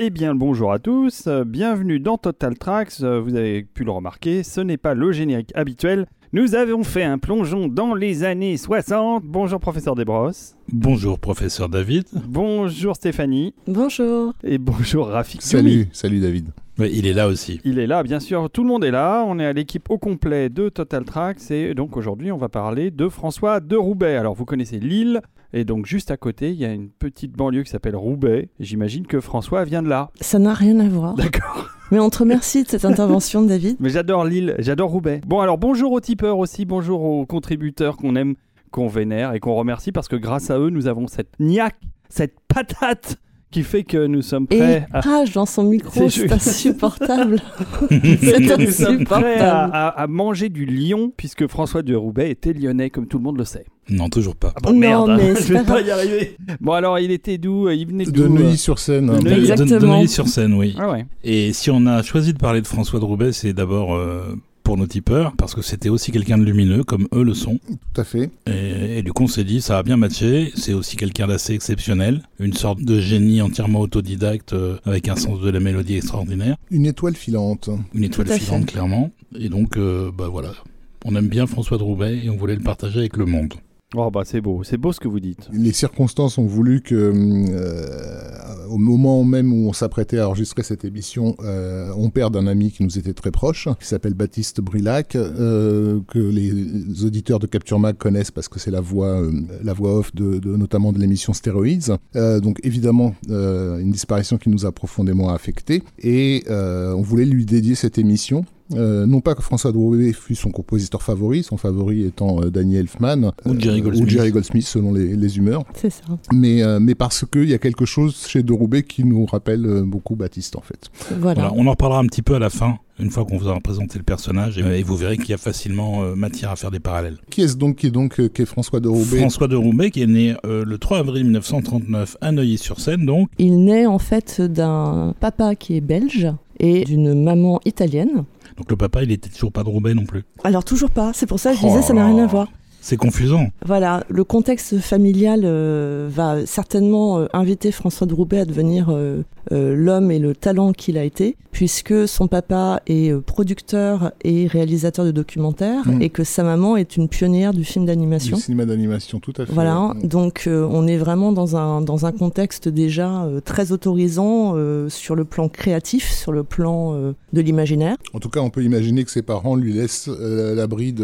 Eh bien, bonjour à tous, euh, bienvenue dans Total Tracks. Euh, Vous avez pu le remarquer, ce n'est pas le générique habituel. Nous avons fait un plongeon dans les années 60. Bonjour, professeur Desbrosses. Bonjour professeur David. Bonjour, Stéphanie. Bonjour. Et bonjour, Rafik. Salut, salut David. Il est là aussi. Il est là, bien sûr. Tout le monde est là. On est à l'équipe au complet de Total Tracks. Et donc aujourd'hui, on va parler de François de Roubaix. Alors, vous connaissez Lille. Et donc, juste à côté, il y a une petite banlieue qui s'appelle Roubaix. J'imagine que François vient de là. Ça n'a rien à voir. D'accord. Mais on te remercie de cette intervention, David. Mais j'adore Lille, j'adore Roubaix. Bon, alors bonjour aux tipeurs aussi, bonjour aux contributeurs qu'on aime, qu'on vénère et qu'on remercie parce que grâce à eux, nous avons cette niaque, cette patate qui fait que nous sommes Et prêts à. rage dans son micro, C'est insupportable. C'est que nous sommes prêts à, insupportable. à- à manger du lion puisque François de Roubaix était lyonnais comme tout le monde le sait. Non, toujours pas. Ah bon, Non, merde, mais je vais pas y arriver. Bon alors il était d'où Il venait De d'où Neuilly-sur-Seine. De hein. Neuilly. Exactement. sur scène, oui. Ah ouais. Et si on a choisi de parler de François de Roubaix, c'est d'abord euh, pour nos tipeurs, parce que c'était aussi quelqu'un de lumineux, comme eux le sont. Tout à fait. Et, et du coup, on s'est dit, ça a bien matché. C'est aussi quelqu'un d'assez exceptionnel, une sorte de génie entièrement autodidacte, euh, avec un sens de la mélodie extraordinaire, Une étoile filante. une étoile filante, fait. clairement. Et donc, euh, bah voilà. On aime bien François de Roubaix et on voulait le partager avec le monde. Oh bah c'est beau, c'est beau ce que vous dites. Les circonstances ont voulu que, euh, au moment même où on s'apprêtait à enregistrer cette émission, euh, on perd un ami qui nous était très proche, qui s'appelle Baptiste Brilac, euh, que les auditeurs de Capture Mag connaissent parce que c'est la voix, la voix off de, de- notamment de l'émission Stéroïdes. Donc évidemment, une disparition qui nous a profondément affectés. Et on voulait lui dédier cette émission. Euh, non pas que François Drouet fût son compositeur favori, son favori étant euh, Danny Elfman Ou Jerry euh, Goldsmith. ou Jerry Goldsmith selon les, les humeurs, C'est ça. mais, euh, mais parce qu'il y a quelque chose chez De Roubaix qui nous rappelle euh, beaucoup Baptiste en fait. Voilà. Voilà, on en reparlera un petit peu à la fin, une fois qu'on vous aura présenté le personnage, et, et vous verrez qu'il y a facilement euh, matière à faire des parallèles. Qui est-ce donc qui est donc euh, qui est François De Roubaix? François de Roubaix, qui est né euh, le 3 avril 1939 à Neuilly-sur-Seine, donc. Il naît en fait d'un papa qui est belge et d'une maman italienne. Donc le papa, il était toujours pas de Roubaix non plus. Alors toujours pas, c'est pour ça que je Oh disais ça n'a rien à voir. C'est confusant. Voilà, le contexte familial euh, va certainement euh, inviter François de Roubaix à devenir euh, euh, l'homme et le talent qu'il a été, puisque son papa est euh, producteur et réalisateur de documentaires, Mm. et que sa maman est une pionnière du film du d'animation. cinéma d'animation, tout à fait. Voilà, Mm. donc euh, on est vraiment dans un, dans un contexte déjà euh, très autorisant sur le plan créatif, sur le plan de l'imaginaire. En tout cas, on peut imaginer que ses parents lui laissent la bride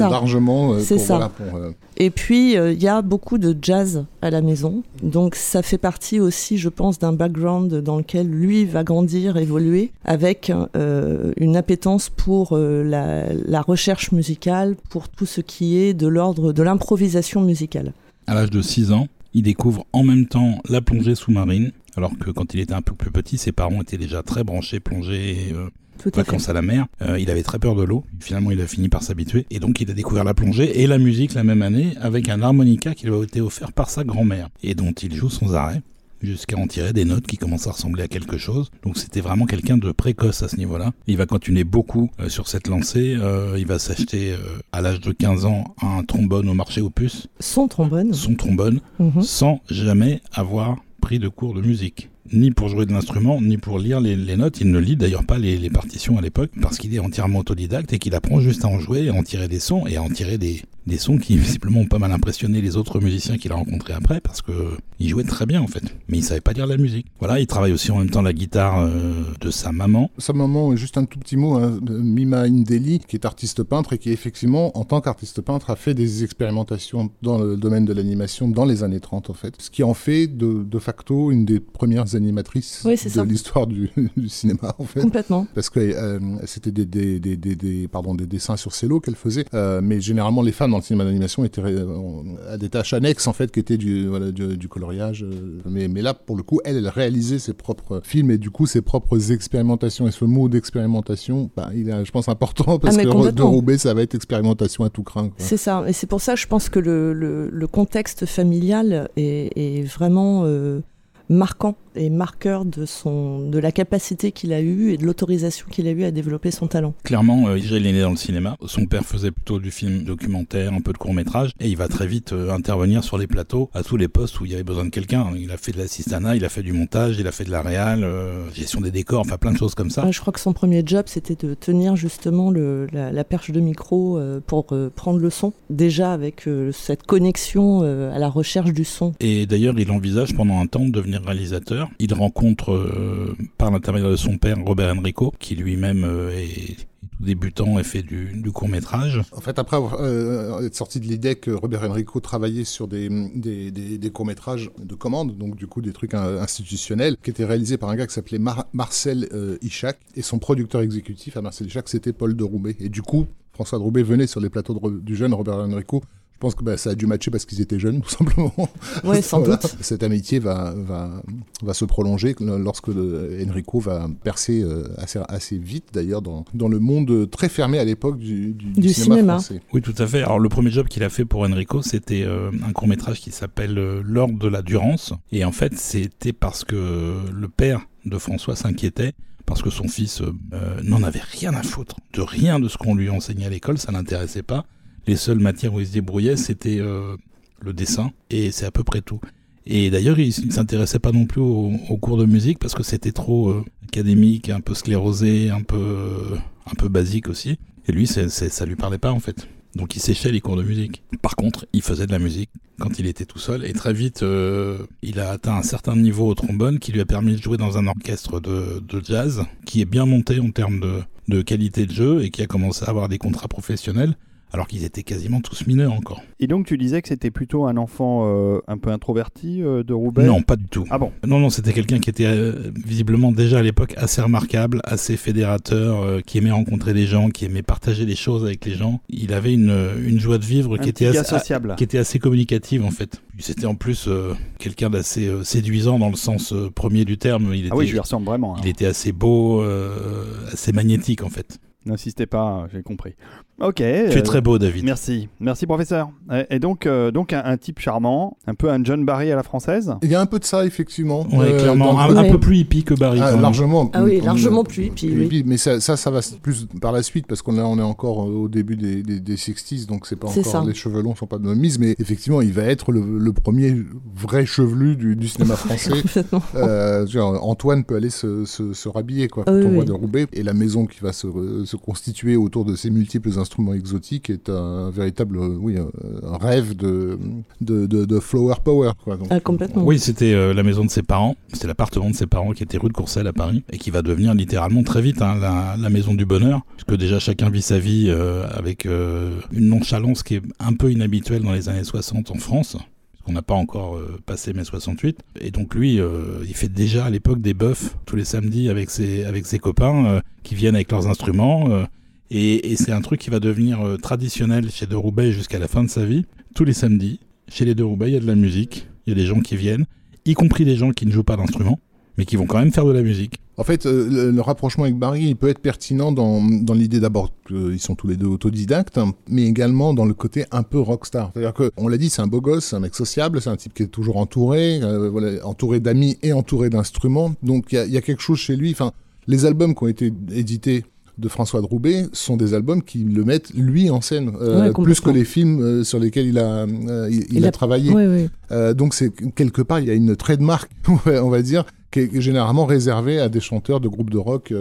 largement. C'est ça. voilà, pour, Et puis, il y a beaucoup de jazz à la maison. Donc, ça fait partie aussi, je pense, d'un background dans lequel lui va grandir, évoluer, avec euh, une appétence pour euh, la, la recherche musicale, pour tout ce qui est de l'ordre de l'improvisation musicale. À l'âge de 6 ans, il découvre en même temps la plongée sous-marine, alors que quand il était un peu plus petit, ses parents étaient déjà très branchés plongée euh, Tout à fait. vacances à la mer. Euh, il avait très peur de l'eau. Finalement, il a fini par s'habituer. Et donc, il a découvert la plongée et la musique la même année avec un harmonica qui lui a été offert par sa grand-mère et dont il joue sans arrêt jusqu'à en tirer des notes qui commencent à ressembler à quelque chose. Donc c'était vraiment quelqu'un de précoce à ce niveau-là. Il va continuer beaucoup euh, sur cette lancée. Euh, il va s'acheter euh, à l'âge de 15 ans un trombone au marché aux puces, Son trombone. son trombone, Mhm. sans jamais avoir pris de cours de musique. Ni pour jouer de l'instrument, ni pour lire les, notes. Il ne lit d'ailleurs pas les, partitions à l'époque, parce qu'il est entièrement autodidacte et qu'il apprend juste à en jouer, à en tirer des sons et à en tirer des, sons qui visiblement ont pas mal impressionné les autres musiciens qu'il a rencontrés après, parce que il jouait très bien en fait, mais il savait pas lire la musique. Voilà, il travaille aussi en même temps la guitare euh, de sa maman. Sa maman, juste un tout petit mot, hein, Mima Indeli, qui est artiste peintre et qui effectivement, en tant qu'artiste peintre, a fait des expérimentations dans le domaine de l'animation dans les années 30 en fait. Ce qui en fait de facto une des premières animatrices Oui, c'est de l'histoire du, du cinéma en fait. Complètement. Parce que euh, c'était des, des, des, des, pardon, des dessins sur cello qu'elle faisait, euh, mais généralement les femmes dans le cinéma d'animation étaient euh, à des tâches annexes en fait qui étaient du, voilà, du, du coloriage. euh, mais, mais là pour le coup elle, elle réalisait ses propres films et du coup ses propres expérimentations et ce mot d'expérimentation, bah, il est je pense important parce Ah, que de. Roubaix ça va être expérimentation à tout craint. C'est ça. Et c'est pour ça, je pense que le, le- le contexte familial est, est vraiment euh, marquant est marqueur de, son, de la capacité qu'il a eue et de l'autorisation qu'il a eue à développer son talent. Clairement, euh, déjà il est né dans le cinéma. Son père faisait plutôt du film documentaire, un peu de court métrage, et il va très vite euh, intervenir sur les plateaux à tous les postes où il y avait besoin de quelqu'un. Il a fait de l'assistanat, il a fait du montage, il a fait de la réal, euh, gestion des décors, enfin plein de choses comme ça. Ouais, je crois que son premier job c'était de tenir justement le, la, la perche de micro euh, pour euh, prendre le son, déjà avec euh, cette connexion euh, à la recherche du son. Et d'ailleurs, il envisage pendant un temps de devenir réalisateur. Il rencontre euh, par l'intermédiaire de son père Robert Enrico, qui lui-même euh, est débutant et fait du, court métrage. En fait, après euh, être sorti de l'idée que Robert Enrico travaillait sur des, des, des courts-métrages de commande, donc du coup des trucs institutionnels, qui étaient réalisés par un gars qui s'appelait Mar- Marcel euh, et son producteur exécutif à Marcel Ichac, c'était Paul de Roubaix. Et du coup, François de Roubaix venait sur les plateaux du jeune Robert Enrico. Je pense que bah, ça a dû matcher parce qu'ils étaient jeunes, tout simplement. Ouais, sans Voilà. doute. Cette amitié va, va, va se prolonger lorsque Enrico va percer euh, assez, assez vite, d'ailleurs, dans, dans le monde très fermé à l'époque du, du, Du cinéma, cinéma. français. Oui, tout à fait. Alors, le premier job qu'il a fait pour Enrico, c'était euh, un court métrage qui s'appelle euh, L'ordre de la Durance. Et en fait, c'était parce que le père de François s'inquiétait parce que son fils euh, n'en avait rien à foutre de rien de ce qu'on lui enseignait à l'école, ça l'intéressait pas. Les seules matières où il se débrouillait, c'était euh, le dessin, et c'est à peu près tout. Et d'ailleurs, il ne s'intéressait pas non plus aux, cours de musique parce que c'était trop euh, académique, un peu sclérosé, un peu, euh, un peu basique aussi. Et lui, ça lui parlait pas en fait. Donc il séchait les cours de musique. Par contre, il faisait de la musique quand il était tout seul et très vite, il a atteint un certain niveau au trombone qui lui a permis de jouer dans un orchestre de, de jazz qui est bien monté en termes de, de qualité de jeu et qui a commencé à avoir des contrats professionnels alors qu'ils étaient quasiment tous mineurs encore. Et donc tu disais que c'était plutôt un enfant euh, un peu introverti euh, de Roubaix Non, pas du tout. Ah bon Non, non, c'était quelqu'un qui était euh, visiblement déjà à l'époque assez remarquable, assez fédérateur, qui aimait rencontrer des gens, qui aimait partager des choses avec les gens. Il avait une, une joie de vivre Un qui était, assez, qui était assez communicative en fait. C'était en plus quelqu'un d'assez séduisant dans le sens premier du terme. Il était, Ah oui, je lui ressemble vraiment. il alors. était assez beau, assez magnétique en fait. N'insistez pas, j'ai compris. Ok. Tu euh, es très beau, David. Merci, merci professeur. Et, donc, euh, donc un, un type charmant, un peu un John Barry à la française? Il y a un peu de ça, effectivement. Ouais, Euh, clairement, un, peu plus hippie que Barry. Ah, largement. Ah oui, largement plus hippie, oui. hippie, Mais ça, ça, ça va plus par la suite parce qu'on est, on est encore au début des, des, des 60s, donc c'est pas encore ça. les cheveux longs sont pas de mise, mais effectivement, il va être le, le premier vrai chevelu du, du cinéma français. Euh, dire, Antoine peut aller se, se, se rhabiller quoi, quand Ah oui, on voit de Roubaix. Et la maison qui va se, se constituer autour de ces multiples instruments exotiques est un véritable euh, oui, euh, un rêve de, de, de, de flower power. Quoi. Donc, Ah, complètement. Oui, c'était euh, la maison de ses parents. C'était l'appartement de ses parents qui était rue de Courcelles à Paris et qui va devenir littéralement très vite hein, la, la maison du bonheur. Puisque déjà chacun vit sa vie euh, avec euh, une nonchalance qui est un peu inhabituelle dans les années 60 en France. On n'a pas encore euh, passé mai 68. Et donc lui, euh, il fait déjà à l'époque des bœufs tous les samedis avec ses, avec ses copains euh, qui viennent avec leurs instruments. Euh, et c'est un truc qui va devenir euh, traditionnel chez De Roubaix jusqu'à la fin de sa vie. Tous les samedis, chez les De Roubaix, il y a de la musique. Il y a des gens qui viennent, y compris des gens qui ne jouent pas d'instruments, mais qui vont quand même faire de la musique. En fait, euh, le, rapprochement avec Barry, il peut être pertinent dans, dans l'idée d'abord qu'ils sont tous les deux autodidactes, hein, mais également dans le côté un peu rockstar. C'est-à-dire que, on l'a dit, c'est un beau gosse, c'est un mec sociable, c'est un type qui est toujours entouré, euh, voilà, entouré d'amis et entouré d'instruments. Donc il y y a quelque chose chez lui. Enfin, les albums qui ont été édités de François de Roubaix sont des albums qui le mettent lui en scène, euh, Ouais, plus que les films euh, sur lesquels il a, euh, il, il Il a travaillé. Donc c'est quelque part il y a une trademark, on va dire, qui est généralement réservée à des chanteurs de groupes de rock.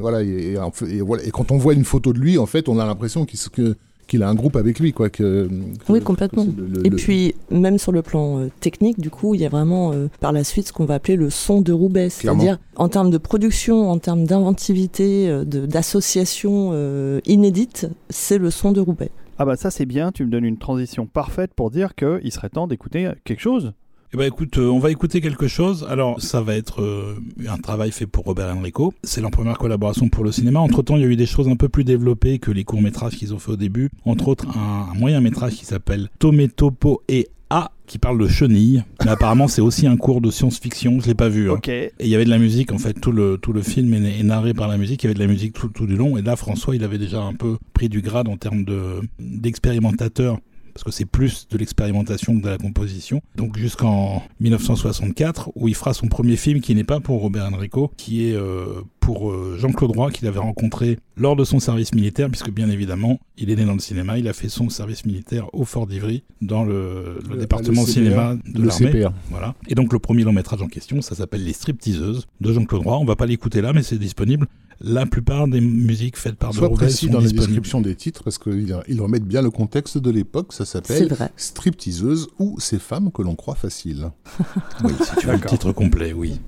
voilà, et, voilà. Et quand on voit une photo de lui, en fait, on a l'impression qu'il que- qu'il a un groupe avec lui, quoi. Que, que- Oui, complètement. que c'est le- le- Et le- puis, même sur le plan euh, technique, du coup, il y a vraiment euh, par la suite ce qu'on va appeler le son de Roubaix. C'est-à-dire, en termes de production, en termes d'inventivité, euh, de- d'association euh, inédite, c'est le son de Roubaix. Ah bah ça c'est bien, tu me donnes une transition parfaite pour dire qu'il serait temps d'écouter quelque chose. Eh ben écoute, euh, on va écouter quelque chose. Alors ça va être euh, un travail fait pour Robert Enrico. C'est leur première collaboration pour le cinéma. Entre temps, il y a eu des choses un peu plus développées que les courts métrages qu'ils ont fait au début. Entre autres, un, un moyen métrage qui s'appelle Tometopo et A, qui parle de chenilles. Mais apparemment, c'est aussi un cours de science-fiction. Je l'ai pas vu. hein. Et il y avait de la musique, en fait, tout le, tout le film est, est narré par la musique, il y avait de la musique tout, tout du long, et là, François, il avait déjà un peu pris du grade en termes de- d'expérimentateur parce que c'est plus de l'expérimentation que de la composition. Donc jusqu'en 1964, où il fera son premier film qui n'est pas pour Robert Enrico, qui est euh, pour euh, Jean-Claude Roy, qu'il avait rencontré lors de son service militaire, puisque bien évidemment, il est né dans le cinéma, il a fait son service militaire au Fort d'Ivry, dans le, le Le- département le cinéma de l'armée. CPA. Voilà. Et donc le premier long métrage en question, ça s'appelle Les Stripteaseuses de Jean-Claude Roy. On va pas l'écouter là, mais c'est disponible. La plupart des musiques faites par De Sois Roubaix précis sont dans la disponibles. description des titres parce qu'ils ils remettent bien le contexte de l'époque. Ça s'appelle. Stripteaseuse ou Ces femmes que l'on croit faciles. Oui, si tu veux le titre complet, oui.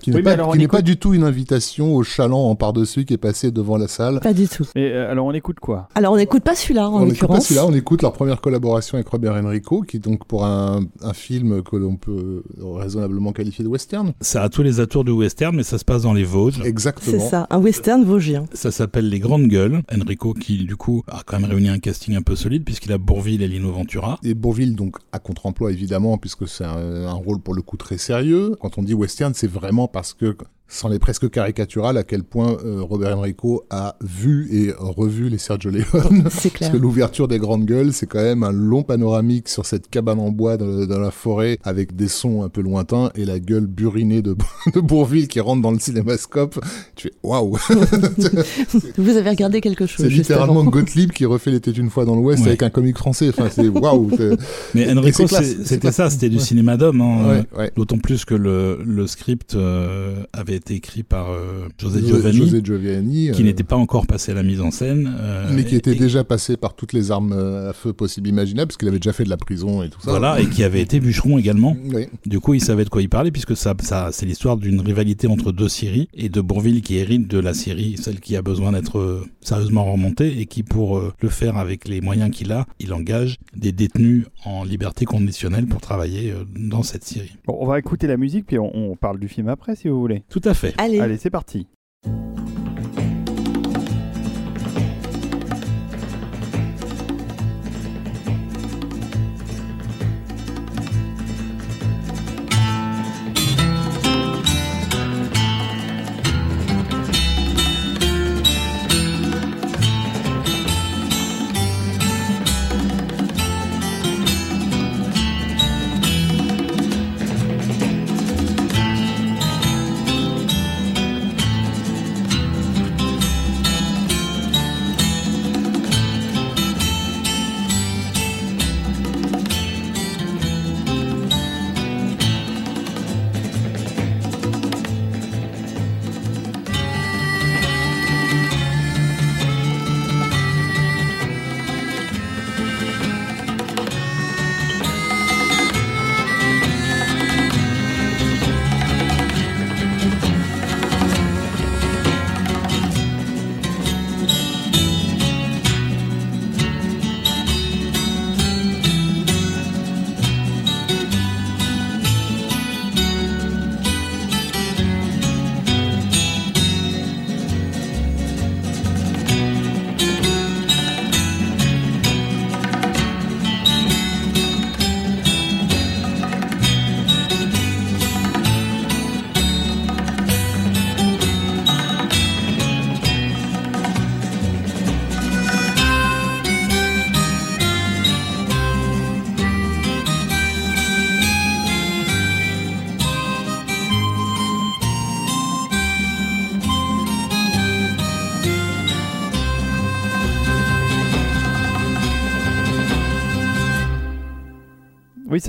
Qui Oui, n'est pas, alors on qui n'est écoute- pas du tout une invitation au chaland en par-dessus qui est passé devant la salle. Pas du tout. Et euh, alors on écoute quoi? Alors on n'écoute pas celui-là en on n'écoute pas l'occurrence. celui-là, on écoute leur première collaboration avec Robert Enrico, qui est donc pour un, un film que l'on peut raisonnablement qualifier de western. Ça a tous les atours du western, mais ça se passe dans les Vosges. C'est Exactement. ça, un western vosgien. Ça s'appelle Les Grandes Gueules. Enrico, qui du coup a quand même réuni un casting un peu solide, puisqu'il a Bourville et Lino Ventura. Et Bourville, donc, à contre-emploi, évidemment, puisque c'est un, un rôle pour le coup très sérieux. Quand on dit western, c'est vraiment parce que, sans les presque caricatural, à quel point euh, Robert Enrico a vu et revu les Sergio Leone. C'est Parce clair. que l'ouverture des grandes gueules, c'est quand même un long panoramique sur cette cabane en bois dans, dans la forêt avec des sons un peu lointains et la gueule burinée de, de Bourville qui rentre dans le cinémascope. Tu fais waouh! Vous avez regardé quelque chose C'est littéralement avant. Gottlieb qui refait l'été une fois dans l'Ouest Ouais. avec un comique français. Enfin, c'est waouh! Mais Enrico, c'était ça, c'était du Ouais. cinéma d'homme. hein. Ouais, ouais. D'autant plus que le, le script euh, avait été écrit par euh, José Giovanni, José Giovanni, qui euh, n'était pas encore passé à la mise en scène. euh, mais qui était et- déjà passé par toutes les armes euh, à feu possibles imaginables, parce qu'il avait déjà fait de la prison et tout ça. Voilà, et qui avait été bûcheron également. Oui. Du coup, il savait de quoi il parlait, puisque ça, ça, c'est l'histoire d'une rivalité entre deux séries, et de Bourville qui hérite de la série, celle qui a besoin d'être euh, sérieusement remontée, et qui, pour euh, le faire avec les moyens qu'il a, il engage des détenus en liberté conditionnelle pour travailler euh, dans cette série. Bon, on va écouter la musique puis on, on parle du film après si vous voulez. Tout à fait. Allez, Allez, c'est parti.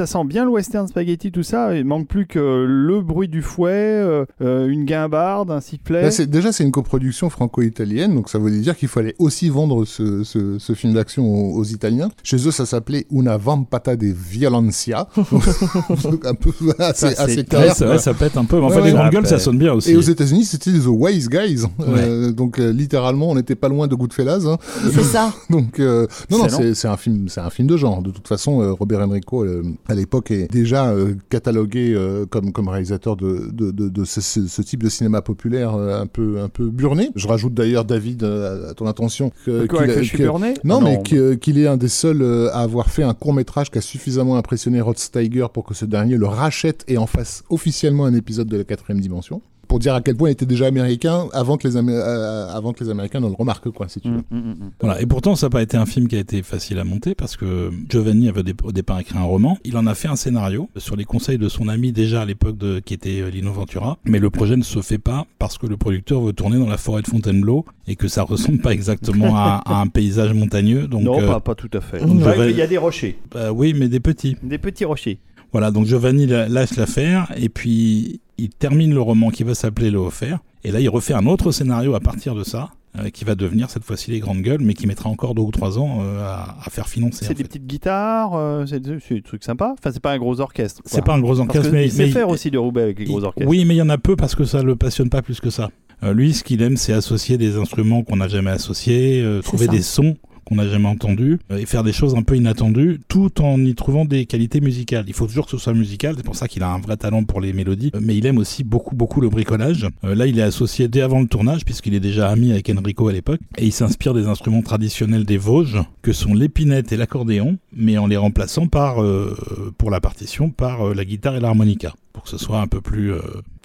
Ça sent bien le western spaghetti, tout ça. Il manque plus que le bruit du fouet, euh, euh, une guimbarde, un sifflet. Là, déjà, c'est une coproduction franco-italienne, donc ça veut dire qu'il fallait aussi vendre ce, ce- ce film d'action aux, aux Italiens. Chez eux, ça s'appelait Una vampata de violencia. Donc, un peu assez, Ouais, clair. ça, ouais, ça pète un peu. Mais enfin, Ouais, les ouais. grandes Ça gueules, ça sonne bien aussi. Et aux États-Unis, c'était The Wise Guys. Euh, donc, euh, littéralement, on n'était pas loin de Goodfellas. hein. c'est ça. Donc, euh, non, non, c'est un film, c'est un film de genre. De toute façon, euh, Robert Enrico, euh, à l'époque, est déjà euh, catalogué euh, comme comme réalisateur de de, de, de ce, ce- type de cinéma populaire euh, un peu un peu burné. Je rajoute d'ailleurs David euh, à ton attention que, Quoi, qu'il a- que je suis que- burné non, mais qu'il qu'il est un des seuls euh, à avoir fait un court métrage qui a suffisamment impressionné Rod Steiger pour que ce dernier le rachète et en fasse officiellement un épisode de la quatrième dimension. Pour dire à quel point il était déjà américain avant que les, euh, avant que les Américains ne le remarquent, quoi, si tu veux. Mm, mm, mm. Voilà. Et pourtant, ça n'a pas été un film qui a été facile à monter parce que Giovanni avait au dé- au départ écrit un roman. Il en a fait un scénario sur les conseils de son ami déjà à l'époque qui était euh, Lino Ventura. Mais le projet ne se fait pas parce que le producteur veut tourner dans la forêt de Fontainebleau et que ça ressemble pas exactement à, à un paysage montagneux. Donc, non, euh, pas, pas tout à fait. Ouais, Il y a des rochers, bah oui, mais des petits. des petits rochers. Voilà, donc Giovanni la- lâche l'affaire et puis il termine le roman qui va s'appeler Le Offert. Et là, il refait un autre scénario à partir de ça, euh, qui va devenir cette fois-ci Les Grandes Gueules, mais qui mettra encore deux ou trois ans euh, à, à faire financer. C'est des fait. petites guitares, euh, c'est des, trucs sympas. Enfin, c'est pas un gros orchestre. C'est pas un gros Parce orchestre, que mais, il sait mais- faire aussi de Roubaix avec les gros orchestres. Oui, mais il y en a peu parce que ça le passionne pas plus que ça. Euh, lui, ce qu'il aime, c'est associer des instruments qu'on n'a jamais associés, euh, trouver ça. des sons qu'on n'a jamais entendus euh, et faire des choses un peu inattendues tout en y trouvant des qualités musicales. Il faut toujours que ce soit musical, c'est pour ça qu'il a un vrai talent pour les mélodies, euh, mais il aime aussi beaucoup beaucoup le bricolage. Euh, là, il est associé dès avant le tournage puisqu'il est déjà ami avec Enrico à l'époque et il s'inspire des instruments traditionnels des Vosges que sont l'épinette et l'accordéon, mais en les remplaçant par pour la partition par la guitare et l'harmonica pour que ce soit un peu plus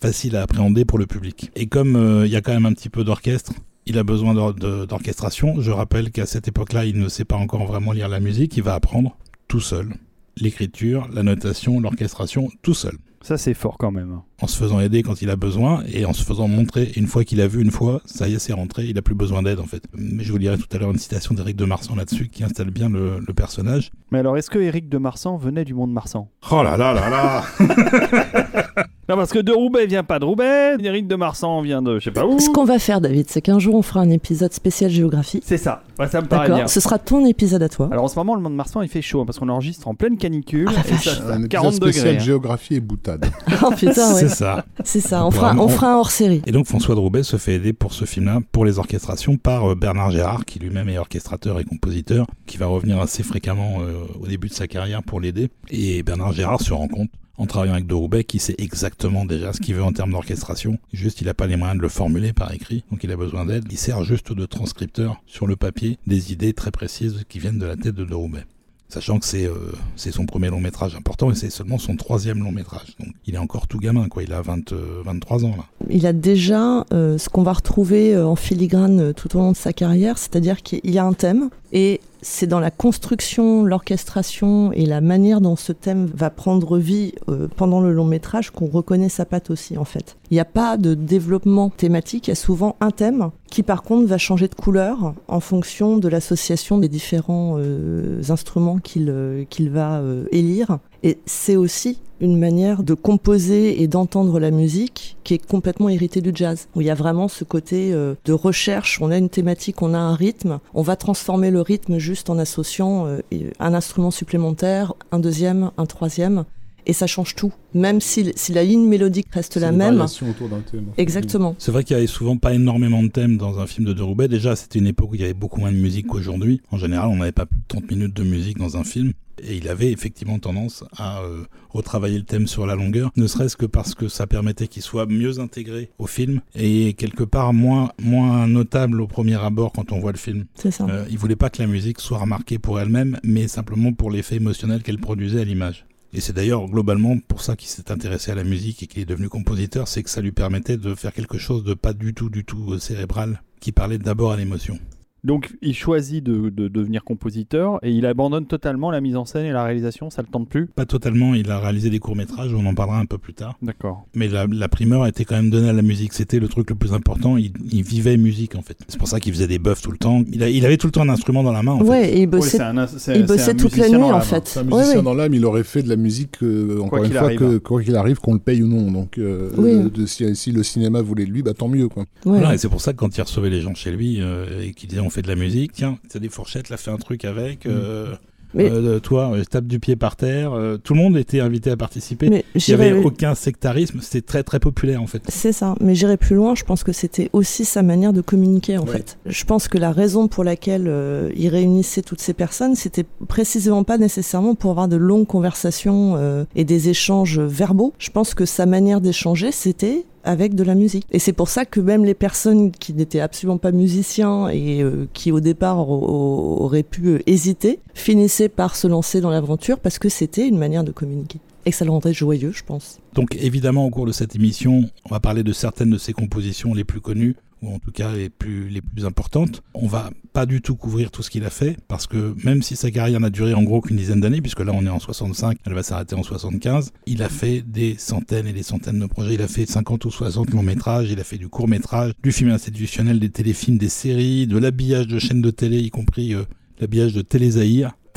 facile à appréhender pour le public. Et comme il y a quand même un petit peu d'orchestre, il a besoin d'orchestration. Je rappelle qu'à cette époque-là, il ne sait pas encore vraiment lire la musique. Il va apprendre tout seul l'écriture, la notation, l'orchestration, tout seul. Ça, c'est fort quand même. En se faisant aider quand il a besoin et en se faisant montrer une fois qu'il a vu une fois, ça y est, c'est rentré, il a plus besoin d'aide en fait. Mais je vous lirai tout à l'heure une citation d'Éric de Marsan là-dessus qui installe bien le, le personnage. Mais alors, est-ce que Éric de Marsan venait du monde Marsan? Oh là là là là Non, parce que de Roubaix vient pas de Roubaix, Éric de Marsan vient de je sais pas où. Ce qu'on va faire, David, c'est qu'un jour on fera un épisode spécial géographie. C'est ça. Ça me paraît bien. D'accord Ce sera ton épisode à toi. Alors en ce moment, le monde Marsan, il fait chaud hein, parce qu'on enregistre en pleine canicule. Ah, la et vache. ça, Un ça, épisode 40 spécial degrés. hein. géographie et boutade. Oh putain, ouais. C'est ça. C'est ça. On fera, on un hors série. Et donc François de Roubaix se fait aider pour ce film-là, pour les orchestrations, par euh, Bernard Gérard, qui lui-même est orchestrateur et compositeur, qui va revenir assez fréquemment euh, au début de sa carrière pour l'aider. Et Bernard Gérard se rend compte, en travaillant avec de Roubaix, qu'il sait exactement déjà ce qu'il veut en termes d'orchestration. Juste, il n'a pas les moyens de le formuler par écrit, donc il a besoin d'aide. Il sert juste de transcripteur sur le papier des idées très précises qui viennent de la tête de de Roubaix. Sachant que c'est euh, c'est son premier long métrage important et c'est seulement son troisième long métrage. Donc il est encore tout gamin, quoi. Il a 20, euh, 23 ans là. Il a déjà euh, ce qu'on va retrouver euh, en filigrane tout au long de sa carrière, c'est-à-dire qu'il y a un thème et c'est dans la construction, l'orchestration et la manière dont ce thème va prendre vie euh, pendant le long métrage qu'on reconnaît sa patte aussi en fait. Il n'y a pas de développement thématique, il y a souvent un thème qui par contre va changer de couleur en fonction de l'association des différents euh, instruments qu'il euh, qu'il va élire. Et c'est aussi une manière de composer et d'entendre la musique qui est complètement héritée du jazz, où il y a vraiment ce côté euh, de recherche, on a une thématique, on a un rythme, on va transformer le rythme juste en associant euh, un instrument supplémentaire, un deuxième, un troisième, et ça change tout. Même si, si la ligne mélodique reste la C'est une même, autour d'un thème. exactement. C'est vrai qu'il y avait souvent pas énormément de thèmes dans un film de De Roubaix. Déjà, c'était une époque où il y avait beaucoup moins de musique qu'aujourd'hui. En général, on n'avait pas plus de 30 minutes de musique dans un film. Et il avait effectivement tendance à euh, retravailler le thème sur la longueur, ne serait-ce que parce que ça permettait qu'il soit mieux intégré au film et quelque part moins, moins notable au premier abord quand on voit le film. C'est ça. Euh, il voulait pas que la musique soit remarquée pour elle-même, mais simplement pour l'effet émotionnel qu'elle produisait à l'image. Et c'est d'ailleurs globalement pour ça qu'il s'est intéressé à la musique et qu'il est devenu compositeur, c'est que ça lui permettait de faire quelque chose de pas du tout, du tout euh, cérébral, qui parlait d'abord à l'émotion. Donc il choisit de, de devenir compositeur et il abandonne totalement la mise en scène et la réalisation, ça le tente plus? Pas totalement, il a réalisé des courts-métrages, on en parlera un peu plus tard. D'accord. Mais la, la primeur a été quand même donnée à la musique, c'était le truc le plus important, il, il vivait musique en fait. C'est pour ça qu'il faisait des buffs tout le temps. Il, a- il avait tout le temps un instrument dans la main en fait. Ouais, et il Oui, bossait, un- il bossait toute la nuit en fait. C'est un musicien ouais. dans l'âme, il aurait fait de la musique, euh, encore une fois, arrive. que, quoi qu'il arrive, qu'on le paye ou non. Donc, euh, Oui. de- si, si le cinéma voulait de lui, bah tant mieux. Quoi. Ouais. Voilà, et c'est pour ça que quand il recevait les gens chez lui euh, et qu'il disait on fait de la musique, tiens, t'as des fourchettes, là fais un truc avec, euh, Mais- euh, toi euh, tape du pied par terre, euh, tout le monde était invité à participer. Mais Il n'y avait aucun sectarisme, c'était très très populaire en fait. C'est ça, mais j'irai plus loin, je pense que c'était aussi sa manière de communiquer en Ouais. fait. Je pense que la raison pour laquelle euh, il réunissait toutes ces personnes, c'était précisément pas nécessairement pour avoir de longues conversations euh, et des échanges verbaux. Je pense que sa manière d'échanger, c'était avec de la musique. Et c'est pour ça que même les personnes qui n'étaient absolument pas musiciens et euh, qui au départ au- au- auraient pu euh, hésiter, finissaient par se lancer dans l'aventure parce que c'était une manière de communiquer. et que ça le rendrait joyeux, je pense. Donc évidemment, au cours de cette émission, on va parler de certaines de ses compositions les plus connues, ou en tout cas les plus, importantes. On va pas du tout couvrir tout ce qu'il a fait, parce que même si sa carrière n'a duré en gros qu'une dizaine d'années, puisque là on est en 65, elle va s'arrêter en 75, il a fait des centaines et des centaines de projets. Il a fait 50 ou 60 longs métrages, il a fait du court métrage, du film institutionnel, des téléfilms, des séries, de l'habillage de chaînes de télé, y compris euh, l'habillage de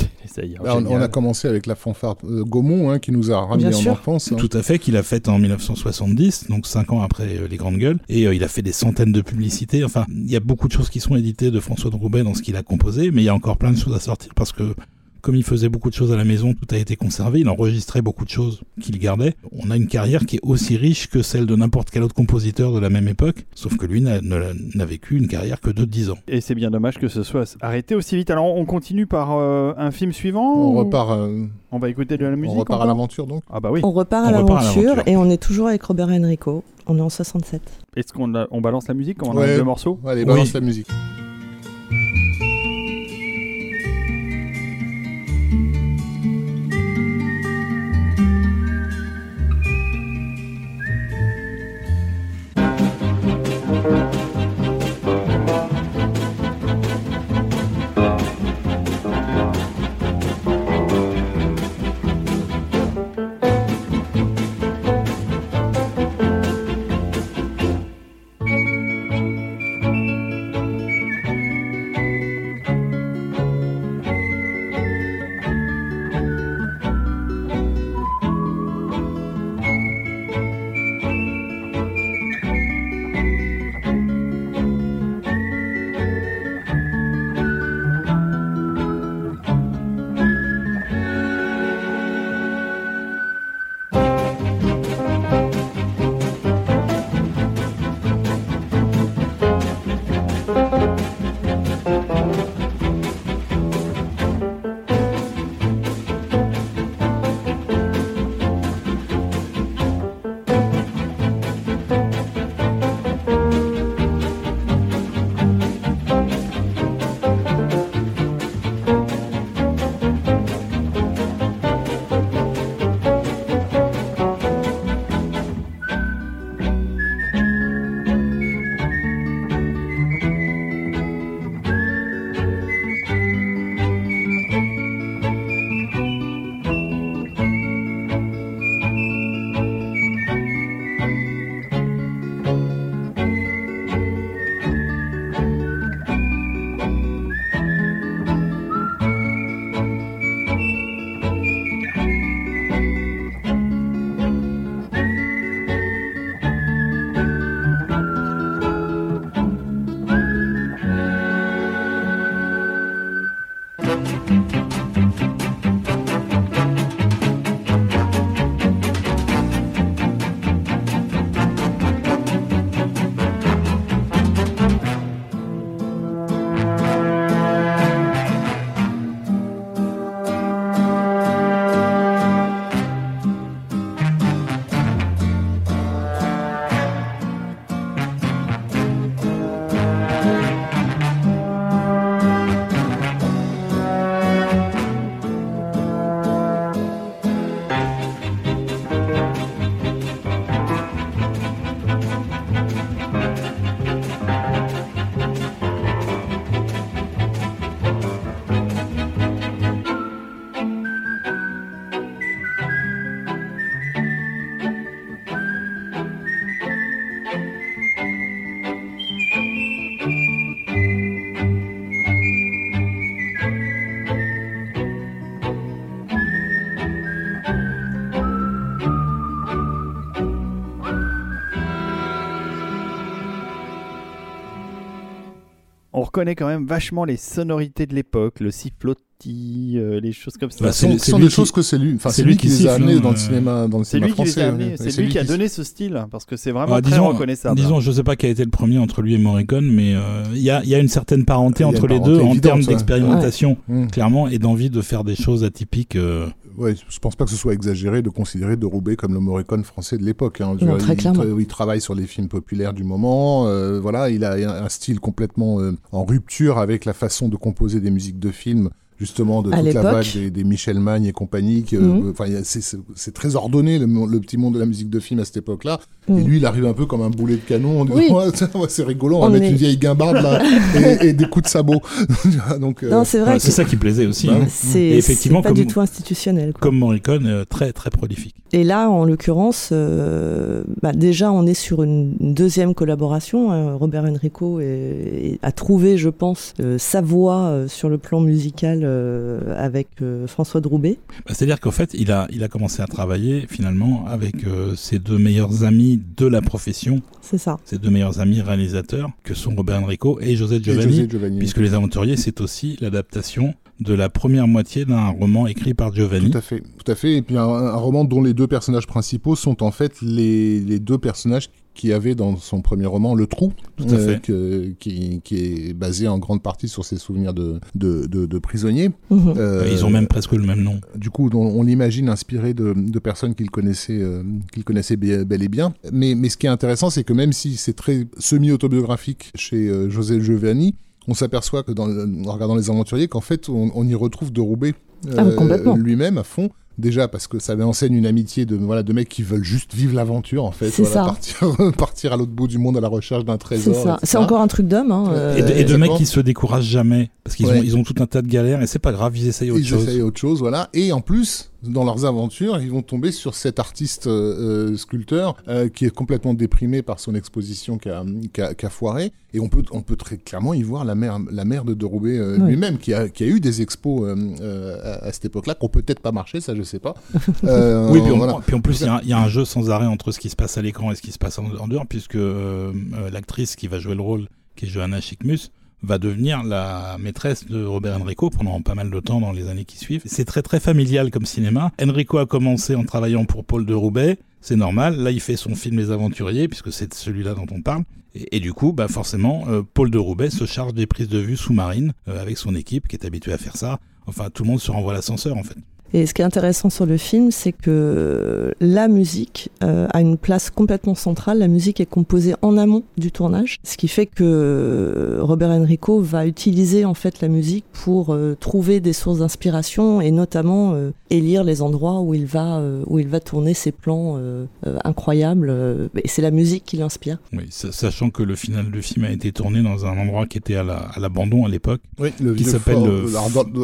Bah, on, on, a commencé avec la fanfare euh, Gaumont hein, qui nous a ramené en enfance. Hein. Tout à fait, qu'il a faite en 1970, donc cinq ans après euh, Les Grandes Gueules. Et euh, il a fait des centaines de publicités. Enfin, il y a beaucoup de choses qui sont éditées de François de Roubaix dans ce qu'il a composé, mais il y a encore plein de choses à sortir parce que comme il faisait beaucoup de choses à la maison, tout a été conservé, il enregistrait beaucoup de choses qu'il gardait. On a une carrière qui est aussi riche que celle de n'importe quel autre compositeur de la même époque, sauf que lui n'a vécu une carrière que de 10 ans. Et c'est bien dommage que ce soit arrêté aussi vite. Alors on continue par euh, un film suivant On repart... Euh, on va écouter de la musique On repart à l'aventure donc? Ah bah oui. On repart à l'aventure et on est toujours avec Robert Enrico. On est en 67. Est-ce qu'on on balance la musique on ouais. a deux morceaux? Allez, balance oui. la musique. Connaît quand même vachement les sonorités de l'époque, le sifflotti, euh, les choses comme ça. Bah, ce sont des choses que c'est lui, enfin, c'est lui, qui les a amenés dans le cinéma, dans le cinéma français. C'est lui qui a donné ce style, parce que c'est vraiment ah, très reconnaissable. Disons, je sais pas qui a été le premier entre lui et Morricone, mais euh, il y, a, y, a, une certaine parenté entre les deux en termes d'expérimentation, mmh. clairement, et d'envie de faire des choses atypiques. Euh, ouais, je pense pas que ce soit exagéré de considérer de Roubaix comme le Morricone français de l'époque. Hein. il, il, travaille sur les films populaires du moment. Euh, voilà, il a un style complètement euh, en rupture avec la façon de composer des musiques de films justement de À toute la vague des, des Michel Magne et compagnie. Mhm. a- c'est- très ordonné le, petit monde de la musique de film à cette époque-là. Et Mm. lui, il arrive un peu comme un boulet de canon en disant Oui. Ouais, c'est rigolo, on va On mettre est- une vieille guimbarde là et, et des coups de sabot. Donc, euh, Non, c'est vrai Ouais, que c'est ça qui plaisait aussi. Bah hein. c'est effectivement, c'est pas du comme- tout institutionnel. quoi. Comme Morricone, euh, très très prolifique. Et là, en l'occurrence, euh, bah, déjà, on est sur une deuxième collaboration. hein. Robert Enrico est- est- a trouvé, je pense, euh, sa voix euh, sur le plan musical euh, avec euh, François Droubet. Bah, C'est-à-dire qu'en fait, il a, il a commencé à travailler finalement avec euh, ses deux meilleurs amis de la profession, C'est ça. ses deux meilleurs amis réalisateurs, que sont Robert Enrico et José et Giovanni, José Giovanni. puisque Les Aventuriers, c'est aussi l'adaptation de la première moitié d'un roman écrit par Giovanni. Tout à fait, tout à fait. Et puis un, un roman dont les deux personnages principaux sont en fait les, les deux personnages qui avaient dans son premier roman Le Trou, Tout à fait. que- qui, qui est basé en grande partie sur ses souvenirs de, de, de, de prisonniers. Mhm. Euh, Ils ont même presque le même nom. Du coup, on, on l'imagine inspiré de, de personnes qu'il connaissait, euh, qu'il connaissait be- bel et bien. Mais, mais ce qui est intéressant, c'est que même si c'est très semi-autobiographique chez euh, José Giovanni, on s'aperçoit que dans en regardant les aventuriers, qu'en fait, on, on y retrouve de Roubaix Ah complètement. lui-même à fond. Déjà parce que ça enseigne une amitié de voilà de mecs qui veulent juste vivre l'aventure en fait, C'est voilà, ça. partir partir à l'autre bout du monde à la recherche d'un C'est trésor. C'est encore un truc d'homme. hein, Euh, Et de, et de exactement. mecs qui se découragent jamais, parce qu'ils Ouais. ont, ils ont tout un tas de galères, et c'est pas grave, ils essayent autre ils chose. essayent autre chose, voilà. Et en plus, dans leurs aventures, ils vont tomber sur cet artiste euh, euh, sculpteur euh, qui est complètement déprimé par son exposition qui a, qui a- qui a foiré. Et on peut, on peut très clairement y voir la mère, la mère de, de Roubaix euh, Oui. lui-même, qui a, qui a eu des expos euh, euh, à, à cette époque-là, qui ont peut-être pas marché, ça je sais pas. Euh, Oui, puis, en- voilà. puis en plus, il y, a- il y a un jeu sans arrêt entre ce qui se passe à l'écran et ce qui se passe en, en dehors, puisque euh, euh, l'actrice qui va jouer le rôle, qui est Johanna Chikmus, va devenir la maîtresse de Robert Enrico pendant pas mal de temps dans les années qui suivent. C'est très très familial comme cinéma. Enrico a commencé en travaillant pour Paul de Roubaix, c'est normal. Là, il fait son film Les Aventuriers, puisque c'est celui-là dont on parle. Et, du coup, bah forcément, euh, Paul de Roubaix se charge des prises de vue sous-marines euh, avec son équipe qui est habituée à faire ça. Enfin, tout le monde se renvoie l'ascenseur en fait. Et ce qui est intéressant sur le film, c'est que la musique euh, a une place complètement centrale. La musique est composée en amont du tournage, ce qui fait que Robert Enrico va utiliser en fait la musique pour euh, trouver des sources d'inspiration et notamment euh, élire les endroits où il va euh, où il va tourner ses plans euh, euh, incroyables. euh, et c'est la musique qui l'inspire. Oui, sa- sachant que le final du film a été tourné dans un endroit qui était à la- à l'abandon à l'époque. Oui, le qui s'appelle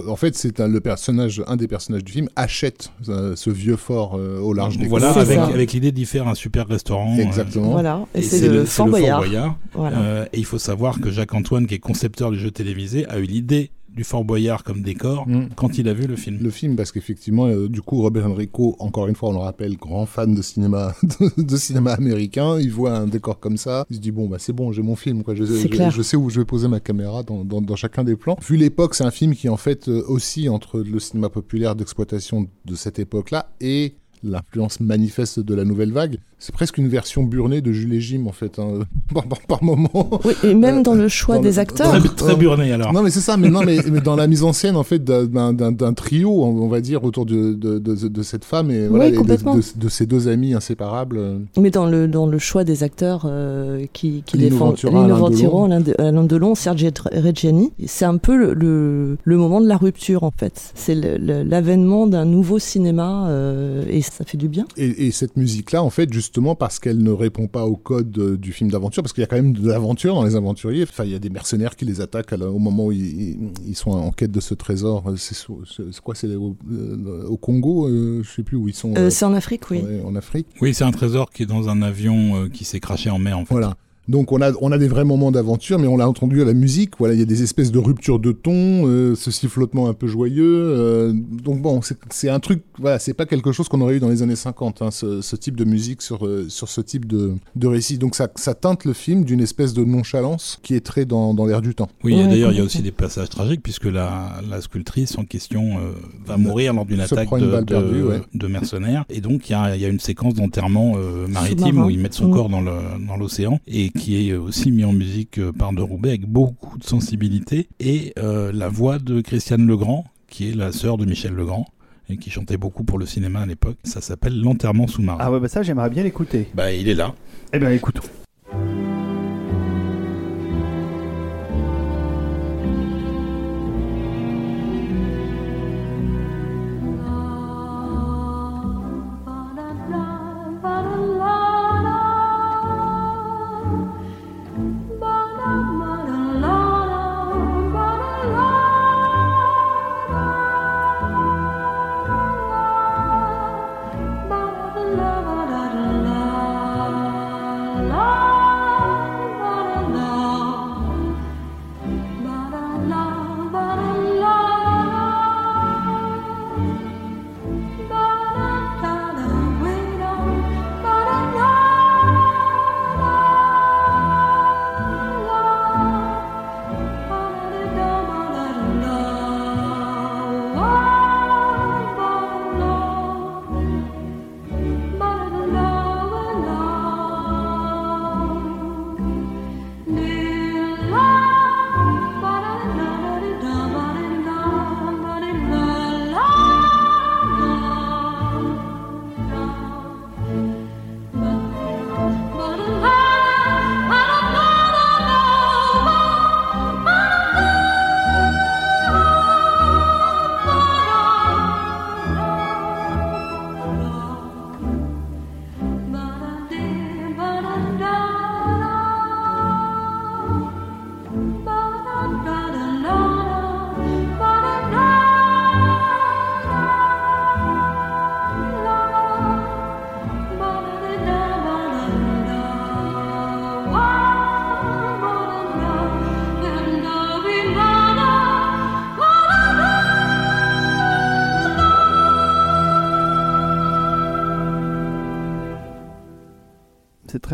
en fait, c'est un, le personnage, un des personnages du film achète euh, ce vieux fort euh, au large des Voilà, avec, avec l'idée d'y faire un super restaurant. euh, Exactement. Voilà. Et, et c'est le, Fort Boyard. Voilà. Euh, et il faut savoir que Jacques-Antoine, qui est concepteur du jeu télévisé, a eu l'idée du Fort Boyard comme décor Mm. quand il a vu le film. Le film, parce qu'effectivement, euh, du coup, Robert Enrico, encore une fois, on le rappelle, grand fan de cinéma, de, de cinéma américain, il voit un décor comme ça, il se dit bon, bah c'est bon, j'ai mon film, quoi. Je, je- clair. je sais où je vais poser ma caméra dans, dans, dans chacun des plans. Vu l'époque, c'est un film qui en fait euh, aussi entre le cinéma populaire d'exploitation de cette époque-là et l'influence manifeste de la nouvelle vague. C'est presque une version burnée de Jules et Jim, en fait, hein, par, par, par moment. Oui, et même dans le choix dans le- des acteurs. Très, dans- très burné alors. Non, mais c'est ça, mais, non, mais, mais dans la mise en scène, en fait, d'un- trio, on va dire, autour de, de, de, de cette femme et voilà, et de, complètement. de, de ces deux amis inséparables. euh, Mais dans le, dans le choix des acteurs euh, qui, qui défendent Lino Ventura, Delon. Alain, de- Alain Delon, Sergio Reggiani, c'est un peu le, le, le moment de la rupture en fait. C'est l'avènement d'un nouveau cinéma euh, et ça fait du bien. Et, et cette musique-là, en fait, justement, parce qu'elle ne répond pas au code euh, du film d'aventure, parce qu'il y a quand même de l'aventure dans les aventuriers. Enfin, il y a des mercenaires qui les attaquent la- au moment où ils, sont en quête de ce trésor. Euh, C'est quoi C'est au, euh, au Congo euh, Je sais plus où ils sont. Euh, euh, c'est en Afrique, oui. ouais, en Afrique. Oui, c'est un trésor qui est dans un avion euh, qui s'est craché en mer en fait. Voilà. Donc on a, on a des vrais moments d'aventure, mais on l'a entendu à la musique. Voilà, il y a des espèces de ruptures de ton, euh, ce sifflotement un peu joyeux. euh, donc bon, c'est- un truc. Voilà, c'est pas quelque chose qu'on aurait eu dans les années 50, hein, ce, ce type de musique sur euh, sur ce type de, de récit. Donc ça, ça teinte le film d'une espèce de nonchalance qui est très dans, dans l'air du temps. Oui, et Ouais, d'ailleurs, il y a aussi des passages tragiques puisque la, la sculptrice en question euh, va mourir lors d'une attaque prend une de, balle de, perdue, ouais. de mercenaires. Et donc, il y a, il y a une séquence d'enterrement euh, maritime où ils mettent son Mm. corps dans le- dans l'océan et qui est aussi mis en musique euh, par De Roubaix avec beaucoup de sensibilité et euh, la voix de Christiane Legrand, qui est la sœur de Michel Legrand et qui chantait beaucoup pour le cinéma à l'époque. Ça s'appelle L'enterrement sous-marin. Ah ouais, bah ça, j'aimerais bien l'écouter. Bah, il est là. Eh ben, écoutons.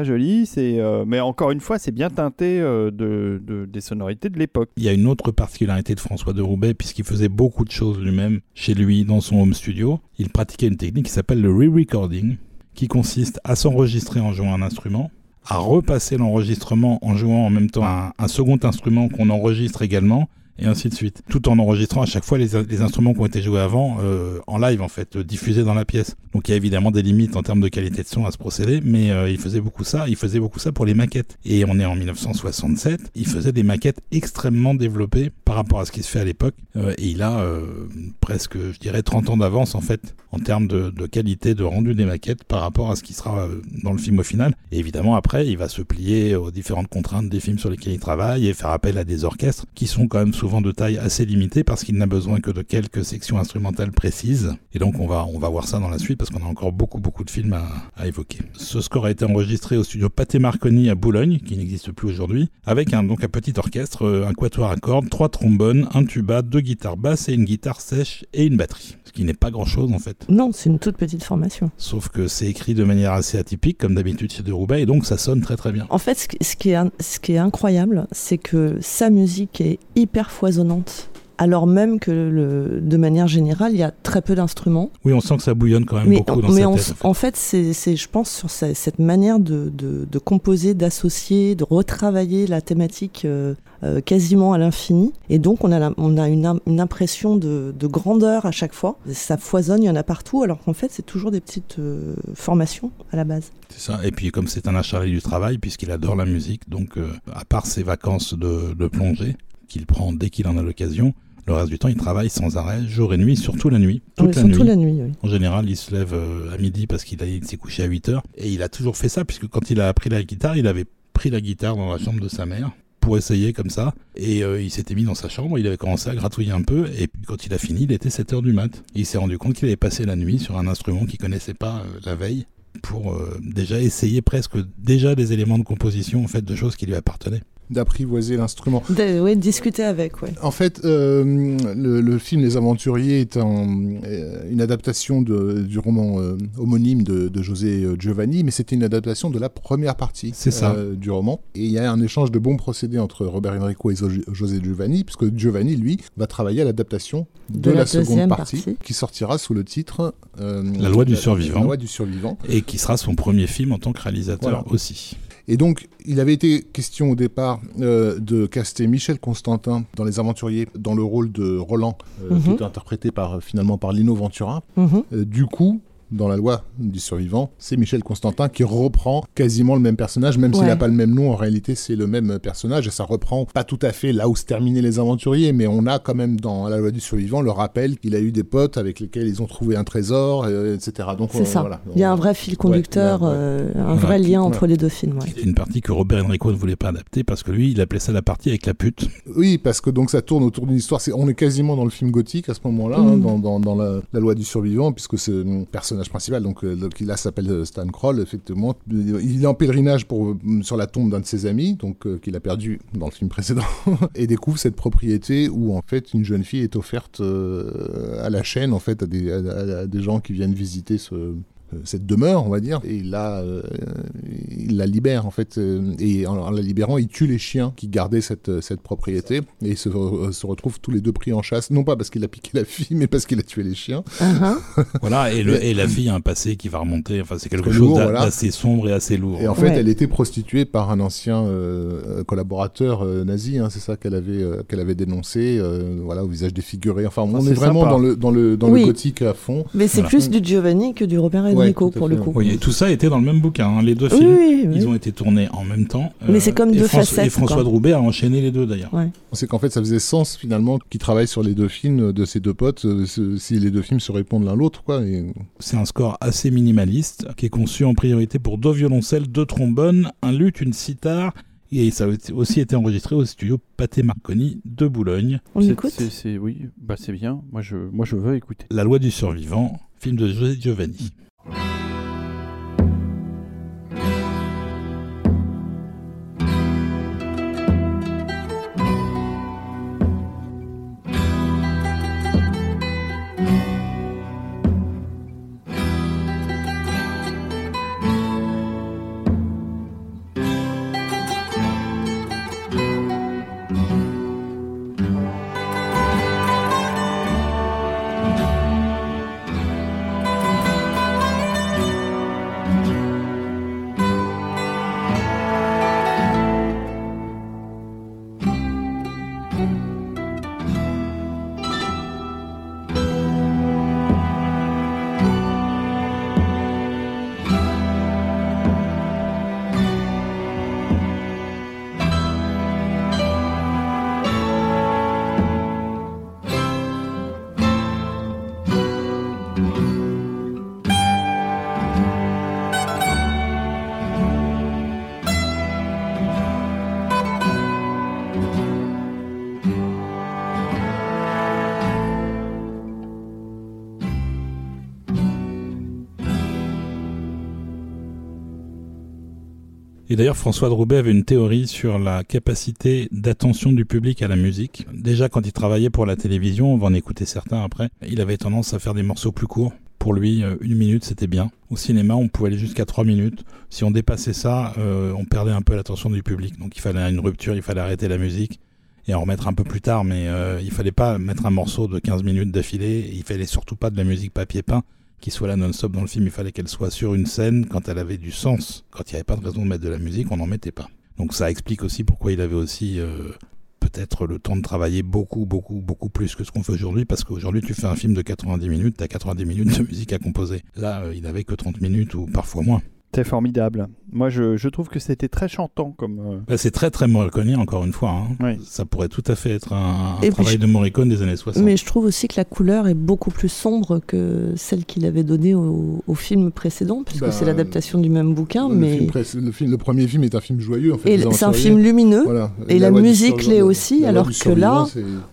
Très joli, c'est euh, mais encore une fois, c'est bien teinté euh, de, de- des sonorités de l'époque. Il y a une autre particularité de François de Roubaix, puisqu'il faisait beaucoup de choses lui-même chez lui dans son home studio. Il pratiquait une technique qui s'appelle le re-recording, qui consiste à s'enregistrer en jouant un instrument, à repasser l'enregistrement en jouant en même temps un second instrument qu'on enregistre également, et ainsi de suite. Tout en enregistrant à chaque fois les, instruments qui ont été joués avant euh, en live en fait, euh, diffusés dans la pièce. Donc il y a évidemment des limites en termes de qualité de son à ce procédé, mais euh, il faisait beaucoup ça. Il faisait beaucoup ça pour les maquettes. Et on est en 1967. Il faisait des maquettes extrêmement développées par rapport à ce qui se fait à l'époque. Euh, et il a euh, presque, je dirais, 30 ans d'avance en fait en termes de, de qualité de rendu des maquettes par rapport à ce qui sera euh, dans le film au final. Et évidemment après, il va se plier aux différentes contraintes des films sur lesquels il travaille et faire appel à des orchestres qui sont quand même souvent de taille assez limitée parce qu'il n'a besoin que de quelques sections instrumentales précises. Et donc on va, on va voir ça dans la suite parce qu'on a encore beaucoup beaucoup de films à, à évoquer. Ce score a été enregistré au studio Pathé Marconi à Boulogne, qui n'existe plus aujourd'hui, avec un, donc un petit orchestre, euh, un quatuor à cordes, trois trombones, un tuba, deux guitares basses et une guitare sèche et une batterie. Ce qui n'est pas grand chose en fait. Non, c'est une toute petite formation. Sauf que c'est écrit de manière assez atypique, comme d'habitude chez De Roubaix, et donc ça sonne très très bien. En fait, ce qui- est, ce qui est incroyable, c'est que sa musique est hyper foisonnante, alors même que le- de manière générale, il y a très peu d'instruments. Oui, on sent que ça bouillonne quand même Mais, beaucoup dans mais sa on tête. s- en fait. c'est, je pense, sur sa- cette manière de, de- de composer, d'associer, de retravailler la thématique euh, euh, quasiment à l'infini. Et donc, on a, la- on a une, im- une impression de, de grandeur à chaque fois. Ça foisonne, il y en a partout, alors qu'en fait, c'est toujours des petites euh, formations à la base. C'est ça. Et puis comme c'est un acharné du travail, puisqu'il adore la musique, donc à part ses vacances de plongée, qu'il prend dès qu'il en a l'occasion, le reste du temps il travaille sans arrêt, jour et nuit, surtout la nuit. Toute Ouais, la surtout nuit. la nuit, oui. En général, il se lève euh, à midi parce qu'il s'est couché à 8 heures. Et il a toujours fait ça, puisque quand il a appris la guitare, il avait pris la guitare dans la chambre de sa mère pour essayer comme ça. Et euh, il s'était mis dans sa chambre, il avait commencé à gratouiller un peu. Et puis quand il a fini, il était 7 heures du mat. Il s'est rendu compte qu'il avait passé la nuit sur un instrument qu'il connaissait pas euh, la veille pour euh, déjà essayer presque déjà des éléments de composition en fait de choses qui lui appartenaient. D'apprivoiser l'instrument. De- ouais, discuter avec, ouais. En fait, euh, le, le film Les Aventuriers est un- euh, une adaptation de- du roman euh, homonyme de, de José Giovanni, mais c'était une adaptation de la première partie C'est ça. euh, du roman. Et il y a un échange de bons procédés entre Robert Enrico et José Giovanni, puisque Giovanni, lui, va travailler à l'adaptation de, De la, la seconde partie, partie. qui sortira sous le titre euh, La loi du survivant. La loi du survivant. Et qui sera son premier film en tant que réalisateur Voilà. aussi. Et donc, il avait été question au départ euh, de caster Michel Constantin dans Les Aventuriers, dans le rôle de Roland, euh, qui Mhm. est interprété par, finalement par Lino Ventura. Mhm. Euh, du coup, dans la loi du survivant, c'est Michel Constantin qui reprend quasiment le même personnage, même s'il Ouais. n'a pas le même nom, en réalité c'est le même personnage, et ça reprend pas tout à fait là où se terminaient les aventuriers, mais on a quand même dans la loi du survivant le rappel qu'il a eu des potes avec lesquels ils ont trouvé un trésor, euh, etc. Donc C'est on- ça. voilà. Il y a un vrai fil conducteur, Ouais, ouais, ouais. euh, un vrai lien entre les deux films. ouais. C'est une partie que Robert Enrico ne voulait pas adapter parce que lui, il appelait ça la partie avec la pute. Oui, parce que donc ça tourne autour d'une histoire. On est quasiment dans le film gothique à ce moment-là, hein, Mm. dans, dans, dans la, la loi du survivant, puisque c'est le principal, donc, euh, là s'appelle euh, Stan Kroll, effectivement. Il est en pèlerinage pour, euh, sur la tombe d'un de ses amis, donc qu'il a perdu dans le film précédent, et découvre cette propriété où en fait une jeune fille est offerte à la chaîne, en fait, à des, gens qui viennent visiter ce cette demeure, on va dire, et là, euh, il la libère en fait, euh, et en, en la libérant, il tue les chiens qui gardaient cette, euh, cette propriété, et ils se, re- se retrouvent tous les deux pris en chasse, non pas parce qu'il a piqué la fille, mais parce qu'il a tué les chiens. Uh-huh. Voilà, et, le, et la fille a un passé qui va remonter. Enfin, c'est quelque chose lourd, d'a- voilà. d'assez sombre et assez lourd. Et en fait, Ouais. elle était prostituée par un ancien euh, collaborateur euh, nazi, hein, c'est ça qu'elle avait, euh, qu'elle avait dénoncé, euh, voilà, au visage défiguré. Enfin, on est vraiment sympa. dans le, dans le, dans Oui. le gothique à fond. Mais c'est Voilà. plus du Giovanni que du Robert Ouais, Pour le coup. Oui, et tout ça était dans le même bouquin. hein. Les deux Oui, films, oui, oui. ils ont été tournés en même temps. Mais c'est comme et deux François- facettes, Et François quoi. a enchaîné les deux d'ailleurs. C'est qu'en fait, ça faisait sens finalement qu'ils travaillent sur les deux films de ces deux potes, euh, si les deux films se répondent l'un l'autre, quoi. Et... C'est un score assez minimaliste qui est conçu en priorité pour deux violoncelles, deux trombones, un luth, une sitar. Et ça a aussi été enregistré au studio Pathé Marconi de Boulogne. On C'est- écoute c'est- Oui, bah c'est bien. Moi je, moi, je veux écouter. La loi du survivant, film de José Giovanni. Thank you. Et d'ailleurs, François de Roubaix avait une théorie sur la capacité d'attention du public à la musique. Déjà, quand il travaillait pour la télévision, on va en écouter certains après, il avait tendance à faire des morceaux plus courts. Pour lui, euh, une minute, c'était bien. Au cinéma, on pouvait aller jusqu'à trois minutes. Si on dépassait ça, euh, on perdait un peu l'attention du public. Donc il fallait une rupture, il fallait arrêter la musique et en remettre un peu plus tard. Mais euh, il fallait pas mettre un morceau de 15 minutes d'affilée. Il fallait surtout pas de la musique papier peint qui soit là non-stop dans le film. Il fallait qu'elle soit sur une scène quand elle avait du sens. Quand il n'y avait pas de raison de mettre de la musique, on n'en mettait pas. Donc ça explique aussi pourquoi il avait aussi euh, peut-être le temps de travailler beaucoup, beaucoup, beaucoup plus que ce qu'on fait aujourd'hui. Parce qu'aujourd'hui, tu fais un film de 90 minutes, tu as 90 minutes de musique à composer. Là, euh, il n'avait que 30 minutes ou parfois moins. C'est formidable. Moi, je, je trouve que c'était très chantant comme. euh, Bah, c'est très très Morricone encore une fois. hein. Oui. Ça pourrait tout à fait être un, travail je- de Morricone des années 60. Mais je trouve aussi que la couleur est beaucoup plus sombre que celle qu'il avait donnée au, au film précédent, puisque Bah, c'est l'adaptation du même bouquin. le, mais... film pré- le, film- le premier film est un film joyeux en fait. C'est un film lumineux. Voilà. et la musique l'est aussi, la alors que là,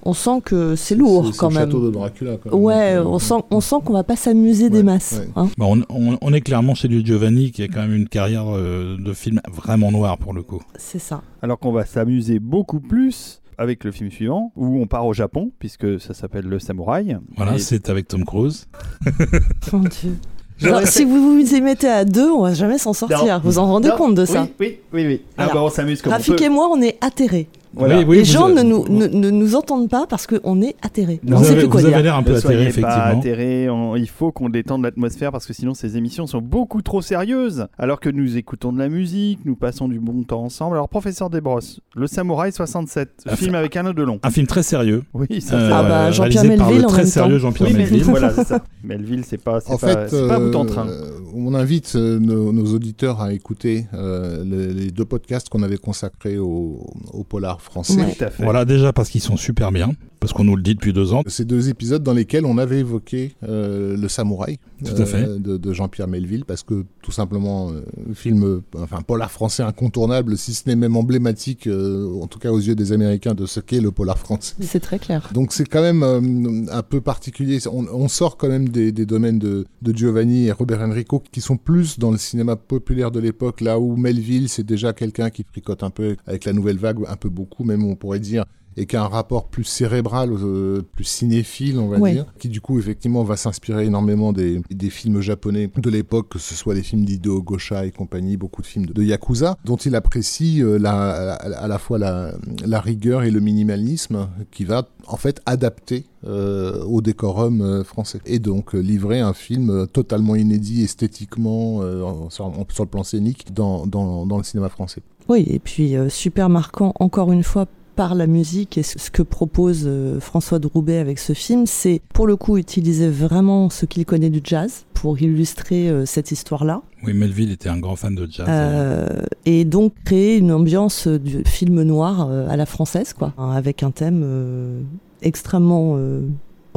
On sent que c'est lourd quand le même. château de Dracula. Quoi. Ouais, Donc, euh, on sent, on sent qu'on va pas s'amuser des Ouais, masses. ouais. hein. Bah, on, on- on est clairement chez du Giovanni qui a quand même une carrière euh, de film vraiment noir pour le coup. C'est ça. Alors qu'on va s'amuser beaucoup plus avec le film suivant, où on part au Japon, puisque ça s'appelle Le Samouraï. Voilà, Et- c'est avec Tom Cruise. Mon Dieu. Alors, si vous vous y mettez à deux, on va jamais s'en sortir. Non. Vous en rendez Non, compte de ça Oui, oui, oui. oui. Ah Alors, bah, on s'amuse comme on Rafik peut. et moi, on est atterrés. Voilà. Oui, oui, Les gens avez- ne nous, ne, ne nous entendent pas parce qu'on est atterrés. On avez, plus quoi vous avez l'air un peu atterré, soyez pas effectivement. atterrés, on- il faut qu'on détende l'atmosphère parce que sinon ces émissions sont beaucoup trop sérieuses. Alors que nous écoutons de la musique, nous passons du bon temps ensemble. Alors professeur Desbrosses, Le Samouraï 67, Ah, film avec Alain Delon. Un film très sérieux. Oui, ça euh, Ah bah, Jean-Pierre par Melville le en très même sérieux. Jean-Pierre Oui, Melville, Melville. voilà, c'est ça. Melville, c'est pas, c'est En pas, fait, c'est pas un bout en train. euh, on invite euh, nos, nos auditeurs à écouter euh, les, les deux podcasts qu'on avait consacrés au, au polar français. Ouais. Tout à fait. Voilà, déjà parce qu'ils sont super bien, parce qu'on nous le dit depuis deux ans. Ces deux épisodes dans lesquels on avait évoqué euh, le samouraï Tout à fait. de, de Jean-Pierre Melville parce que tout simplement euh, film euh, enfin polar français incontournable si ce n'est même emblématique euh, en tout cas aux yeux des Américains de ce qu'est le polar français. C'est très clair. Donc c'est quand même euh, un peu particulier. On, on sort quand même des, des domaines de, de Giovanni et Robert Enrico qui sont plus dans le cinéma populaire de l'époque, là où Melville c'est déjà quelqu'un qui fricote un peu avec la nouvelle vague, un peu beaucoup même on pourrait dire et qui a un rapport plus cérébral, euh, plus cinéphile, on va Ouais. dire, qui du coup effectivement va s'inspirer énormément des, des films japonais de l'époque, que ce soit les films d'Hideo Gosha et compagnie, beaucoup de films de, de Yakuza, dont il apprécie euh, la, à, à la fois la, la rigueur et le minimalisme, qui va en fait adapter euh, au décorum euh, français. Et donc livrer un film totalement inédit esthétiquement, en- sur, le plan scénique, dans, dans, dans le cinéma français. Oui, et puis euh, super marquant, encore une fois, par la musique et ce que propose euh, François de Roubaix avec ce film, c'est pour le coup utiliser vraiment ce qu'il connaît du jazz pour illustrer euh, cette histoire-là. Oui, Melville était un grand fan de jazz. Euh, et donc créer une ambiance du film noir à la française, quoi, avec un thème euh, extrêmement euh,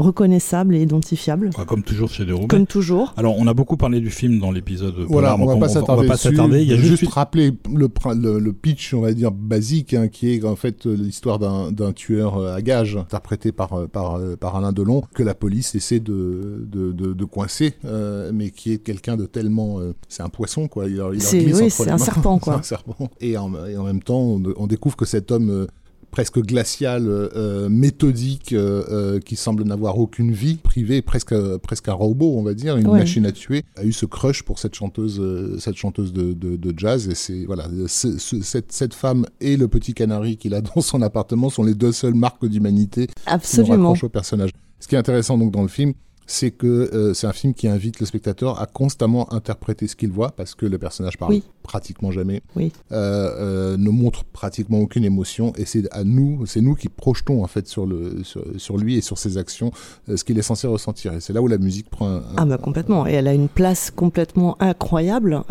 reconnaissable et identifiable, comme toujours chez De Roubaix. comme toujours. Alors, on a beaucoup parlé du film dans l'épisode Voilà, on va pas on s'attarder va pas s'attarder. Il y a juste, juste rappeler le, pr- le, le pitch, on va dire basique, hein, qui est en fait l'histoire d'un tueur euh, à gages interprété par euh, par euh, par Alain Delon que la police essaie de de, de, de coincer, euh, mais qui est quelqu'un de tellement euh, c'est un poisson quoi. Il, il C'est- oui, un serpent, C'est quoi. un serpent. Et en, et en même temps, on, on découvre que cet homme euh, presque glacial, euh, méthodique, euh, euh, qui semble n'avoir aucune vie privée, presque presque un robot, on va dire, une Ouais. machine à tuer, a eu ce crush pour cette chanteuse, euh, cette chanteuse de, de, de jazz. Et c'est voilà, ce- ce- cette, cette femme et le petit canari qu'il a dans son appartement sont les deux seules marques d'humanité qui nous raccrochent au personnage. Ce qui est intéressant donc dans le film, c'est que euh, c'est un film qui invite le spectateur à constamment interpréter ce qu'il voit parce que le personnage parle Oui. pratiquement jamais, Oui. euh, euh, ne montre pratiquement aucune émotion et c'est à nous, c'est nous qui projetons en fait sur le sur, sur lui et sur ses actions ce qu'il est censé ressentir et c'est là où la musique prend un, un- Ah bah complètement, et elle a une place complètement incroyable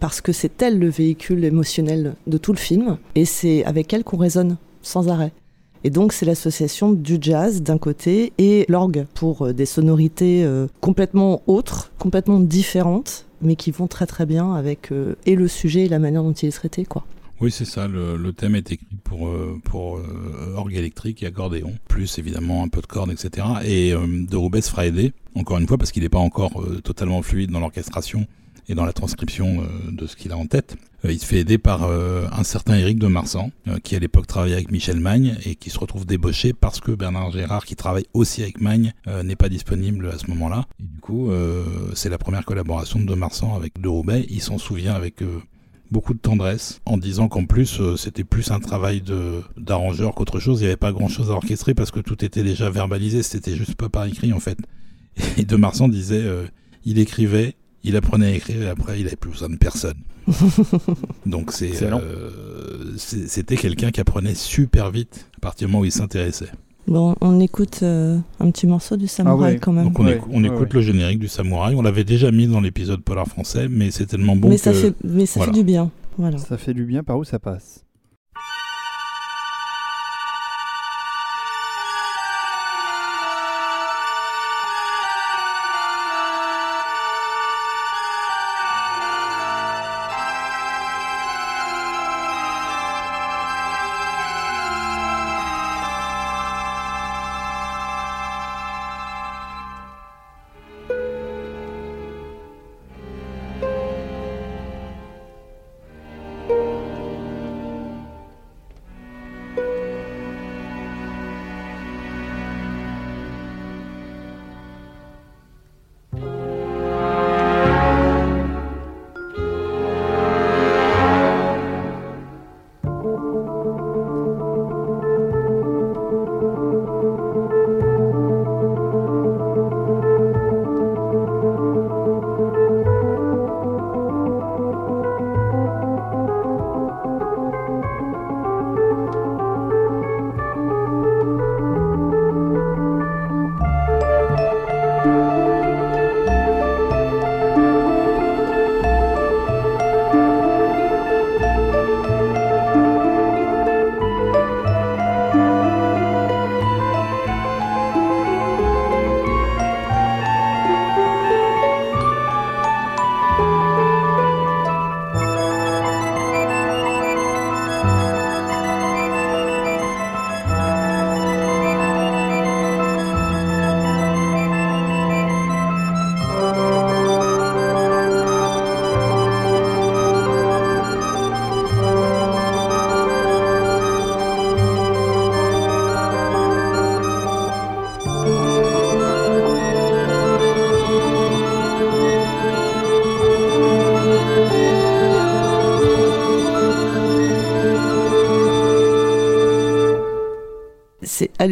parce que c'est elle le véhicule émotionnel de tout le film et c'est avec elle qu'on résonne sans arrêt. Et donc c'est l'association du jazz d'un côté et l'orgue pour euh, des sonorités euh, complètement autres, complètement différentes, mais qui vont très très bien avec euh, et le sujet et la manière dont il est traité quoi. Oui, c'est ça. Le, thème est écrit pour, pour orgue électrique et accordéon, plus évidemment un peu de cordes, etc. Et De fera aider, encore une fois, parce qu'il n'est pas encore totalement fluide dans l'orchestration et dans la transcription euh, de ce qu'il a en tête. Euh, il se fait aider par euh, un certain Éric de Marsan, qui à l'époque travaillait avec Michel Magne et qui se retrouve débauché parce que Bernard Gérard, qui travaille aussi avec Magne, n'est pas disponible à ce moment-là. Du coup, c'est la première collaboration de Marsan avec De Roubaix. Il s'en souvient avec beaucoup de tendresse en disant qu'en plus c'était plus un travail d'arrangeur qu'autre chose. Il n'y avait pas grand chose à orchestrer parce que tout était déjà verbalisé, c'était juste pas par écrit en fait. Et de Marsan disait il écrivait, il apprenait à écrire et après il avait plus besoin de personne. Donc c'est euh, c'était quelqu'un qui apprenait super vite à partir du moment où il s'intéressait. Bon, on écoute euh, un petit morceau du samouraï ah quand même. Donc on, écoute le générique du samouraï. On l'avait déjà mis dans l'épisode polar français, mais c'est tellement bon. Mais ça fait, mais ça fait du bien. Voilà. Ça fait du bien par où ça passe?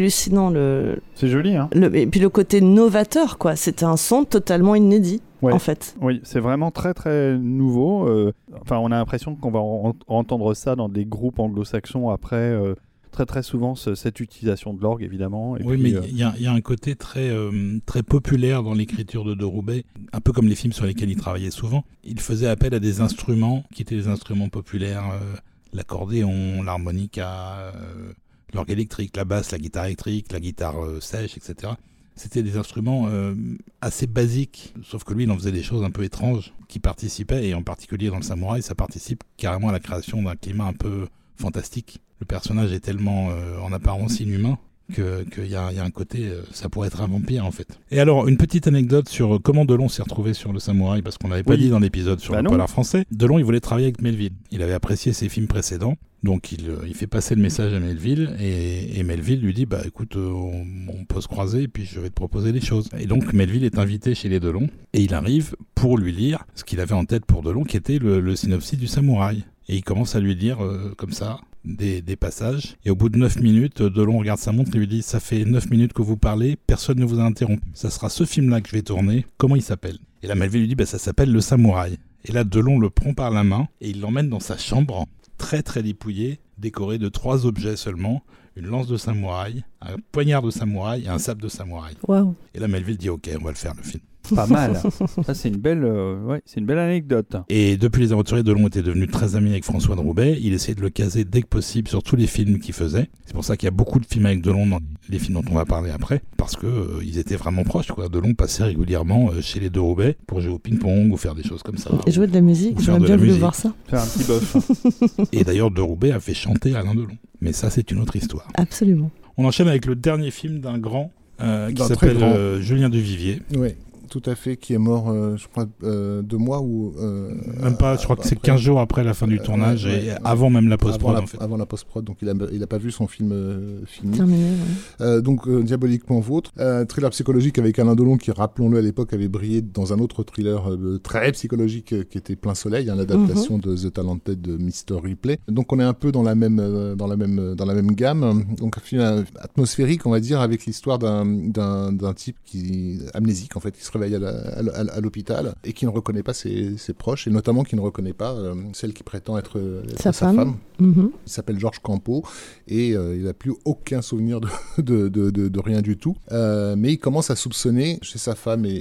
Hallucinant le. C'est joli, hein. Le, et puis le côté novateur, quoi. C'était un son totalement inédit, en fait. Oui, c'est vraiment très très nouveau. Euh, enfin, on a l'impression qu'on va entendre ça dans des groupes anglo-saxons après. Euh, très très souvent cette utilisation de l'orgue évidemment. oui, mais euh, il y, a un côté très très populaire dans l'écriture de De Roubaix, un peu comme les films sur lesquels il travaillait souvent. Il faisait appel à des instruments qui étaient des instruments populaires, l'accordéon, l'harmonica, l'orgue électrique, la basse, la guitare électrique, la guitare euh, sèche, etc. C'était des instruments euh, assez basiques, sauf que lui, il en faisait des choses un peu étranges qui participaient, et en particulier dans le samouraï, ça participe carrément à la création d'un climat un peu fantastique. Le personnage est tellement euh, en apparence inhumain qu'il y, a un côté, ça pourrait être un vampire en fait. Et alors, une petite anecdote sur comment Delon s'est retrouvé sur le samouraï, parce qu'on l'avait pas dit dans l'épisode sur bah le polar français. Delon, il voulait travailler avec Melville. Il avait apprécié ses films précédents, donc il, euh, il fait passer le message à Melville, et, Melville lui dit, bah écoute, euh, on, peut se croiser, et puis je vais te proposer des choses. Et donc Melville est invité chez les Delon, et il arrive pour lui lire ce qu'il avait en tête pour Delon, qui était le, synopsis du samouraï. Et il commence à lui dire comme ça, des, passages. Et au bout de 9 minutes, Delon regarde sa montre et lui dit Ça fait 9 minutes que vous parlez, personne ne vous a interrompu. Ça sera ce film-là que je vais tourner. Comment il s'appelle? Et la Melville lui dit bah, Ça s'appelle Le Samouraï. Et là, Delon le prend par la main et il l'emmène dans sa chambre, très très dépouillée, décorée de trois objets seulement une lance de samouraï, un poignard de samouraï et un sabre de samouraï. Et la Melville dit Ok, on va le faire le film. Pas mal. Ça, c'est une belle, euh, ouais, c'est une belle anecdote. Et depuis Les Aventuriers, Delon était devenu très ami avec François de Roubaix. Il essayait de le caser dès que possible sur tous les films qu'il faisait. C'est pour ça qu'il y a beaucoup de films avec Delon dans les films dont on va parler après, parce que euh, ils étaient vraiment proches. Quoi. Delon passait régulièrement euh, chez les deux Roubaix pour jouer au ping-pong ou faire des choses comme ça. Et jouer de la musique. J'aimerais bien voulu voir ça. Faire un petit bof. Et d'ailleurs, de Roubaix a fait chanter Alain Delon. Mais ça, c'est une autre histoire. Absolument. On enchaîne avec le dernier film d'un grand qui s'appelle Julien Duvivier. Oui tout à fait, qui est mort, euh, je crois, euh, deux mois ou. euh, Même pas, je crois que c'est après- 15 jours après la fin du Euh, tournage ouais, et ouais. avant même la avant post-prod en fait. avant la post-prod, donc il a, il a pas vu son film euh, fini. Terminé. ouais. Euh, donc euh, Diaboliquement Vôtre, euh, thriller psychologique avec Alain Delon qui, rappelons-le, à l'époque avait brillé dans un autre thriller euh, très psychologique euh, qui était Plein Soleil, hein, l'adaptation de The Talented de Mr. Ripley. Donc on est un peu dans la même, euh, dans la même, dans la même gamme. Donc un film atmosphérique, on va dire, avec l'histoire d'un, d'un, d'un type qui amnésique en fait, qui se réveille à, l'hôpital et qui ne reconnaît pas ses, ses proches et notamment qui ne reconnaît pas euh, celle qui prétend être, euh, être Sa sa, femme. femme. Mhm. Il s'appelle Georges Campo et euh, il n'a plus aucun souvenir de, de, de, de- de rien du tout. Euh, mais il commence à soupçonner chez sa femme et,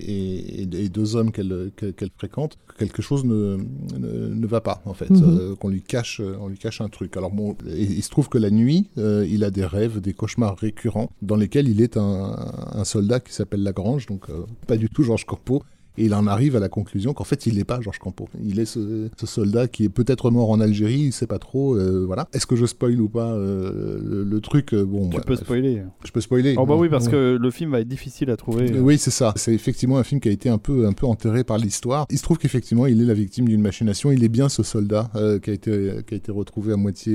et, deux hommes qu'elle fréquente que quelque chose ne, ne, ne va pas en fait, Mhm. qu'on lui cache, on lui cache un truc. Alors bon, il se trouve que la nuit, il a des rêves, des cauchemars récurrents dans lesquels il est un, un soldat qui s'appelle Lagrange, donc pas du tout Georges Campo. Et il en arrive à la conclusion qu'en fait, il n'est pas Georges Campo. Il est ce, ce soldat qui est peut-être mort en Algérie, il sait pas trop. euh, voilà. Est-ce que je spoil ou pas euh, le, le truc euh, Bon, Tu ouais, peux bref. spoiler. Je peux spoiler. Oh bah oui, parce Ouais. que le film va être difficile à trouver. Euh, Oui, c'est ça. C'est effectivement un film qui a été un peu, un peu enterré par l'histoire. Il se trouve qu'effectivement, il est la victime d'une machination. Il est bien ce soldat euh, qui, a été, qui a été retrouvé à moitié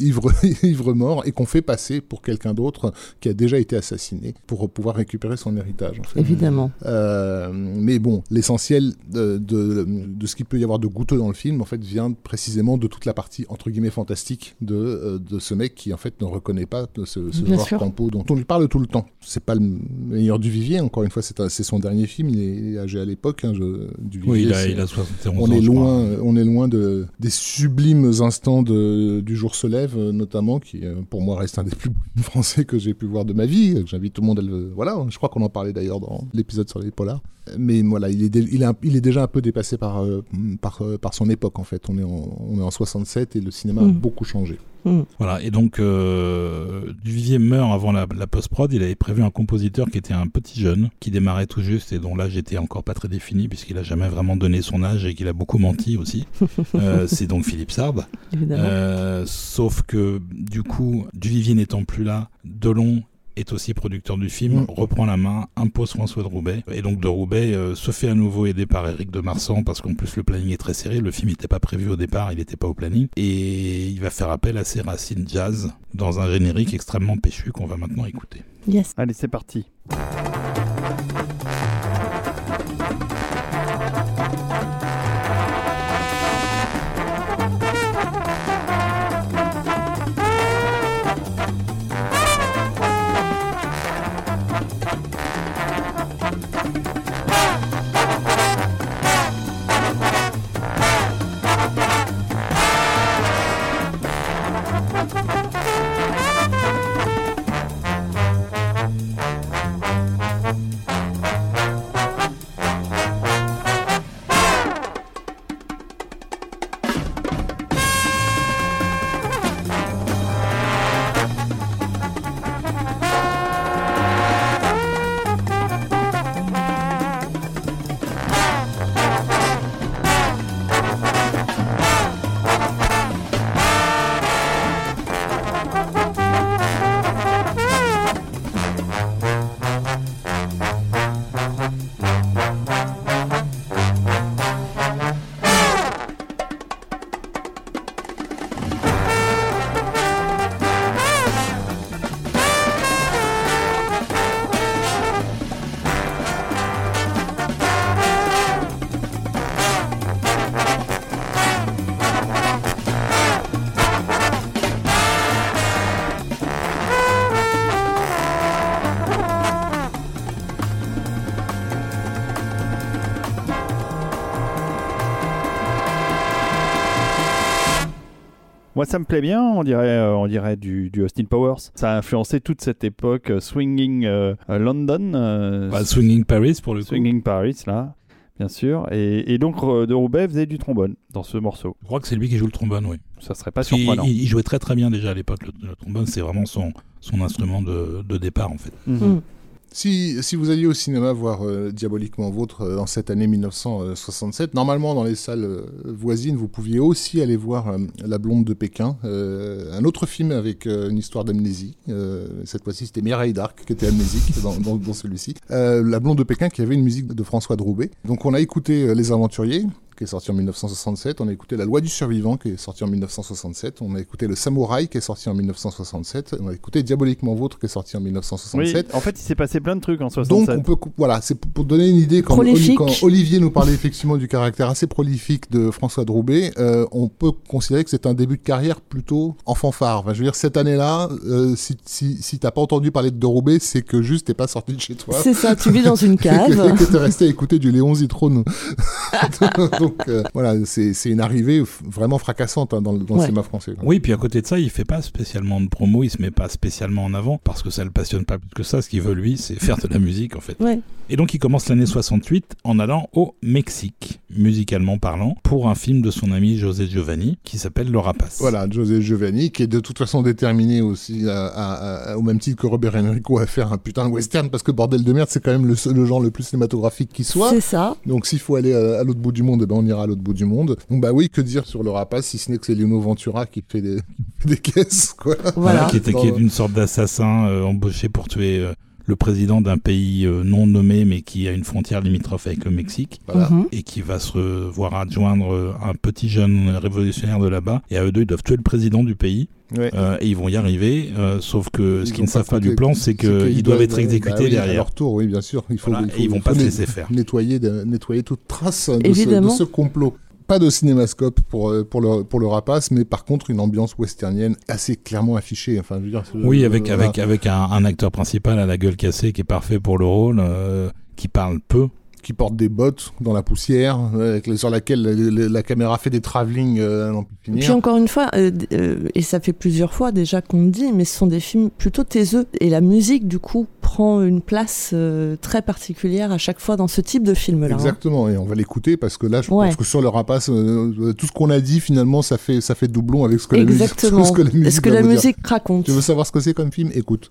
ivre, ivre mort et qu'on fait passer pour quelqu'un d'autre qui a déjà été assassiné pour pouvoir récupérer son héritage. En fait. Évidemment. Euh, mais bon, l'essentiel de, de, de ce qu'il peut y avoir de goûteux dans le film, en fait, vient précisément de toute la partie entre guillemets fantastique de, euh, de ce mec qui en fait ne reconnaît pas ce, ce Georges sûr. Campo dont on lui parle tout le temps. C'est pas le meilleur du Vivier, encore une fois, c'est son dernier film. Il est âgé à l'époque hein, du Vivier. Oui, il a, il a 71 on ans. est je crois. loin, on est loin de, des sublimes instants de, du jour se lève, euh, notamment, qui euh, pour moi reste un des plus beaux français que j'ai pu voir de ma vie. J'invite tout le monde à le. Voilà, je crois qu'on en parlait d'ailleurs dans l'épisode sur les polars. Mais voilà, il est, dé- il est, un- il est déjà un peu dépassé par, euh, par, euh, par son époque en fait. On est en, on est en 67 et le cinéma a Mm. beaucoup changé. Voilà, et donc euh, Duvivier meurt avant la, la post-prod. Il avait prévu un compositeur qui était un petit jeune, qui démarrait tout juste et dont l'âge était encore pas très défini, puisqu'il a jamais vraiment donné son âge et qu'il a beaucoup menti aussi. Euh, c'est donc Philippe Sard. Euh, sauf que du coup, Duvivier n'étant plus là, Delon est aussi producteur du film, Mm. reprend la main, impose François de Roubaix, et donc de Roubaix euh, se fait à nouveau aider par Eric de Marsan, parce qu'en plus le planning est très serré, le film n'était pas prévu au départ, il n'était pas au planning, et il va faire appel à ses racines jazz dans un générique extrêmement péchu qu'on va maintenant écouter. Yes. Allez, c'est parti. Moi, ça me plaît bien. On dirait, euh, on dirait du, du Austin Powers. Ça a influencé toute cette époque euh, swinging euh, London, euh, Bah, Swinging Paris pour le coup. swinging Paris là, bien sûr. Et, et donc euh, de Roubaix faisait du trombone dans ce morceau. Je crois que c'est lui qui joue le trombone, oui. Ça serait pas surprenant. il, il jouait très très bien déjà à l'époque. Le, le trombone, c'est vraiment son, son instrument de, de départ en fait. Mhm. Mm. Si, vous alliez au cinéma voir euh, Diaboliquement Vôtre euh, en cette année 1967, normalement dans les salles euh, voisines, vous pouviez aussi aller voir euh, La Blonde de Pékin, un autre film avec une histoire d'amnésie. Cette fois-ci, c'était Mireille d'Arc qui était amnésique dans, dans- celui-ci. La Blonde de Pékin qui avait une musique de François Droubet. Donc on a écouté Les Aventuriers qui est sorti en 1967, on a écouté La Loi du Survivant qui est sorti en 1967, on a écouté Le Samouraï qui est sorti en 1967, on a écouté Diaboliquement Vôtre qui est sorti en Oui, 1967. en fait, il s'est passé plein de trucs en Donc 67. on peut voilà, c'est pour, donner une idée quand, Olivier nous parlait effectivement du caractère assez prolifique de François Droubet, euh, on peut considérer que c'est un début de carrière plutôt en fanfare. Enfin, je veux dire cette année-là, euh, si si, si t'as pas entendu parler de Droubet, c'est que juste t'es pas sorti de chez toi. C'est ça, tu vis dans une cave. que t'es resté à écouter du Léon Zitrone. Donc euh, voilà, c'est une arrivée vraiment fracassante hein, dans, le- dans le Ouais. cinéma français. quoi. Oui, puis à côté de ça, il fait pas spécialement de promo, il se met pas spécialement en avant parce que ça le passionne pas plus que ça. Ce qu'il veut lui, c'est faire de la musique en fait. Ouais. Et donc il commence l'année 68 en allant au Mexique, musicalement parlant, pour un film de son ami José Giovanni qui s'appelle Le Rapace. Voilà, José Giovanni, qui est de toute façon déterminé aussi, à- à- à- au même titre que Robert Enrico, à faire un putain de western, parce que bordel de merde, c'est quand même le, genre le plus cinématographique qui soit. C'est ça. Donc s'il faut aller à, à l'autre bout du monde, eh ben on ira à l'autre bout du monde. Donc bah oui, que dire sur le rapace, si ce n'est que c'est Lino Ventura qui fait des, caisses, quoi. Voilà. qui, était, Dans- qui est une sorte d'assassin euh, embauché pour tuer euh, le président d'un pays euh, non nommé mais qui a une frontière limitrophe avec le Mexique Voilà. Mhm. et qui va se voir adjoindre euh, un petit jeune révolutionnaire de là-bas et à eux deux ils doivent tuer le président du pays Ouais. euh, et ils vont y arriver euh, sauf que ce Ils qu'ils ne savent pas du plan c'est qu'ils doivent être exécutés bah oui, À derrière leur tour, oui, bien sûr. Il faut, Voilà, il faut- et ils vont il pas faut se laisser faire Nettoyer, de- nettoyer toute trace de ce, de ce complot. Pas de cinémascope pour, euh, pour, le, pour le rapace, mais par contre une ambiance westernienne assez clairement affichée. Enfin, je veux dire, oui avec euh, avec avec un, un acteur principal à la gueule cassée qui est parfait pour le rôle euh, qui parle peu qui porte des bottes dans la poussière, euh, avec les- sur laquelle la, la- la caméra fait des travelling euh. Puis encore une fois, euh, euh, et ça fait plusieurs fois déjà qu'on le dit, mais ce sont des films plutôt taiseux. Et la musique, du coup, prend une place euh, très particulière à chaque fois dans ce type de film-là. hein. Exactement, et on va l'écouter parce que là, je Ouais. pense que sur le rapace, euh, euh, tout ce qu'on a dit finalement, ça fait ça fait doublon avec ce que la musique, Exactement. ce que la musique, Est-ce que la musique raconte Tu veux savoir ce que c'est comme film? Écoute.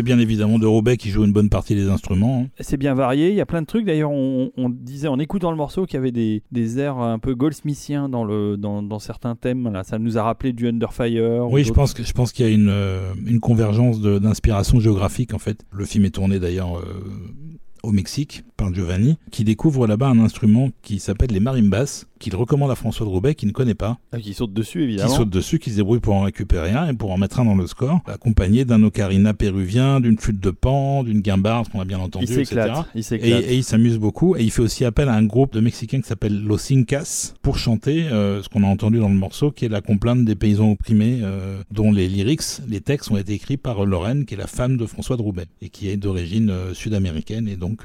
C'est bien évidemment de Roubaix qui joue une bonne partie des instruments. hein. C'est bien varié, il y a plein de trucs. D'ailleurs, on, on disait en écoutant le morceau qu'il y avait des, des airs un peu goldsmithiens dans, le, dans, dans certains thèmes. Là. Ça nous a rappelé du Under Fire. ou Oui, je pense que je pense qu'il y a une, euh, une convergence d'inspiration géographique en fait. Le film est tourné d'ailleurs euh, au Mexique par Giovanni, qui découvre là-bas un instrument qui s'appelle les marimbas, qu'il recommande à François de Roubaix, qui ne connaît pas, Ah, qui saute dessus, qui évidemment. saute dessus, qui se débrouille pour en récupérer un et pour en mettre un dans le score, accompagné d'un ocarina péruvien, d'une flûte de pan, d'une guimbarde, qu'on a bien entendu, Il etc. s'éclate. Il Et, s'éclate. et il s'amuse beaucoup. Et il fait aussi appel à un groupe de Mexicains qui s'appelle Los Incas pour chanter euh, ce qu'on a entendu dans le morceau, qui est la complainte des paysans opprimés, euh, dont les lyrics, les textes ont été écrits par Lorraine, qui est la femme de François de Roubaix, et qui est d'origine euh, sud-américaine et donc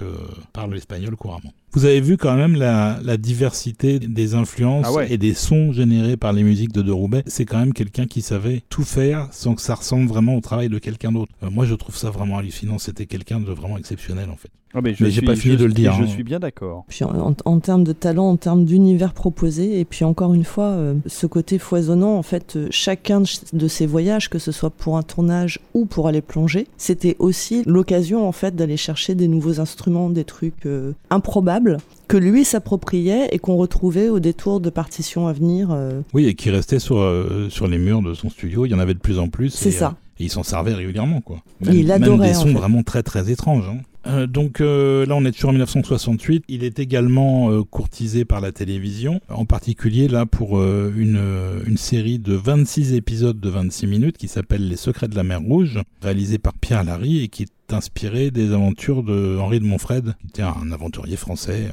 parle l'espagnol couramment. Vous avez vu quand même la, la diversité des influences Ah ouais. et des sons générés par les musiques de De Roubaix. C'est quand même quelqu'un qui savait tout faire sans que ça ressemble vraiment au travail de quelqu'un d'autre. Euh, moi, je trouve ça vraiment hallucinant. C'était quelqu'un de vraiment exceptionnel en fait. Ah, mais je mais j'ai suis- pas fini je- de le dire, Je hein. suis bien d'accord. Puis en, en- en termes de talent, en termes d'univers proposé, et puis encore une fois, euh, ce côté foisonnant, en fait, euh, chacun de de ces voyages, que ce soit pour un tournage ou pour aller plonger, c'était aussi l'occasion, en fait, d'aller chercher des nouveaux instruments, des trucs euh, improbables que lui s'appropriait et qu'on retrouvait au détour de partitions à venir. euh, Oui, et qui restait sur, euh, sur les murs de son studio. Il y en avait de plus en plus. C'est ça. Et il s'en servait régulièrement, quoi. Et il même adorait, des en sons fait. vraiment très très étranges. hein. Euh, donc euh, là, on est toujours en 1968. Il est également euh, courtisé par la télévision, en particulier là pour une, une série de 26 épisodes de 26 minutes qui s'appelle Les Secrets de la Mer Rouge, réalisée par Pierre Larry et qui est inspiré des aventures de Henri de Montfred, qui était un aventurier français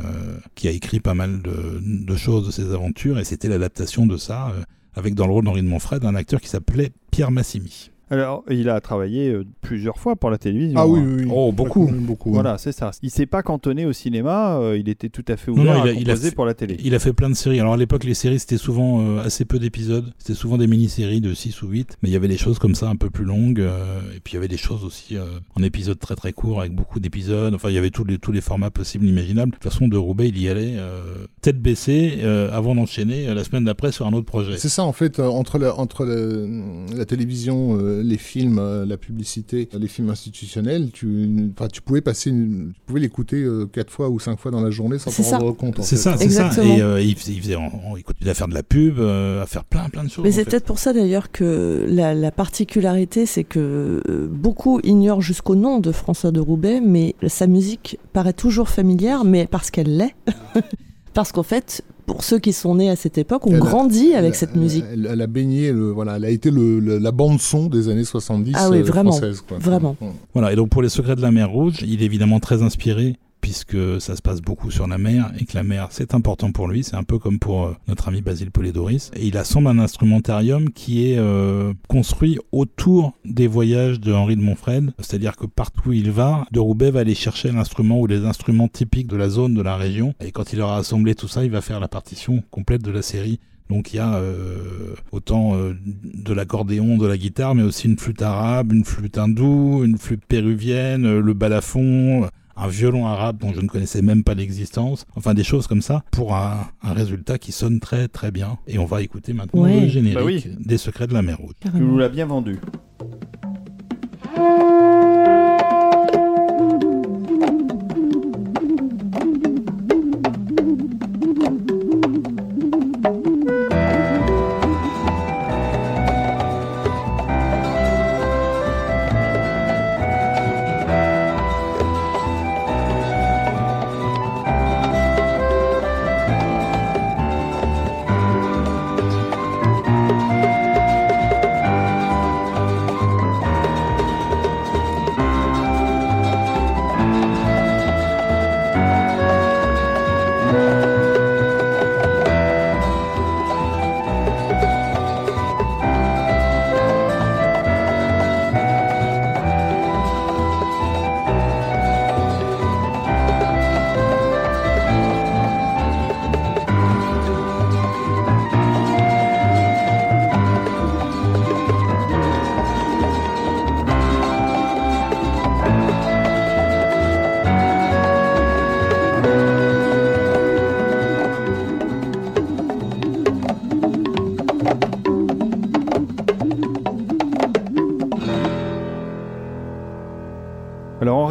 qui a écrit pas mal de, de choses de ses aventures et c'était l'adaptation de ça avec dans le rôle d'Henri de Montfred un acteur qui s'appelait Pierre Massimi. Alors, il a travaillé euh, plusieurs fois pour la télévision. Ah oui, hein. oui, oui. Oh, beaucoup. beaucoup. Voilà, c'est ça. Il s'est pas cantonné au cinéma, euh, il était tout à fait ouvert non, à a- il a fait- pour la télé. Il a fait plein de séries. Alors à l'époque, les séries, c'était souvent euh, assez peu d'épisodes. C'était souvent des mini-séries de 6 ou 8. Mais il y avait des choses comme ça un peu plus longues. euh, et puis il y avait des choses aussi euh, en épisodes très très courts avec beaucoup d'épisodes. Enfin, il y avait tous les, tous les formats possibles, imaginables. De toute façon, de Roubaix, il y allait euh, tête baissée euh, avant d'enchaîner euh, la semaine d'après sur un autre projet. C'est ça en fait euh, entre la, entre la, la télévision, euh, les films, euh, la publicité, les films institutionnels, tu, enfin, tu pouvais passer, une- tu pouvais l'écouter euh, quatre fois ou cinq fois dans la journée sans t'en rendre compte. C'est ça, c'est ça. Exactement. Et euh, il, faisait, il, faisait- il continuait à faire de la pub, euh, à faire plein plein de choses. Mais c'est peut-être pour ça d'ailleurs que la, la particularité, c'est que beaucoup ignorent jusqu'au nom de François de Roubaix, mais sa musique paraît toujours familière, mais parce qu'elle l'est. parce qu'en fait, pour ceux qui sont nés à cette époque, on Elle a- grandit avec Elle- cette elle- musique. Elle, elle a baigné, le, voilà, elle a été le, le- la bande son des années 70 Ah oui, euh, vraiment, françaises. Quoi. vraiment. Voilà, et donc pour les secrets de la mer Rouge, il est évidemment très inspiré puisque ça se passe beaucoup sur la mer et que la mer c'est important pour lui, c'est un peu comme pour euh, notre ami Basile Polidoris. Et il assemble un instrumentarium qui est euh, construit autour des voyages de Henri de Montfred, c'est-à-dire que partout où il va, de Roubaix va aller chercher l'instrument ou les instruments typiques de la zone, de la région, et quand il aura assemblé tout ça, il va faire la partition complète de la série. Donc il y a euh, autant euh, de l'accordéon, de la guitare, mais aussi une flûte arabe, une flûte hindoue, une flûte péruvienne, le balafon, un violon arabe dont je ne connaissais même pas l'existence. Enfin des choses comme ça pour un, un résultat qui sonne très très bien. Et on va écouter maintenant Ouais. le générique Bah oui. des Secrets de la Mer Rouge. Tu nous l'as bien vendu.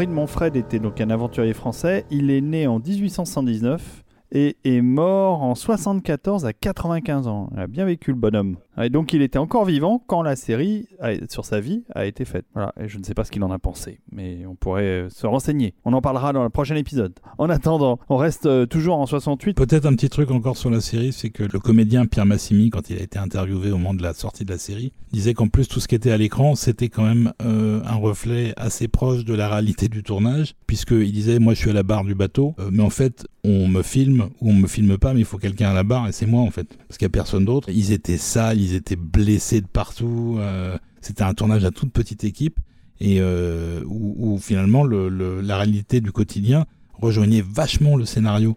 Henri de était donc un aventurier français. Il est né en 1819 et est mort en 74 à 95 ans. Il a bien vécu le bonhomme. Et donc il était encore vivant quand la série sur sa vie a été faite. Voilà. Et je ne sais pas ce qu'il en a pensé, mais on pourrait euh, se renseigner. On en parlera dans le prochain épisode. En attendant, on reste euh, toujours en 68. Peut-être un petit truc encore sur la série, c'est que le comédien Pierre Massimi, quand il a été interviewé au moment de la sortie de la série, disait qu'en plus tout ce qui était à l'écran, c'était quand même euh, un reflet assez proche de la réalité du tournage, puisqu'il disait, moi je suis à la barre du bateau, mais en fait on me filme ou on me filme pas, mais il faut quelqu'un à la barre et c'est moi en fait, parce qu'il y a personne d'autre. Ils étaient sales, ils étaient blessés de partout. euh, c'était un tournage à toute petite équipe et euh, où, finalement le, le- la réalité du quotidien rejoignait vachement le scénario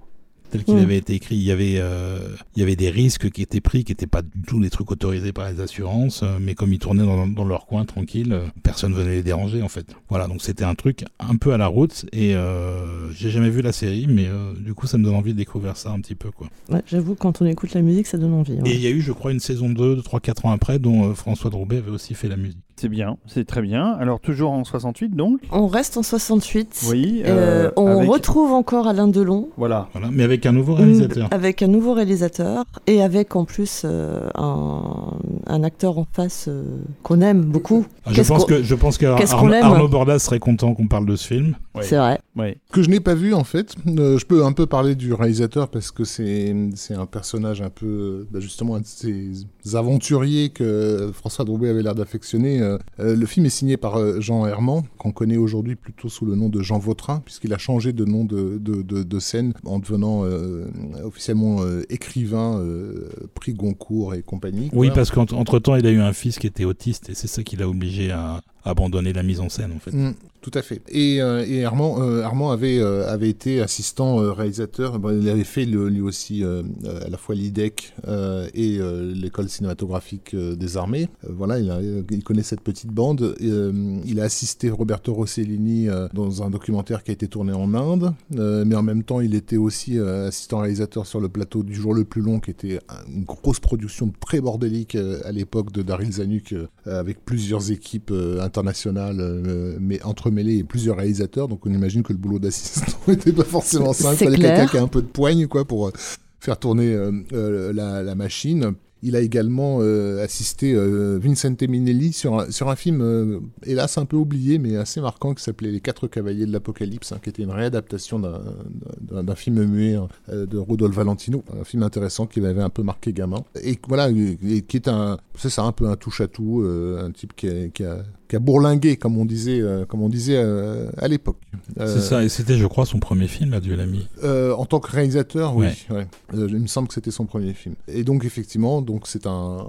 tel qu'il Mm. avait été écrit. Il y avait, euh, il y avait des risques qui étaient pris, qui n'étaient pas du tout des trucs autorisés par les assurances, euh, mais comme ils tournaient dans, dans leur coin tranquille, euh, personne venait les déranger en fait. Voilà, donc c'était un truc un peu à la route et j'ai jamais vu la série, mais du coup ça me donne envie de découvrir ça un petit peu quoi. Ouais, J'avoue, quand on écoute la musique, ça donne envie. Et il y a eu, je crois, une saison 2, 3-4 ans après, dont François Droubet avait aussi fait la musique. C'est bien, c'est très bien. Alors toujours en 68 donc. On reste en 68. Oui. Euh, euh, on avec- retrouve encore Alain Delon. Voilà. Voilà, mais avec un nouveau réalisateur. Avec un nouveau réalisateur et avec en plus euh, un, un acteur en face euh, qu'on aime beaucoup. Ah, je pense que je pense qu'est-ce qu'on qu'Arnaud aime Arnaud Bordas serait content qu'on parle de ce film. C'est vrai. Ouais. que je n'ai pas vu en fait. Euh, je peux un peu parler du réalisateur parce que c'est un personnage un peu euh, bah, justement un de ces aventuriers que François Droubet avait l'air d'affectionner. Euh, le film est signé par Jean Herman qu'on connaît aujourd'hui plutôt sous le nom de Jean Vautrin puisqu'il a changé de nom de, de, de, de scène en devenant euh, officiellement écrivain, prix Goncourt et compagnie. Oui, parce qu'entre temps, il a eu un fils qui était autiste et c'est ça qui l'a obligé à abandonner la mise en scène en fait. Mm, tout à fait. Et, euh, et Armand, euh, Armand avait, euh, avait été assistant réalisateur. Il avait fait le- lui aussi à la fois l'IDEC et l'école cinématographique des armées. Voilà, il, connaît cette petite bande. Il a assisté Roberto Rossellini dans un documentaire qui a été tourné en Inde. Mais en même temps, il était aussi assistant réalisateur sur le plateau du jour le plus long, qui était une grosse production très bordélique à l'époque de Daryl Zanuck, avec plusieurs équipes internationales, euh, mais entremêlées et plusieurs réalisateurs. Donc on imagine que le boulot d'assistant n'était pas forcément simple. Il fallait quelqu'un qui a un peu de poigne quoi, pour euh, faire tourner euh, la, la machine. Il a également assisté Vincente Minelli sur un, sur un film, hélas un peu oublié, mais assez marquant, qui s'appelait Les Quatre Cavaliers de l'Apocalypse, hein, qui était une réadaptation d'un- film muet euh, de Rudolf Valentino, un film intéressant qui m'avait un peu marqué gamin. Et voilà, et qui est un, c'est ça, un peu un touche-à-tout, euh, un type qui a, qui a, qui a bourlingué, comme on disait, euh, comme on disait euh, à l'époque. Euh, C'est ça, et c'était, je crois, son premier film, Adieu l'ami. euh, en tant que réalisateur, oui. Ouais. ouais. Euh, il me semble que c'était son premier film. Et donc effectivement, donc c'est un,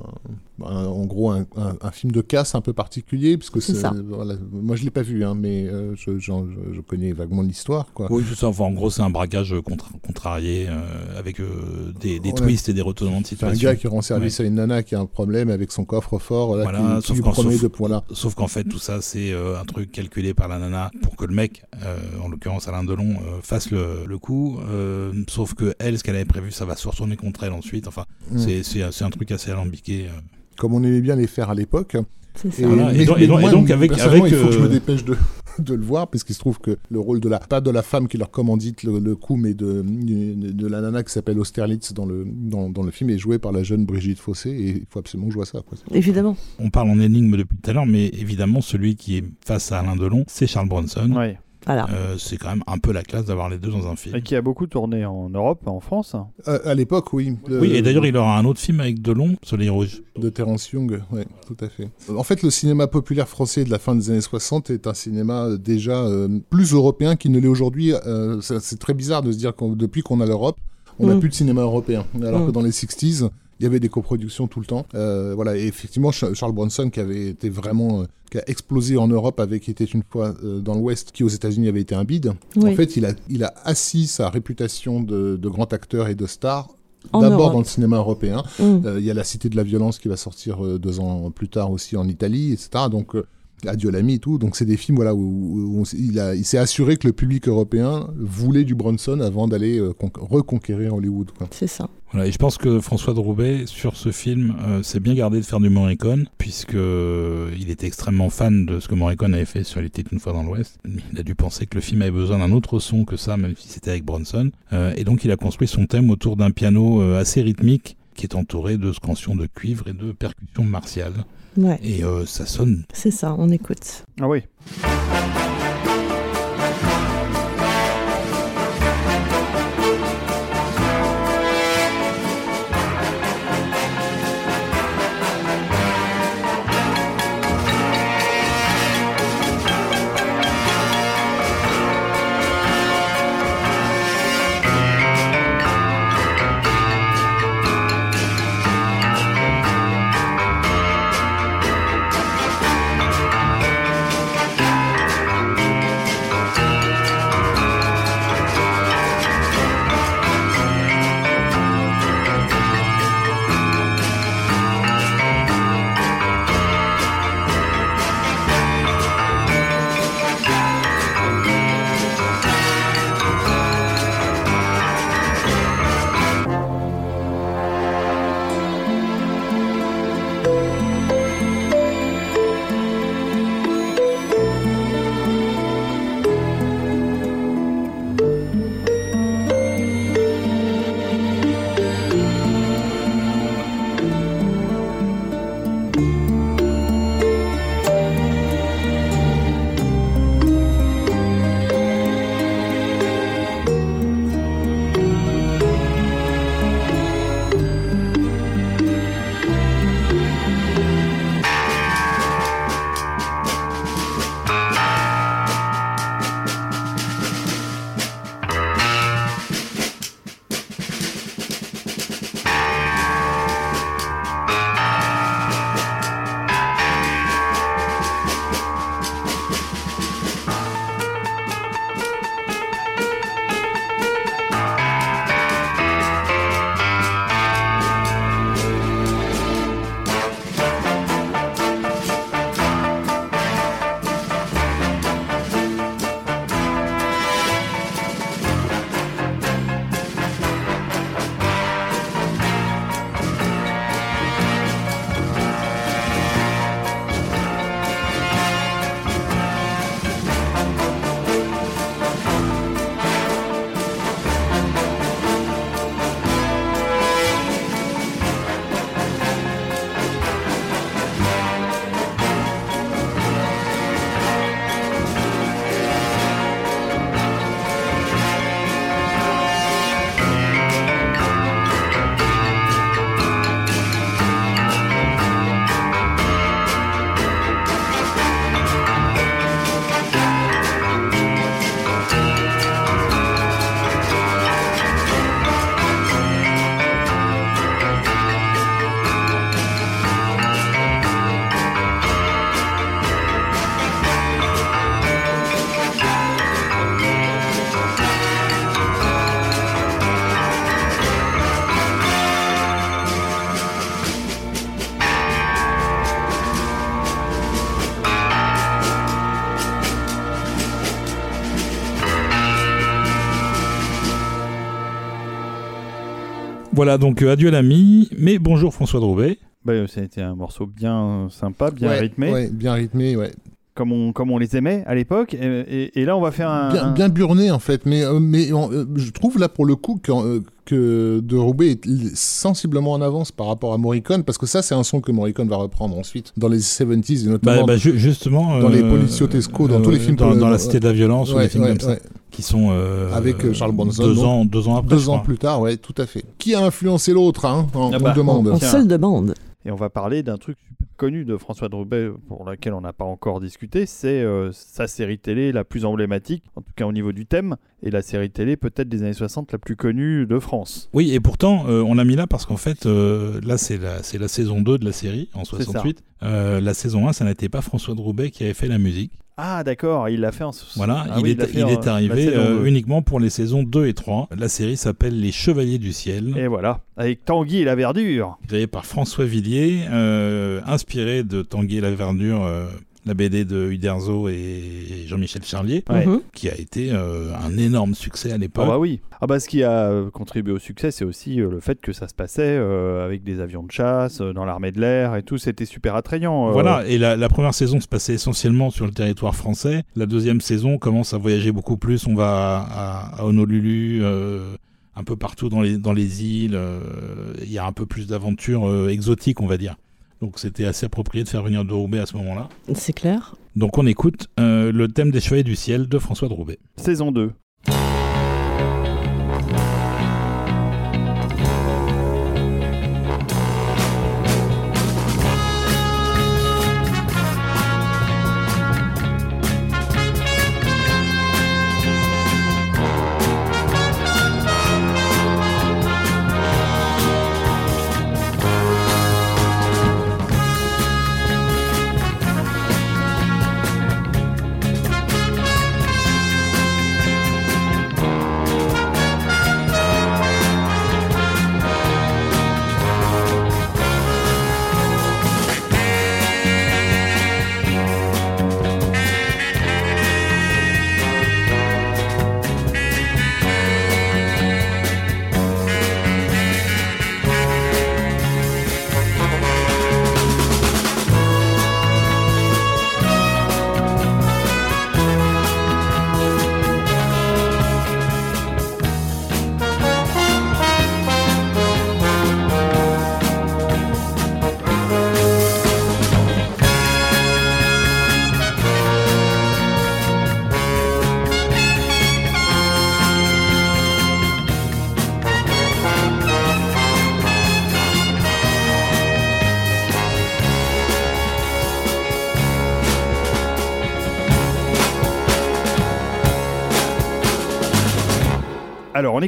un- en gros un, un- un film de casse un peu particulier, puisque C'est c'est, ça. voilà, moi je l'ai pas vu, hein, mais euh, je, j'en- je- je connais vaguement l'histoire, quoi. Oui, c'est ça. Enfin, en gros, c'est un braquage contra- contrarié euh, avec euh, des, des Ouais. twists et des retournements de C'est un situation. gars qui rend service à une nana qui a un problème avec son coffre-fort, là, Voilà, qui, qui sauf lui qu'en promet sauf- de voilà. Sauf qu'en fait, tout ça, c'est euh, un truc calculé par la nana pour que le mec, euh, en l'occurrence Alain Delon, euh, fasse le, le coup. Euh, sauf que elle, ce qu'elle avait prévu, ça va se retourner contre elle ensuite. Enfin, Mm. c'est- un truc assez alambiqué. euh. Comme on aimait bien les faire à l'époque. Et, Voilà, et mais- donc- mais et donc- et moi, donc avec- il faut que je me dépêche de, de le voir, parce qu'il se trouve que le rôle de la, pas de la femme qui leur commandite le, le coup, mais de, de, de la nana qui s'appelle Austerlitz dans le, dans, dans le film est joué par la jeune Brigitte Fossé, et il faut absolument que je vois ça. Quoi. Évidemment. On parle en énigme depuis tout à l'heure, mais évidemment, celui qui est face à Alain Delon, c'est Charles Bronson. Ouais. Voilà. Euh, c'est quand même un peu la classe d'avoir les deux dans un film. Et qui a beaucoup tourné en Europe, en France. Euh, à l'époque, oui. Le- Oui, et d'ailleurs, il aura un autre film avec Delon, Soleil Rouge. De Terence Young, oui, tout à fait. En fait, le cinéma populaire français de la fin des années 60 est un cinéma euh, déjà euh, plus européen qu'il ne l'est aujourd'hui. Euh, c'est très bizarre de se dire que depuis qu'on a l'Europe, on n'a Mm. plus de cinéma européen. Alors Mm. que dans les 60s, il y avait des coproductions tout le temps. Euh, voilà, et effectivement, Ch- Charles Bronson, qui avait été vraiment, euh, qui a explosé en Europe avec était une fois euh, dans l'Ouest, qui aux États-Unis avait été un bide. Oui. En fait, il a, il a assis sa réputation de, de grand acteur et de star d'abord dans le cinéma européen. Mm. Euh, Il y a La Cité de la violence qui va sortir euh, deux ans plus tard aussi en Italie, etc. Donc euh, Adieu l'ami et tout. Donc c'est des films voilà où, il, a- il s'est assuré que le public européen voulait du Bronson avant d'aller euh, con- reconquérir Hollywood. C'est ça. Voilà, et je pense que François de Roubaix, sur ce film, euh, s'est bien gardé de faire du Morricone, puisque euh, il était extrêmement fan de ce que Morricone avait fait sur Il était une fois dans l'Ouest. Il a dû penser que le film avait besoin d'un autre son que ça, même si c'était avec Bronson. Euh, et donc il a construit son thème autour d'un piano euh, assez rythmique, qui est entouré de scansions de cuivre et de percussions martiales. Ouais, Et euh, ça sonne c'est ça, on écoute. Ah oui. Voilà, donc euh, adieu l'ami, mais bonjour François Drouet. Bah, ça a été un morceau bien sympa, bien Ouais, rythmé, ouais, bien rythmé, ouais. Comme, on, comme on les aimait à l'époque. Et, et- et là, on va faire un. Bien, burné en fait, mais, euh, mais euh, je trouve là pour le coup que, euh, que De Roubaix est sensiblement en avance par rapport à Morricone, parce que ça c'est un son que Morricone va reprendre ensuite dans les 70s et Bah, notamment bah, ju- justement. dans les euh, Poliziotesco, dans tous les films Dans, pour le- dans La Cité de la Violence ou Ouais, des films ouais, comme ça. Qui sont. euh, Avec, euh, Charles Bronson, Deux donc. ans, deux ans après. Deux ans plus tard, ouais, tout à fait. Qui a influencé l'autre, hein On, Ah on bah, demande. En Tiens. seule demande. Et on va parler d'un truc super connu de François Drouet, pour lequel on n'a pas encore discuté, c'est euh, sa série télé la plus emblématique, en tout cas au niveau du thème, et la série télé peut-être des années 60 la plus connue de France. Oui, et pourtant, euh, on l'a mis là parce qu'en fait, euh, là, c'est la, c'est la saison 2 de la série, en C'est ça. 68. Euh, la saison 1, ça n'était pas François Drouet qui avait fait la musique. Ah d'accord, il l'a fait en... Voilà, Ah il, oui, est, il est arrivé euh, uniquement pour les saisons 2 et 3. La série s'appelle Les Chevaliers du Ciel, Et voilà, avec Tanguy et la Verdure. créée par François Villiers, euh, inspiré de Tanguy et la Verdure, euh, la BD de Uderzo et Jean-Michel Charlier, Ouais. Mhm. qui a été euh, un énorme succès à Ah l'époque. bah oui. Ah bah ce qui a euh, contribué au succès, c'est aussi euh, le fait que ça se passait euh, avec des avions de chasse, euh, dans l'armée de l'air et tout. C'était super attrayant. euh. Voilà, et la, la première saison se passait essentiellement sur le territoire français. La deuxième saison commence à voyager beaucoup plus. On va à, à Honolulu, euh, un peu partout dans les, dans les îles. euh, Il y a un peu plus d'aventures euh, exotiques, on va dire. Donc c'était assez approprié de faire venir de Roubaix à ce moment-là. C'est clair. Donc on écoute euh, le thème des Chevaliers du Ciel de François de Roubaix. Saison 2.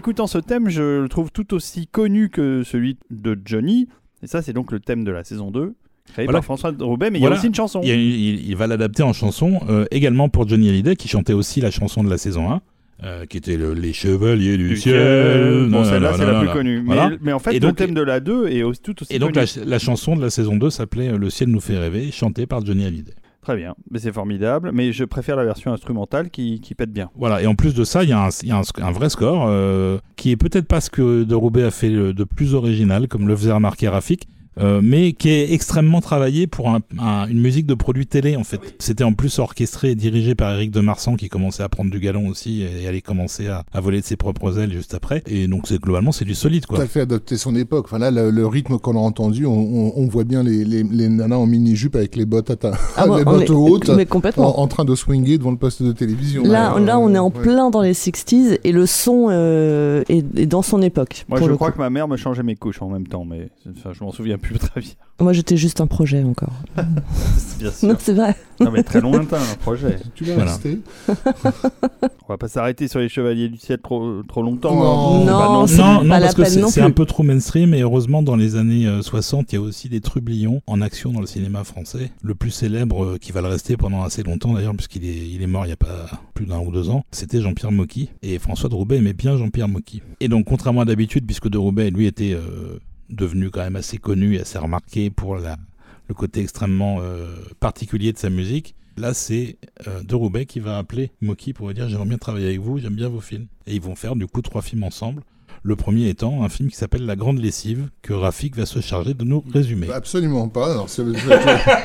Écoutant ce thème, je le trouve tout aussi connu que celui de Johnny. Et ça, c'est donc le thème de la saison 2, créé Voilà. par François Roubaix, mais il y a aussi une chanson. Il, y a- il- il va l'adapter en chanson, euh, également pour Johnny Hallyday, qui chantait aussi la chanson de la saison 1, euh, qui était le- Les Chevaliers du, Du ciel. Bon, celle-là, c'est la plus connue. Voilà. Mais, mais en fait, Et le thème de la 2 est aussi- tout aussi Et donc connu. la, la chanson de la saison 2 s'appelait euh, Le ciel nous fait rêver, chantée par Johnny Hallyday. Très bien, mais c'est formidable. Mais je préfère la version instrumentale qui, pète bien. Voilà, et en plus de ça, il y a un, vrai score euh, qui est peut-être pas ce que Roubaix a fait le- de plus original, comme le faisait remarquer Rafik, euh, mais qui est extrêmement travaillé pour un- un- une musique de produit télé en fait. C'était en plus orchestré et dirigé par Eric de Marsan qui commençait à prendre du galon aussi et allait commencer à, à voler de ses propres ailes juste après. Et donc c'est globalement c'est du solide Tout quoi. à fait adapté son époque. Enfin là, le, le rythme qu'on a entendu, on, on- on voit bien les, les, les nanas en mini-jupe avec les bottes, à ta- Ah, les bottes hautes, Mais en, complètement. en train de swinger devant le poste de télévision. Là, là, on est en ouais. plein dans les 60s et le son euh, est, est dans son époque. Moi, je crois coup. que ma mère me changeait mes couches en même temps, mais enfin, je m'en souviens plus très bien. Moi, j'étais juste un projet encore. Bien sûr. Non, c'est vrai. non, mais très lointain, un projet. Tu vas Voilà. rester On va pas s'arrêter sur les Chevaliers du Ciel trop, trop longtemps. Non. hein. Non, Bah non. c'est Non, pas non, la parce que peine c'est non c'est plus. un peu trop mainstream et heureusement dans les années euh, 60 il y a aussi des trublions en action dans le cinéma français. Le plus célèbre euh, qui va le rester pendant assez longtemps d'ailleurs puisqu'il est, il est mort il y a pas plus d'un ou deux ans, c'était Jean-Pierre Mocky et François de Roubaix aimait bien Jean-Pierre Mocky. Et donc contrairement à d'habitude puisque de Roubaix lui était euh, devenu quand même assez connu et assez remarqué pour le côté extrêmement euh, particulier de sa musique. Là, c'est euh, De Roubaix qui va appeler Mocky pour lui dire J'aimerais bien travailler avec vous, j'aime bien vos films. Et ils vont faire du coup trois films ensemble. Le premier étant un film qui s'appelle La Grande Lessive, que Rafik va se charger de nous résumer. Absolument pas.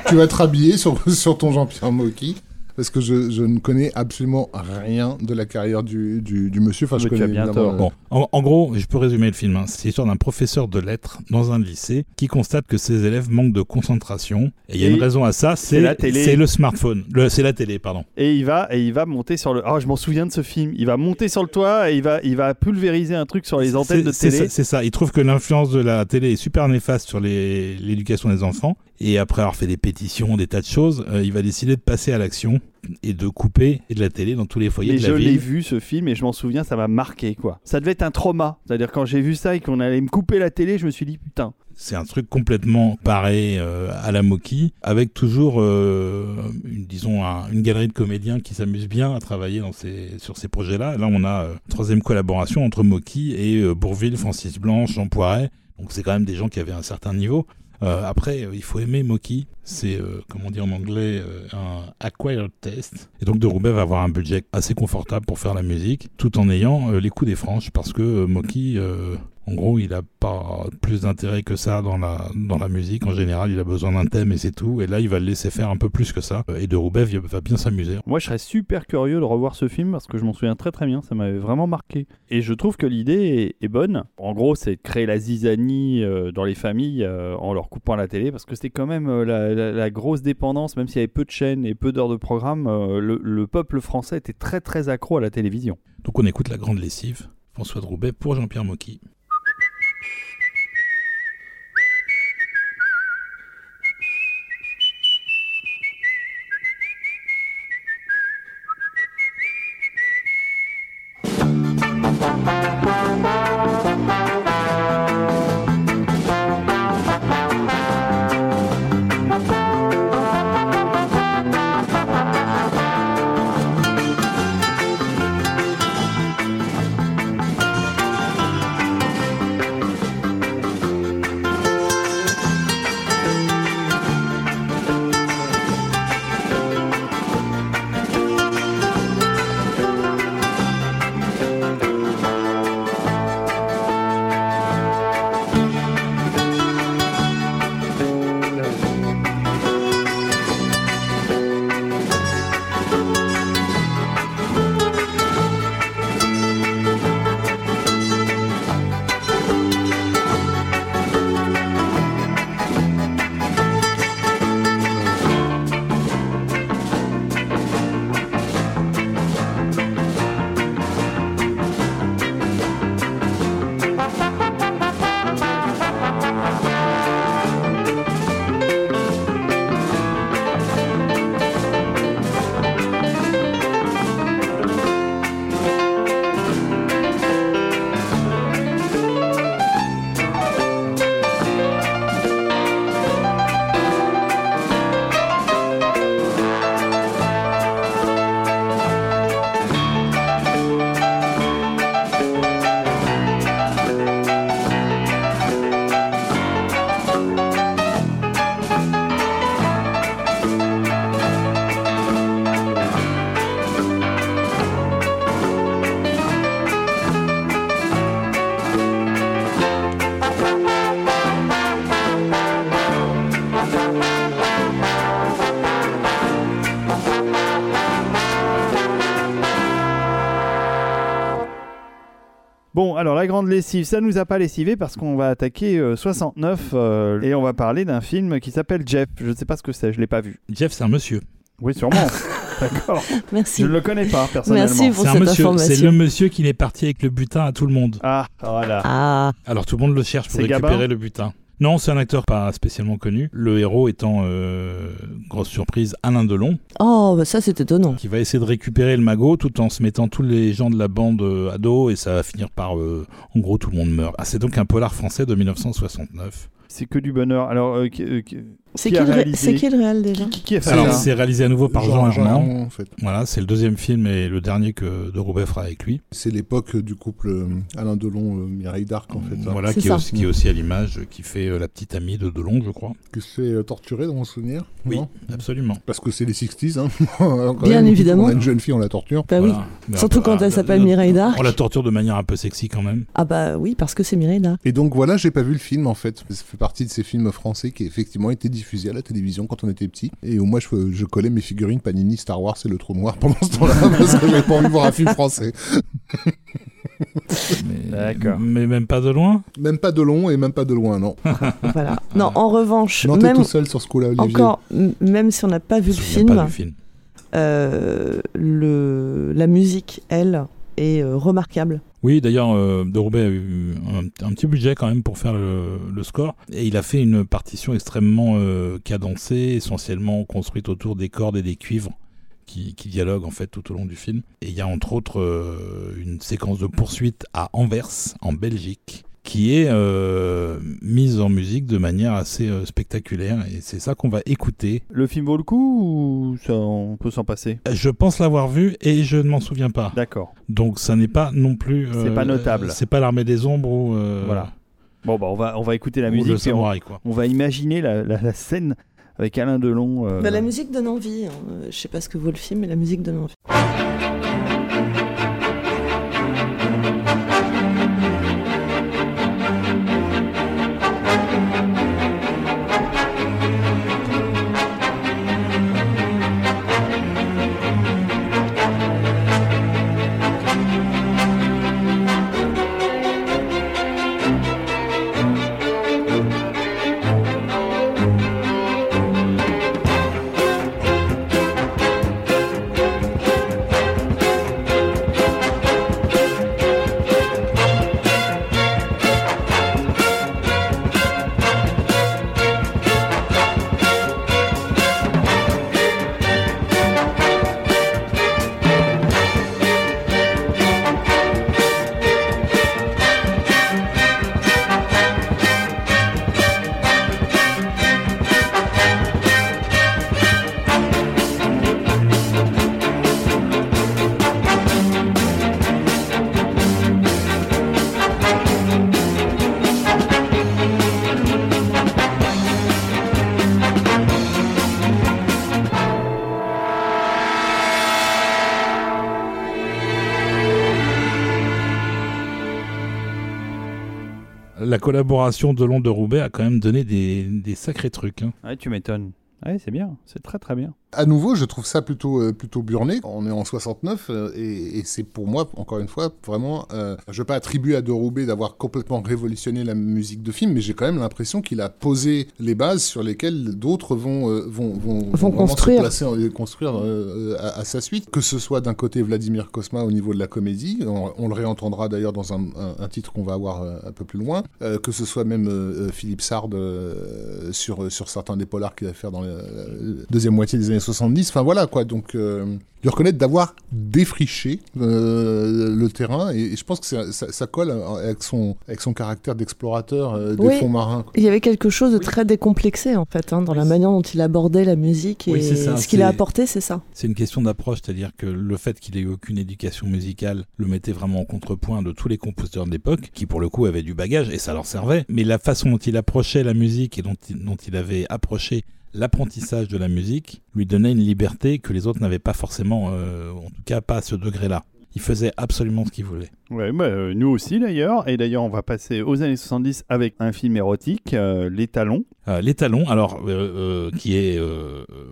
Tu vas te rhabiller sur, sur ton Jean-Pierre Mocky. Parce que je, je ne connais absolument rien de la carrière du, du, du monsieur. Enfin, je Mais connais bien évidemment, euh, Bon, en, en gros, je peux résumer le film. hein. C'est l'histoire d'un professeur de lettres dans un lycée qui constate que ses élèves manquent de concentration. Et il y a une raison à ça, c'est c'est la télé. c'est le smartphone. Le- C'est la télé, pardon. Et il va et il va monter sur le. Ah, je m'en souviens de ce film. Il va monter sur le toit et il va il va pulvériser un truc sur les antennes de télé. C'est ça. Il trouve que l'influence de la télé est super néfaste sur l'éducation des enfants. Et après avoir fait des pétitions, des tas de choses, euh, il va décider de passer à l'action et de couper de la télé dans tous les foyers Mais de je la l'ai vu ce film et je m'en souviens, ça m'a marqué quoi. Ça devait être un trauma. C'est-à-dire quand j'ai vu ça et qu'on allait me couper la télé, je me suis dit putain. C'est un truc complètement pareil euh, à la Moki, avec toujours, euh, une, disons, un- une galerie de comédiens qui s'amusent bien à travailler dans ces, sur ces projets-là. Là, on a euh, troisième collaboration entre Moki et Bourville, Francis Blanche, Jean Poiret. Donc c'est quand même des gens qui avaient un certain niveau. Euh, après, euh, il faut aimer Moki. C'est, euh, comme on dit en anglais, euh, un acquired taste. Et donc, De Roubaix va avoir un budget assez confortable pour faire la musique, tout en ayant les coups des franches, parce que Moki, en gros, il a pas plus d'intérêt que ça dans la, dans la musique. En général, il a besoin d'un thème et c'est tout. Et là, il va le laisser faire un peu plus que ça. Et De Roubaix vi- va bien s'amuser. Moi, je serais super curieux de revoir ce film parce que je m'en souviens très très bien, ça m'avait vraiment marqué. Et je trouve que l'idée est, est bonne. En gros, c'est de créer la zizanie euh, dans les familles euh, en leur coupant la télé parce que c'était quand même euh, la, la- la grosse dépendance, même s'il y avait peu de chaînes et peu d'heures de programme, le, le peuple français était très très accro à la télévision. Donc, on écoute La Grande Lessive. François de Roubaix pour Jean-Pierre Mocky. Bon, alors la grande lessive, ça nous a pas lessivé parce qu'on va attaquer euh, 69 euh, et on va parler d'un film qui s'appelle Jeff. Je ne sais pas ce que c'est, je l'ai pas vu. Jeff, c'est un monsieur. Oui, sûrement. D'accord. Merci. Je ne le connais pas personnellement. Merci pour cette monsieur. information. C'est le monsieur qui est parti avec le butin à tout le monde. Ah, voilà. Ah, Alors tout le monde le cherche pour C'est récupérer Gabin le butin. Non, c'est un acteur pas spécialement connu. Le héros étant, euh, grosse surprise, Alain Delon, oh, bah ça c'est étonnant. qui va essayer de récupérer le magot tout en se mettant tous les gens de la bande euh, à dos et ça va finir par, euh, en gros, tout le monde meurt. Ah, c'est donc un polar français de 1969. C'est que du bonheur. Alors, euh, C'est Qui le ré- réalisé c'est qui le réel déjà qui, qui a fait Alors c'est réalisé à nouveau par Jean, Jean en fait. Voilà, c'est le deuxième film et le dernier que De Roubaix fera avec lui. C'est l'époque du couple euh, Alain Delon, euh, Mireille d'Arc, en fait. hein, Voilà, qui est, aussi, qui est aussi à l'image, qui fait euh, la petite amie de Delon, je crois. Qui se fait euh, torturer dans mon souvenir. Oui, absolument. Parce que c'est les 60s. Hein. Quand Bien même, évidemment. On a une jeune fille, on la torture. Bah oui. Voilà. Mais Surtout quand elle s'appelle Mireille d'Arc. On la torture de manière un peu sexy quand même. Ah bah oui, parce que c'est Mireille Et donc voilà, j'ai pas vu le film en fait. Ça fait partie de ces films français qui effectivement étaient diffusés à la télévision quand on était petit. Et au moins je, je collais mes figurines Panini Star Wars et le trou noir pendant ce temps-là parce que j'avais pas envie de voir un film français. Mais, D'accord. Mais même pas de loin. Même pas de long et même pas de loin, non. Voilà. Non, en revanche, Non, t'es tout seul sur ce coup-là, Olivier. encore, même si on n'a pas vu le pas film. euh, le, la musique, elle, est euh, remarquable. Oui, d'ailleurs, euh, Roubaix a eu un, petit budget quand même pour faire le, le score. Et il a fait une partition extrêmement euh, cadencée, essentiellement construite autour des cordes et des cuivres. Qui, qui dialoguent en fait tout au long du film. Et il y a entre autres euh, une séquence de poursuite à Anvers, en Belgique, qui est euh, mise en musique de manière assez euh, spectaculaire. Et c'est ça qu'on va écouter. Le film vaut le coup ou ça, on peut s'en passer? Je pense l'avoir vu et je ne m'en souviens pas. D'accord. Donc ça n'est pas non plus. C'est pas notable. C'est pas l'armée des ombres ou. euh, Voilà. Bon, bah, on va, on va écouter la Ou le musique. et on, samouraï, quoi. on va imaginer la, la- la scène avec Alain Delon. euh, Bah, la musique donne envie. hein. Euh, Je sais pas ce que vaut le film, mais la musique donne envie. La collaboration de Londres de Roubaix a quand même donné des, des sacrés trucs. hein. Ouais, tu m'étonnes. Ouais, c'est bien. C'est très très bien. À nouveau, je trouve ça plutôt euh, plutôt burné. On est en 69 euh, et, et c'est pour moi encore une fois vraiment. Euh, je veux pas attribuer à De Roubaix d'avoir complètement révolutionné la musique de film, mais j'ai quand même l'impression qu'il a posé les bases sur lesquelles d'autres vont, euh, vont vont Vont construire. se placer construire euh, à, à sa suite. Que ce soit d'un côté Vladimir Kosma au niveau de la comédie, on, on le réentendra d'ailleurs dans un, un- un titre qu'on va avoir euh, un peu plus loin. euh, que ce soit même euh, euh, Philippe Sard euh, sur sur certains des polars qu'il va faire dans la la deuxième moitié des années 70. Enfin voilà quoi. Donc euh, lui reconnaître d'avoir défriché euh, le terrain et, et je pense que ça, ça- ça colle avec son avec son caractère d'explorateur euh, des Oui. fonds marins. quoi. Il y avait quelque chose de très décomplexé en fait, hein, dans la manière dont il abordait la musique et Oui, c'est ça, ce qu'il a apporté, c'est ça. C'est une question d'approche, c'est-à-dire que le fait qu'il ait eu aucune éducation musicale le mettait vraiment en contrepoint de tous les compositeurs de l'époque, qui pour le coup avaient du bagage et ça leur servait. Mais la façon dont il approchait la musique et dont il, dont il avait approché l'apprentissage de la musique lui donnait une liberté que les autres n'avaient pas forcément, euh, en tout cas pas à ce degré-là. Il faisait absolument ce qu'il voulait. Ouais, bah, euh, nous aussi d'ailleurs. Et d'ailleurs, on va passer aux années 70 avec un film érotique, euh, Les Talons. Euh, les talons, alors qui est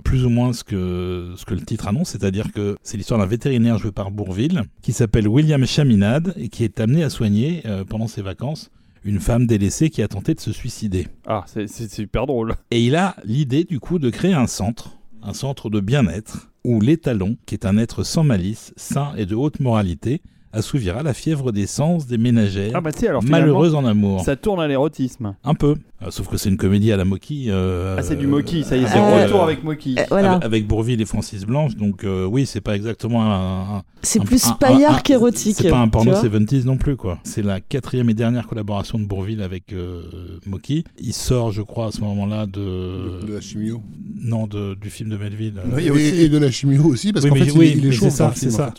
plus ou moins ce que ce que le titre annonce, c'est-à-dire que c'est l'histoire d'un vétérinaire joué par Bourville qui s'appelle William Chaminade et qui est amené à soigner pendant ses vacances une femme délaissée qui a tenté de se suicider. Ah, c'est super drôle. Et il a l'idée du coup de créer un centre, un centre de bien-être où l'étalon, qui est un être sans malice, sain et de haute moralité, assouvira la fièvre des sens des ménagères Ah bah alors malheureuses en amour. ça tourne à l'érotisme. Un peu. Euh, sauf que c'est une comédie à la Moki. euh, Ah, c'est du Moki, ça y est, c'est Euh, retour avec Moki. Euh, voilà, avec, avec Bourville et Francis Blanche, donc euh, oui, c'est pas exactement un. un- c'est plus un- paillard un- qu'érotique. C'est pas un porno vois. 70s non plus, quoi. C'est la quatrième et dernière collaboration de Bourville avec euh, Moki. Il sort, je crois, à ce moment-là de. De la chimio. Non, de, du film de Melville. euh, Oui, et, aussi. et de la chimio aussi, parce Oui, qu'en fait, oui, il, est- il est mais chauve c'est ça, c'est ça.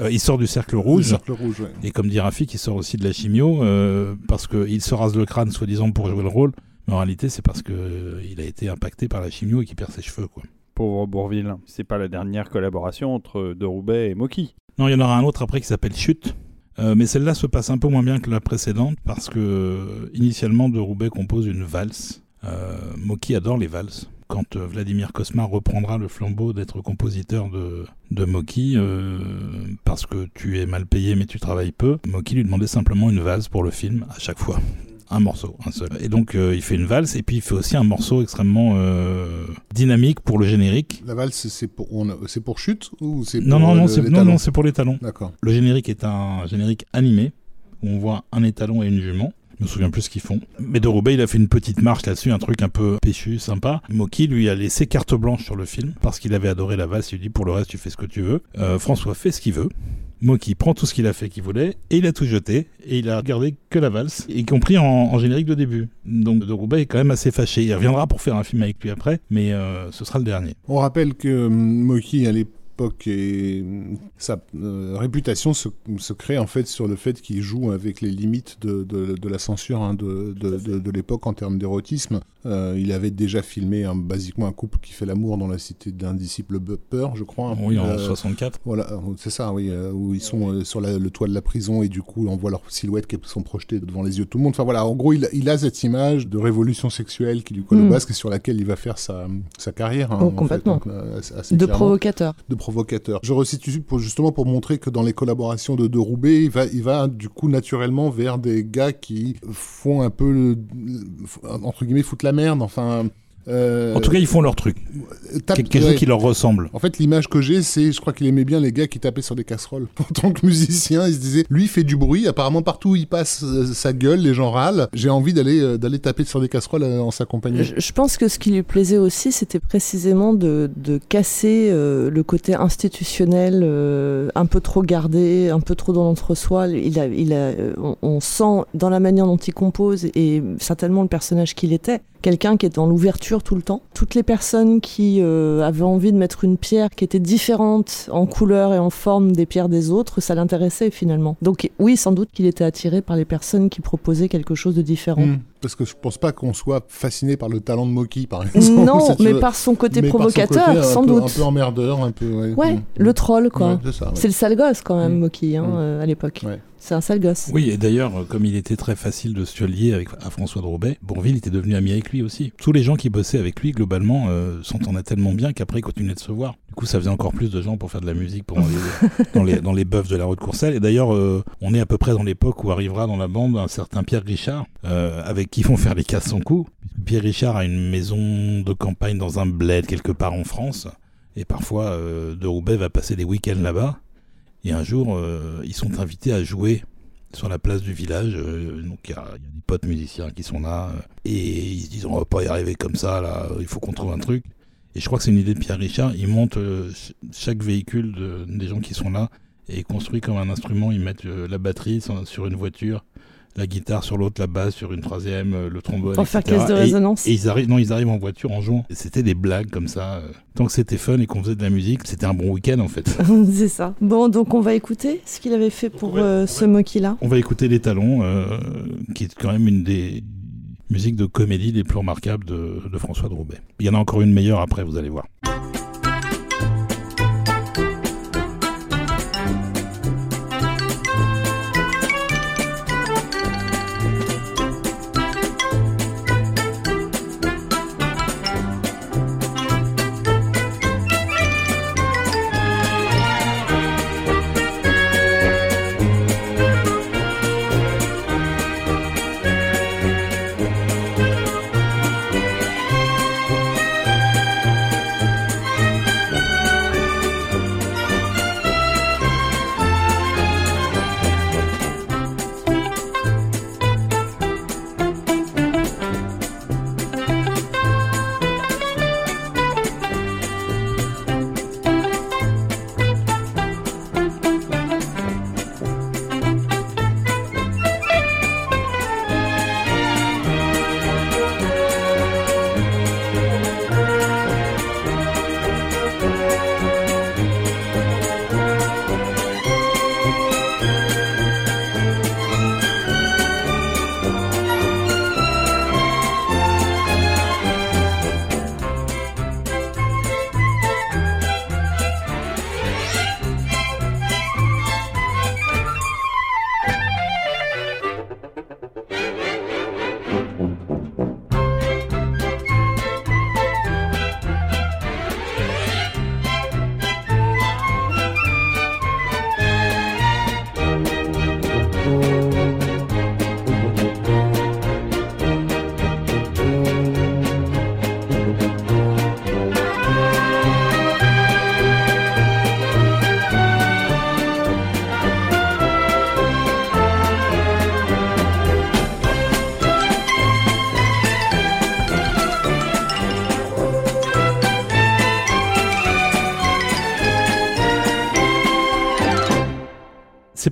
Euh, il sort du cercle Le rouge. cercle rouge, ouais. Et comme dit Rafik, il sort aussi de la chimio euh, parce qu'il se rase le crâne, soi-disant, pour jouer le rôle. Mais en réalité, c'est parce que euh, il a été impacté par la chimio et qu'il perd ses cheveux, quoi. Pauvre Bourville. C'est pas la dernière collaboration entre De Roubaix et Moki. Non, il y en aura un autre après qui s'appelle Chute. Euh, mais celle-là se passe un peu moins bien que la précédente parce que initialement de Roubaix compose une valse. Euh, Moki adore les valses. Quand euh, Vladimir Kosma reprendra le flambeau d'être compositeur de, de Moki, euh, parce que tu es mal payé mais tu travailles peu, Moki lui demandait simplement une valse pour le film à chaque fois. Un morceau, un seul. Et donc euh, il fait une valse et puis il fait aussi un morceau extrêmement euh, dynamique pour le générique. La valse, c'est pour, on a- c'est pour chute ou c'est Non, pour, non, non, le- c'est non, non, c'est pour les talons. D'accord. Le générique est un générique animé où on voit un étalon et une jument. Je me souviens plus ce qu'ils font. Mais de Roubaix, il a fait une petite marche là-dessus, un truc un peu péchu, sympa. Moki lui a laissé carte blanche sur le film parce qu'il avait adoré la valse. Il lui dit pour le reste, tu fais ce que tu veux. Euh, François fait ce qu'il veut. Moki prend tout ce qu'il a fait qu'il voulait et il a tout jeté et il a regardé que la valse, y compris en, en générique de début. Donc de Roubaix est quand même assez fâché. Il reviendra pour faire un film avec lui après, mais euh, ce sera le dernier. On rappelle que hum, Moki à l'époque l'époque et sa euh, réputation se, se, crée en fait sur le fait qu'il joue avec les limites de, de, de la censure hein, de, de l'époque en termes d'érotisme. Euh, il avait déjà filmé un, basiquement un couple qui fait l'amour dans la cité d'un disciple peur, je crois. Oui, en 64. Voilà, c'est ça, oui, où ils sont sur le toit de la prison et du coup on voit leurs silhouettes qui sont projetées devant les yeux de tout le monde. Enfin voilà, en gros il, il a cette image de révolution sexuelle qui lui colle au mm. basque et sur laquelle il va faire sa, sa carrière. Hein, oh, complètement. Euh, de provocateur. De provocateur. Je resitue pour, justement pour montrer que dans les collaborations de, de Roubaix, il va, il va du coup naturellement vers des gars qui font un peu, entre guillemets, foutre la merde. Enfin, euh, en tout cas, ils font leur truc. Quelque chose qui leur ressemble. En fait, l'image que j'ai, c'est, je crois qu'il aimait bien les gars qui tapaient sur des casseroles. En tant que musicien, il se disait, lui il fait du bruit. Apparemment, partout où il passe, euh, sa gueule, les gens râlent. J'ai envie d'aller euh, d'aller taper sur des casseroles en sa compagnie. Je, pense que ce qui lui plaisait aussi, c'était précisément de, de casser le côté institutionnel, un peu trop gardé, un peu trop dans l'entre-soi. Il a, il a, on sent dans la manière dont il compose et certainement le personnage qu'il était, quelqu'un qui est dans l'ouverture tout le temps. Toutes les personnes qui euh, avaient envie de mettre une pierre qui était différente en couleur et en forme des pierres des autres, ça l'intéressait finalement. Donc oui, sans doute qu'il était attiré par les personnes qui proposaient quelque chose de différent. Hmm. parce que je pense pas qu'on soit fasciné par le talent de Moki, par exemple. Non, mais par son côté provocateur, sans doute. Un peu emmerdeur, un peu. Ouais, hmm. le troll, quoi. c'est le sale gosse, quand même, hmm. Moki, hein, euh, à l'époque. C'est un sale gosse. Oui, et d'ailleurs, comme il était très facile de se lier avec, à François de Roubaix, Bourville était devenu ami avec lui aussi. Tous les gens qui bossaient avec lui, globalement, euh, s'entendaient tellement bien qu'après, ils continuaient de se voir. Du coup, ça faisait encore plus de gens pour faire de la musique pour dans, les, dans les buffs de la route Courcelles. Et d'ailleurs, euh, on est à peu près dans l'époque où arrivera dans la bande un certain Pierre Richard, euh, avec qui vont faire les casse son coup. Pierre Richard a une maison de campagne dans un bled quelque part en France. Et parfois, euh, de Roubaix va passer des week-ends là-bas. Et un jour, euh, ils sont invités à jouer sur la place du village. Euh, donc il y, a des potes musiciens qui sont là. Euh, et ils se disent on va pas y arriver comme ça, là, il faut qu'on trouve un truc. Et je crois que c'est une idée de Pierre Richard. Ils montent chaque véhicule des gens qui sont là et construit comme un instrument. Ils mettent la batterie sur une voiture la guitare sur l'autre, la basse sur une troisième, euh, le trombone. Pour faire caisse de résonance. Et, ils arrivent, non, ils arrivent en voiture en jouant. C'était des blagues comme ça. Euh. Tant que c'était fun et qu'on faisait de la musique, c'était un bon week-end en fait. C'est ça. Bon, donc on va écouter ce qu'il avait fait pour euh, ce Moki-là. On va écouter Les Talons, qui est quand même une des musiques de comédie les plus remarquables de, de François Droubet. Il y en a encore une meilleure après, vous allez voir.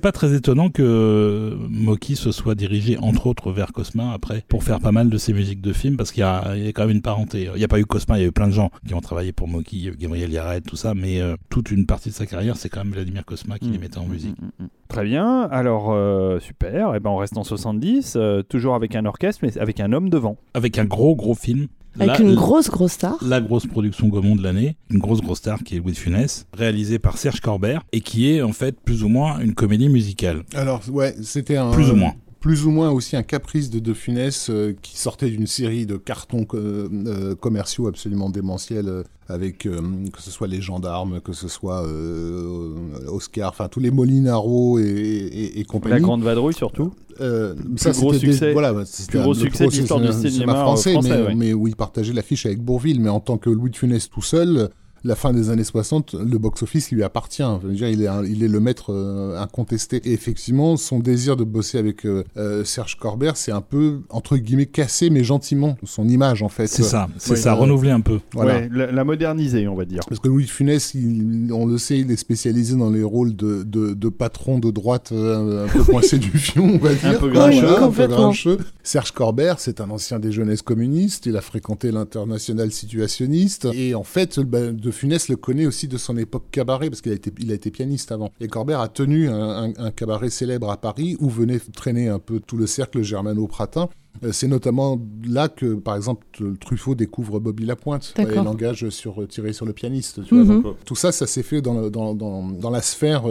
Pas très étonnant que Moki se soit dirigé entre autres vers Cosma après pour faire pas mal de ses musiques de films parce qu'il y, a quand même une parenté. Il n'y a pas eu Cosma, il y a eu plein de gens qui ont travaillé pour Moki, Gabriel Yared, tout ça, mais euh, toute une partie de sa carrière, c'est quand même Vladimir Cosma qui les mm. mettait en mm, musique. Mm, Très bien, alors euh, super, et eh ben on reste en 70, euh, toujours avec un orchestre, mais avec un homme devant. Avec un gros gros film avec une grosse grosse star. La grosse production Gaumont de l'année, une grosse grosse star qui est Louis de Funès, réalisée par Serge Corbert et qui est en fait plus ou moins une comédie musicale. Alors ouais, c'était un plus ou moins plus ou moins aussi un caprice de De Funès euh, qui sortait d'une série de cartons euh, commerciaux absolument démentiels avec que ce soit les gendarmes, que ce soit Oscar, enfin tous les Molinaro et, et, compagnie. La Grande Vadrouille surtout. Euh, ça, gros succès, voilà, plus gros succès de l'histoire du cinéma français, mais, mais, où il partageait l'affiche avec Bourville. Mais en tant que Louis de Funès tout seul, la fin des années 60, le box-office lui appartient. dire, il, est il est le maître euh, incontesté. Et effectivement, son désir de bosser avec euh, euh, Serge Corbert, c'est un peu, entre guillemets, cassé, mais gentiment, son image, en fait. C'est ça, c'est ça, renouveler un peu. Voilà. la, moderniser, on va dire. Parce que Louis de Funès, on le sait, il est spécialisé dans les rôles de, de, patron de droite un peu coincé du fion, on va dire. un peu grincheux. Serge Corbert, c'est un ancien des jeunesses communistes, il a fréquenté l'international situationniste, et en fait, bah, de Funès le connaît aussi de son époque cabaret, parce qu'il a été, il a été pianiste avant. Et Corbert a tenu un, cabaret célèbre à Paris, où venait traîner un peu tout le cercle germano-pratin. Euh, c'est notamment là que, par exemple, Truffaut découvre Bobby Lapointe et l'engage sur, euh, tiré sur le pianiste. Mhm. Euh, tout ça, ça s'est fait dans, dans, dans, la sphère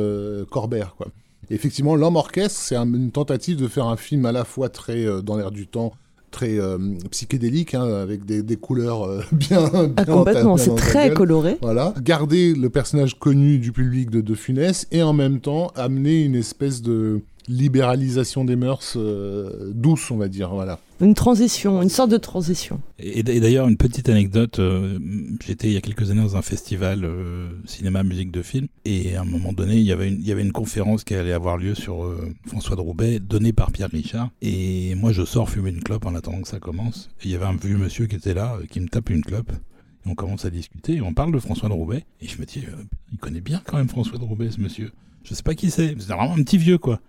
Corbert. Quoi. effectivement, L'homme orchestre, c'est une tentative de faire un film à la fois très dans l'air du temps, très euh, psychédélique, hein, avec des, couleurs euh, bien, ah, Complètement, c'est très coloré. Voilà. Garder le personnage connu du public de De Funès et en même temps amener une espèce de libéralisation des mœurs euh, douce, on va dire. Voilà. Une transition, une sorte de transition. Et, d'ailleurs, une petite anecdote, euh, j'étais il y a quelques années dans un festival euh, cinéma, musique de film, et à un moment donné, il y avait une, il y avait une conférence qui allait avoir lieu sur François de Roubaix, donnée par Pierre Richard, et moi je sors fumer une clope en attendant que ça commence, et il y avait un vieux monsieur qui était là, qui me tape une clope, on commence à discuter, et on parle de François de Roubaix, et je me dis, il connaît bien quand même François de Roubaix, ce monsieur. Je sais pas qui c'est, c'est vraiment un petit vieux, quoi.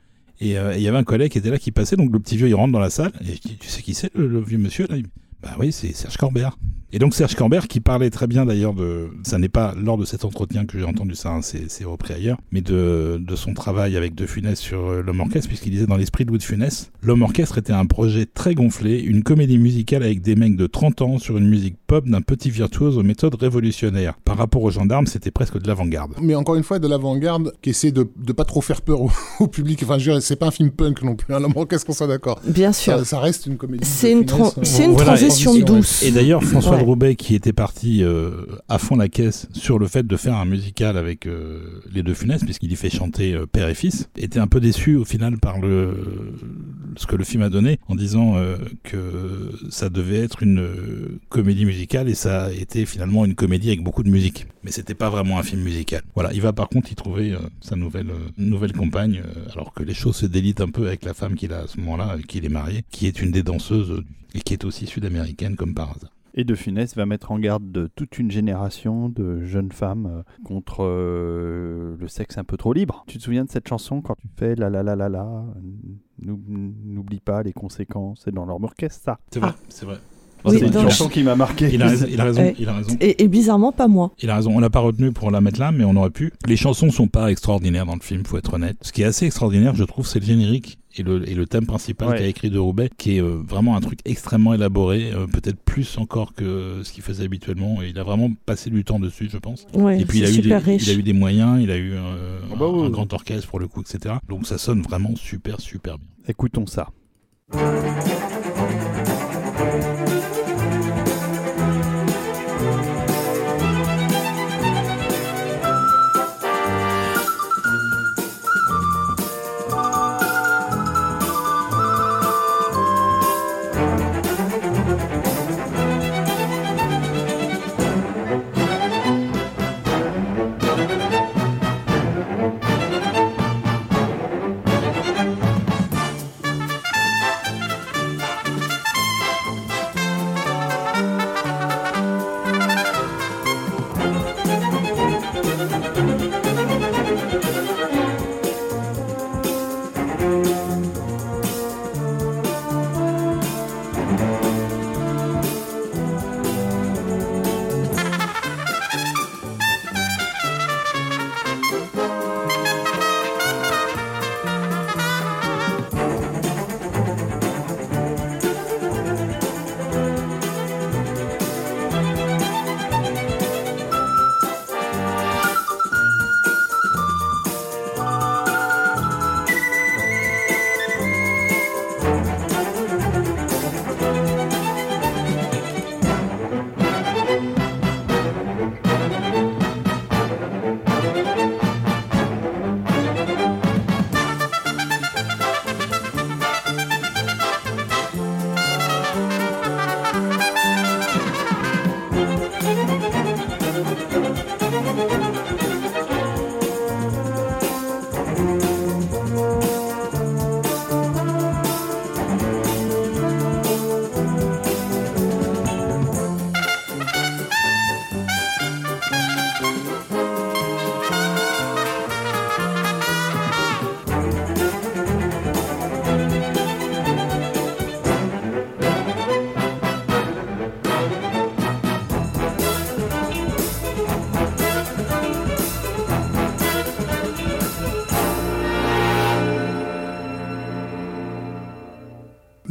Euh, et il y avait un collègue qui était là qui passait, donc le petit vieux il rentre dans la salle, et tu sais qui c'est le, vieux monsieur là Bah oui, c'est Serge Corbert. Et donc Serge Cambert, qui parlait très bien d'ailleurs de, ça n'est pas lors de cet entretien que j'ai entendu ça, hein, c'est repris ailleurs, mais de, de, son travail avec De Funès sur euh, l'homme orchestre, puisqu'il disait dans l'esprit de Louis de Funès, l'homme orchestre était un projet très gonflé, une comédie musicale avec des mecs de 30 ans sur une musique pop d'un petit virtuose aux méthodes révolutionnaires. Par rapport aux gendarmes, c'était presque de l'avant-garde. Mais encore une fois, de l'avant-garde qui essaie de, de pas trop faire peur au, public. Enfin, je c'est pas un film punk non plus, un hein, l'homme orchestre qu'on soit d'accord. Bien sûr. Ça, reste une comédie. C'est une, une transition douce. Et d'ailleurs, François de Roubaix, qui était parti euh, à fond la caisse sur le fait de faire un musical avec euh, les deux Funès, puisqu'il y fait chanter euh, père et fils, était un peu déçu au final par le ce que le film a donné, en disant que ça devait être une comédie musicale et ça a été finalement une comédie avec beaucoup de musique. Mais c'était pas vraiment un film musical. Voilà, il va par contre y trouver sa nouvelle nouvelle compagne, alors que les choses se délitent un peu avec la femme qu'il a à ce moment-là, avec qui il est marié, qui est une des danseuses et qui est aussi sud-américaine comme par hasard. Et De Funès va mettre en garde de toute une génération de jeunes femmes euh, contre euh, le sexe un peu trop libre. Tu te souviens de cette chanson quand tu fais la la la la la N'oublie pas les conséquences, c'est dans leur orchestre ça. C'est vrai, c'est vrai. C'est une chanson qui m'a marqué. Il a, raison, il a raison. Il a raison. Et, bizarrement, pas moi. Il a raison. On l'a pas retenu pour la mettre là, mais on aurait pu. Les chansons sont pas extraordinaires dans le film, faut être honnête. Ce qui est assez extraordinaire, je trouve, c'est le générique et le, et le thème principal qu'a écrit de Roubaix, qui est euh, vraiment un truc extrêmement élaboré, euh, peut-être plus encore que ce qu'il faisait habituellement. Et il a vraiment passé du temps dessus, je pense. et puis il a, eu des, il a eu des moyens, il a eu euh, ah bah un, grand orchestre pour le coup, etc. Donc ça sonne vraiment super, super bien. Écoutons ça.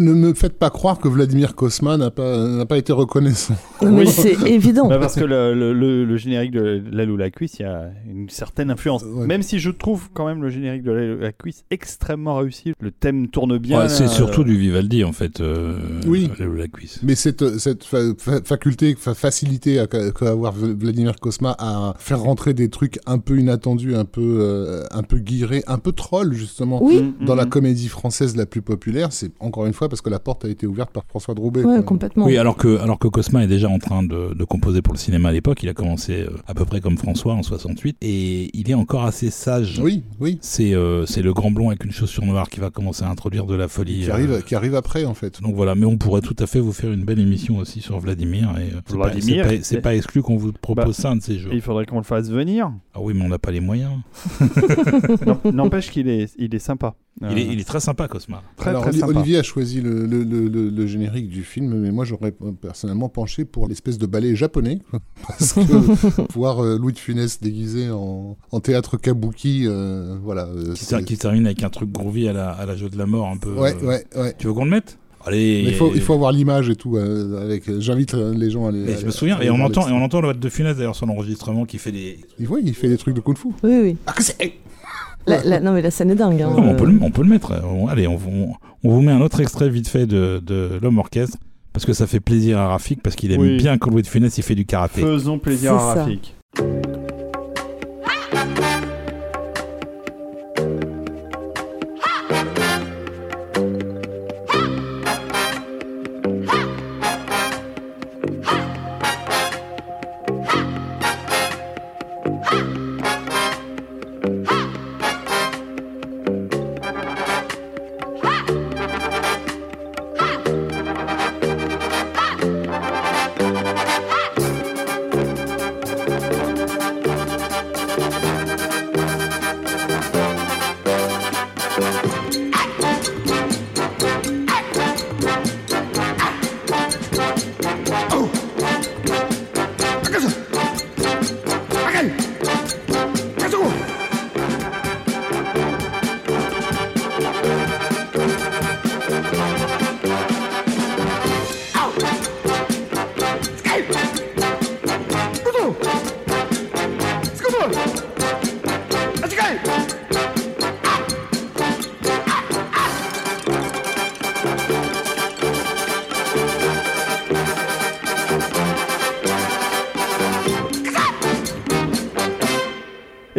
Ne me faites pas croire que Vladimir Kosma n'a pas, n'a pas été reconnaissant. Mais c'est évident. Bah, parce que le, le- le- le générique de La Cuisse, il y a une certaine influence. Ouais. Même si je trouve quand même le générique de La Cuisse extrêmement réussi. Le thème tourne bien. Ouais, c'est euh, surtout du Vivaldi en fait. euh, Oui. La, la cuisse. Mais cette, cette fa- fa- faculté, fa- facilité à- qu'a avoir Vladimir Kosma à faire rentrer des trucs un peu inattendus, un peu, euh, un peu guirés, un peu troll justement. Oui, mm, Dans mm, la mm. comédie française la plus populaire, c'est encore une fois parce que la porte a été ouverte par François Droubet. ouais, complètement. Oui, alors que, alors que Cosma est déjà en train de, de composer pour le cinéma à l'époque, il a commencé euh, à peu près comme François en 68, et il est encore assez sage. Oui, oui. C'est euh, c'est le grand blond avec une chaussure noire qui va commencer à introduire de la folie. Qui euh, arrive, qui arrive après en fait. Donc voilà, mais on pourrait tout à fait vous faire une belle émission aussi sur Vladimir. Et euh, c'est pas- Vladimir, c'est pas, exclu qu'on vous propose Bah, ça un de ces jours. Il faudrait qu'on le fasse venir. Ah oui, mais on n'a pas les moyens. N'em- N'empêche qu'il est, il est sympa. Il, est, il est très sympa, Cosma. très Alors, très Oli- sympa. Olivier a choisi le, le- le- le- le générique du film, mais moi j'aurais personnellement penché pour l'espèce de ballet japonais. Parce que voir euh, Louis de Funès déguisé en, en théâtre kabuki, euh, voilà. euh, Qui, c'est- ter- qui termine avec un truc groovy à la, à la jeu de la mort un peu. Ouais, euh, ouais, ouais. Tu veux qu'on le mette? Allez. Il faut, il faut avoir l'image et tout. euh, avec, J'invite les gens à aller. Mais à- je me souviens, et on entend, et on entend le de Funès d'ailleurs sur l'enregistrement qui fait des. Il, voit, il fait des trucs de kung fu. Oui, oui. Ah, que c'est La- la- non, mais la scène est dingue. hein. on, Euh, peut le, on peut le mettre. On- allez, on, on- on vous met un autre extrait vite fait de, de l'homme orchestre parce que ça fait plaisir à Rafik parce qu'il aime Oui. bien quand Louis de Funès il fait du karaté. Faisons plaisir à. Rafik.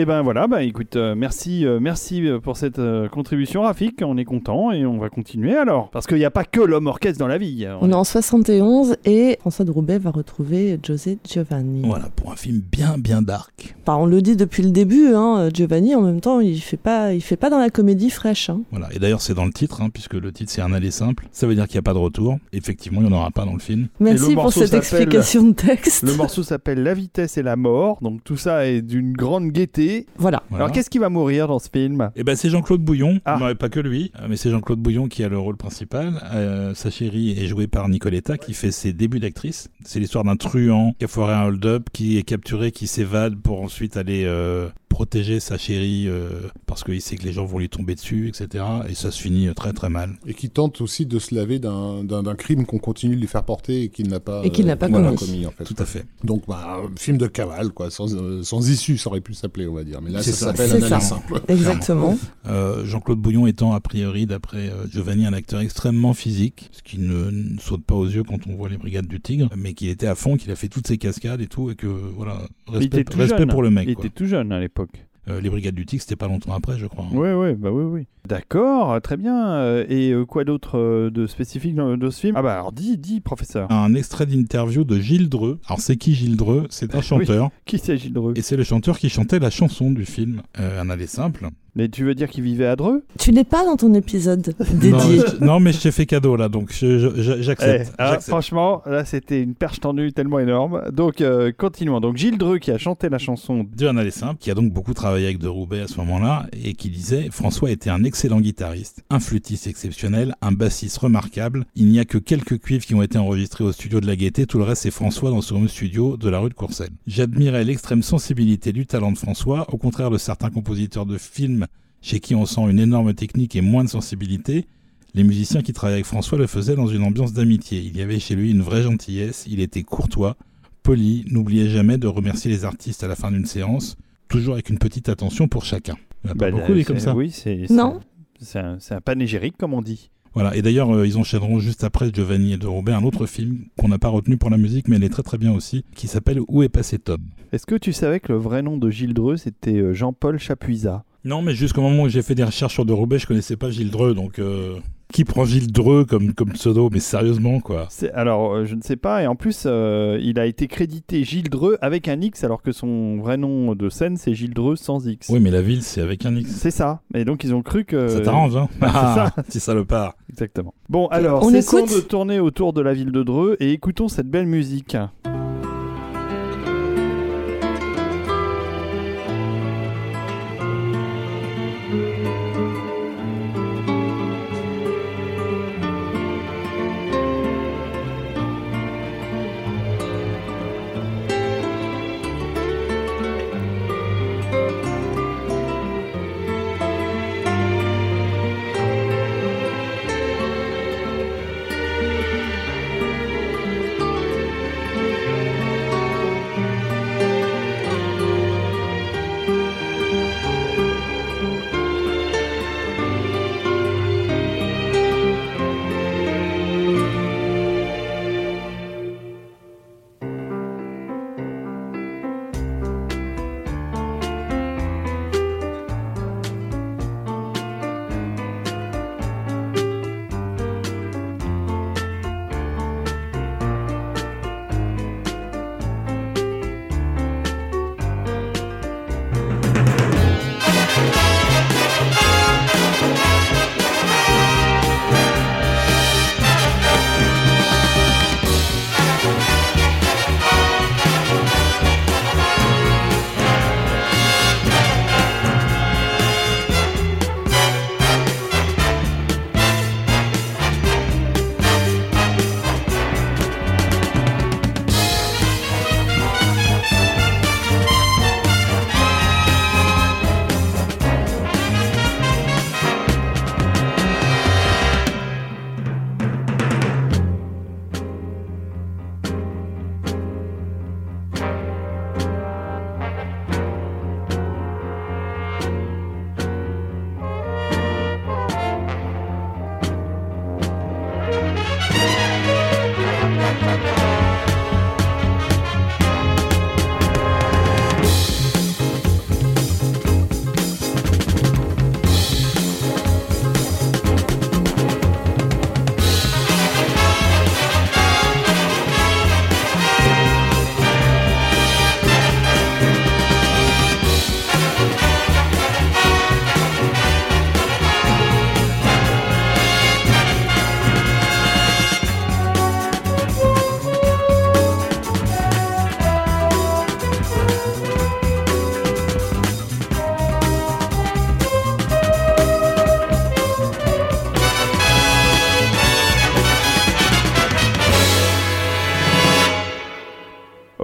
Ben voilà, bah écoute, euh, merci, euh, merci euh, pour cette euh, contribution, Rafik. On est content et on va continuer alors, parce qu'il n'y a pas que l'homme orchestre dans la vie. On est en 71 et François de Roubaix va retrouver José Giovanni. Voilà, pour film bien bien dark. Enfin, on le dit depuis le début, hein, Giovanni en même temps il fait pas, il fait pas dans la comédie fraîche. hein. Voilà, et d'ailleurs c'est dans le titre, hein, puisque le titre c'est un aller simple. Ça veut dire qu'il n'y a pas de retour. Effectivement, il n'y en aura pas dans le film. Merci pour morceau cette explication de texte. Le morceau s'appelle La vitesse et la mort, donc tout ça est d'une grande gaieté. Voilà. Voilà. Alors qu'est-ce qui va mourir dans ce film? Eh ben c'est Jean-Claude Bouillon, Ah. non, pas que lui, euh, mais c'est Jean-Claude Bouillon qui a le rôle principal. Euh, sa chérie est jouée par Nicoletta qui fait ses débuts d'actrice. C'est l'histoire d'un truand qui a foiré un hold-up, qui est capturé, qui s'évade pour ensuite aller euh, protéger sa chérie euh, parce qu'il sait que les gens vont lui tomber dessus, etc. Et ça se finit euh, très très mal. Et qui tente aussi de se laver d'un crime qu'on continue de lui faire porter et qu'il n'a pas, Et qu'il n'a pas voilà, commis. en fait. Tout à fait. Donc, bah, un film de cavale, quoi, sans, euh, sans issue, ça aurait pu s'appeler, on va dire. Mais là, C'est ça ça. s'appelle un simple. Exactement. Euh, Jean-Claude Bouillon étant a priori, d'après euh, Giovanni, un acteur extrêmement physique, ce qui ne, ne saute pas aux yeux quand on voit les Brigades du Tigre, mais qu'il était à fond, qu'il a fait toutes ses cascades et tout, et que voilà, Il respect, était tout respect jeune. pour le mec. Il quoi. était tout jeune à l'époque. Euh, les Brigades du Tigre, c'était pas longtemps après, je crois. hein. Oui, oui, bah oui, oui. D'accord, très bien. Euh, Et euh, quoi d'autre de spécifique dans, dans ce film? Ah bah alors dis, dis, professeur. Un extrait d'interview de Gilles Dreux. Alors c'est qui Gilles Dreux? C'est un chanteur. Qui s'agit de Dreux? Et c'est le chanteur qui chantait la chanson du film. Euh, un aller simple. Mais tu veux dire qu'il vivait à Dreux? Tu n'es pas dans ton épisode Non, dédié. je- non, mais je t'ai fait cadeau là, donc Eh, j'accepte. ah, j'accepte. Franchement, là c'était une perche tendue tellement énorme. Donc euh, continuons. Donc Gilles Dreux qui a chanté la chanson. de un aller simple, qui a donc beaucoup travaillé avec De Roubaix à ce moment-là, et qui disait François était un excellent guitariste, un flûtiste exceptionnel, un bassiste remarquable. Il n'y a que quelques cuivres qui ont été enregistrés au studio de la Gaîté, tout le reste c'est François dans son studio de la rue de Courcelles. J'admirais l'extrême sensibilité du talent de François, au contraire de certains compositeurs de films chez qui on sent une énorme technique et moins de sensibilité. Les musiciens qui travaillaient avec François le faisaient dans une ambiance d'amitié. Il y avait chez lui une vraie gentillesse, il était courtois, poli, n'oubliait jamais de remercier les artistes à la fin d'une séance, toujours avec une petite attention pour chacun. Il y en a pas Bah, beaucoup des comme c'est- ça. Oui, c'est. Non. c'est- un, un panégyrique, comme on dit. Voilà, et d'ailleurs, euh, ils enchaîneront juste après Giovanni et de Roubaix un autre film qu'on n'a pas retenu pour la musique, mais elle est très très bien aussi, qui s'appelle Où est passé Tom? Est-ce que tu savais que le vrai nom de Gilles Dreux, c'était euh, Jean-Paul Chapuisat? Non, mais jusqu'au moment où j'ai fait des recherches sur de Roubaix, je connaissais pas Gilles Dreux, donc euh, qui prend Gilles Dreux comme, comme pseudo? Mais sérieusement, quoi. C'est- Alors, euh, je ne sais pas. Et en plus, euh, il a été crédité Gilles Dreux avec un X, alors que son vrai nom de scène, c'est Gilles Dreux sans X. Oui, mais la ville, c'est avec un X. C'est ça. Et donc, ils ont cru que. Ça t'arrange, hein? Bah, c'est Ah, Petit salopard. Exactement. Bon, alors, On cessons écoute de tourner autour de la ville de Dreux et écoutons cette belle musique.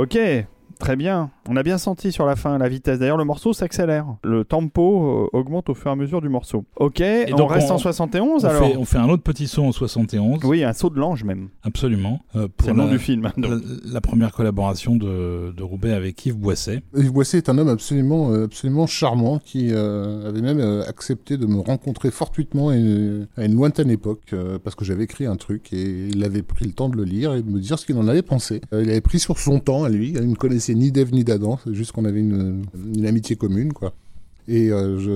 Ok, très bien. On a bien senti sur la fin la vitesse. D'ailleurs, le morceau s'accélère. Le tempo euh, augmente au fur et à mesure du morceau. Ok, on donc, reste on- en 71 On alors fait, on fait un autre petit son en 71. Oui, un saut de l'ange même. Absolument. Euh, pour C'est le nom la- du film. La, donc. la première collaboration de, de Roubaix avec Yves Boisset. Yves Boisset est un homme absolument, euh, absolument charmant qui euh, avait même euh, accepté de me rencontrer fortuitement à une, à une lointaine époque euh, parce que j'avais écrit un truc et il avait pris le temps de le lire et de me dire ce qu'il en avait pensé. Euh, il avait pris sur son temps à lui, il ne connaissait ni d'Ève ni d'Adam, c'est juste qu'on avait une, une amitié commune quoi. Et euh, je,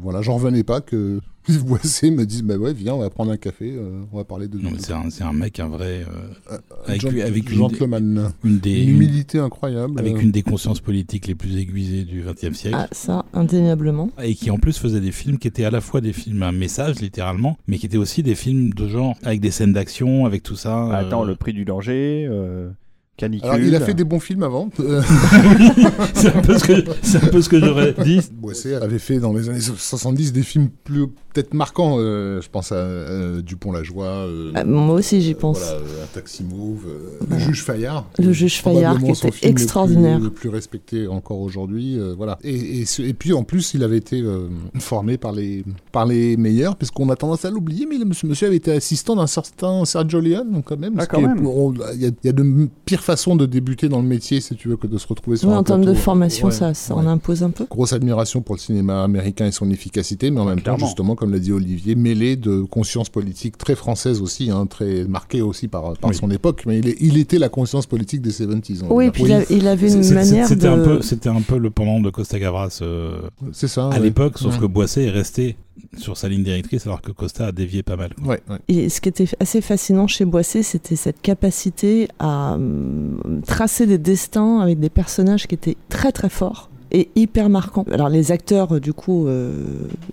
voilà, j'en revenais pas que Yves Boisset me dise bah ouais viens on va prendre un café, euh, on va parler de Non, mais c'est un, c'est un mec, un vrai. euh, avec gent- lui- avec une- gentleman, une des, une humilité incroyable. avec euh, une des consciences politiques les plus aiguisées du XXe siècle. Ah, ça, indéniablement. Et qui en plus faisait des films qui étaient à la fois des films à message, littéralement, mais qui étaient aussi des films de genre, avec des scènes d'action, avec tout ça. Attends, le prix du danger. Canicule. Alors, il a fait des bons films avant. C'est un peu ce que, c'est un peu ce que j'aurais dit. Boisset avait fait dans les années 70 des films plus peut-être marquants. euh, je pense à euh, Dupont-la-Joie. euh, Ah, moi aussi, j'y pense. Voilà, euh, un taxi move, euh, le juge Fayard. Le juge Fayard, qui était film le plus- extraordinaire. Le plus, respecté encore aujourd'hui, euh, voilà. Et, et, ce- et puis en plus, il avait été euh, formé par les par les meilleurs, parce qu'on a tendance à l'oublier, mais le monsieur, avait été assistant d'un certain Sergio Leone, quand même. Ah, ce quand même. Il y, y a de pires façons de débuter dans le métier, si tu veux, que de se retrouver sur Oui, un en termes de plateau. formation, Ouais, ça, ça ouais. en impose un peu. Grosse admiration pour le cinéma américain et son efficacité, mais en même Clairement. temps, justement, comme l'a dit Olivier, mêlé de conscience politique très française aussi, hein, très marquée aussi par, par Oui. son époque. Mais il, est- il était la conscience politique des 70s. on va Oui, puis il, a- il avait une manière C'était de... un peu, c'était un peu le pendant de Costa Gavras euh, C'est ça. à ouais. l'époque, sauf Ouais. que Boisset est resté sur sa ligne directrice alors que Costa a dévié pas mal. quoi. Ouais, ouais. Et ce qui était assez fascinant chez Boisset, c'était cette capacité à hum, tracer des destins avec des personnages qui étaient très très forts et hyper marquants. Alors les acteurs, euh, du coup, euh,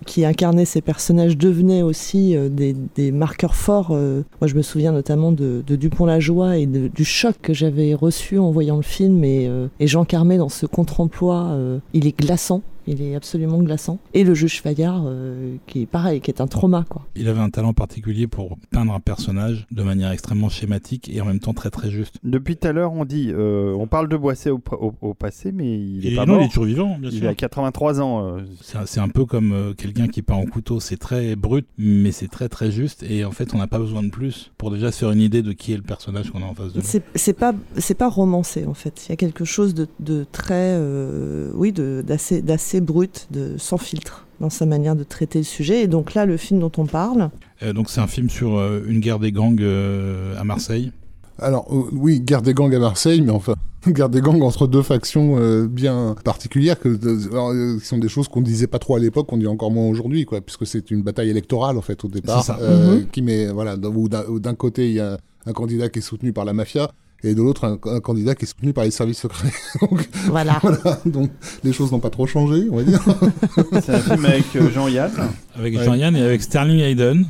qui incarnaient ces personnages devenaient aussi euh, des, des marqueurs forts. euh. Moi, je me souviens notamment de, de Dupont-la-Joie et de- du choc que j'avais reçu en voyant le film. Et, euh, et Jean Carmet, dans ce contre-emploi, euh, il est glaçant. Il est absolument glaçant. Et le juge Fayard, euh, qui est pareil, qui est un trauma, quoi. Il avait un talent particulier pour peindre un personnage de manière extrêmement schématique et en même temps très très juste. Depuis tout à l'heure, on dit, euh, on parle de Boisset au, au- au passé, mais il est et pas non, mort. il est toujours vivant, bien Il a 83 ans. euh, C'est un- peu comme euh, quelqu'un qui peint au couteau, c'est très brut, mais c'est très très juste, et en fait on n'a pas besoin de plus pour déjà se faire une idée de qui est le personnage qu'on a en face de nous. C'est pas c'est pas romancé en fait. Il y a quelque chose de, de très euh, oui de d'assez d'assez brut, de sans filtre dans sa manière de traiter le sujet. Et donc là, le film dont on parle, Euh, donc c'est un film sur euh, une guerre des gangs euh, à Marseille. Alors, euh, oui, guerre des gangs à Marseille, mais enfin, guerre des gangs entre deux factions euh, bien particulières, que, alors, euh, qui sont des choses qu'on disait pas trop à l'époque, qu'on dit encore moins aujourd'hui, quoi, puisque c'est une bataille électorale, en fait, au départ, C'est ça. euh, Mhm. qui met, voilà, d'un côté, il y a un candidat qui est soutenu par la mafia, et de l'autre, un, un candidat qui est soutenu par les services secrets. donc, voilà. voilà, donc, les choses n'ont pas trop changé, on va dire. C'est un film avec euh, Jean-Yann. Avec Ouais. Jean-Yann et avec Sterling Hayden,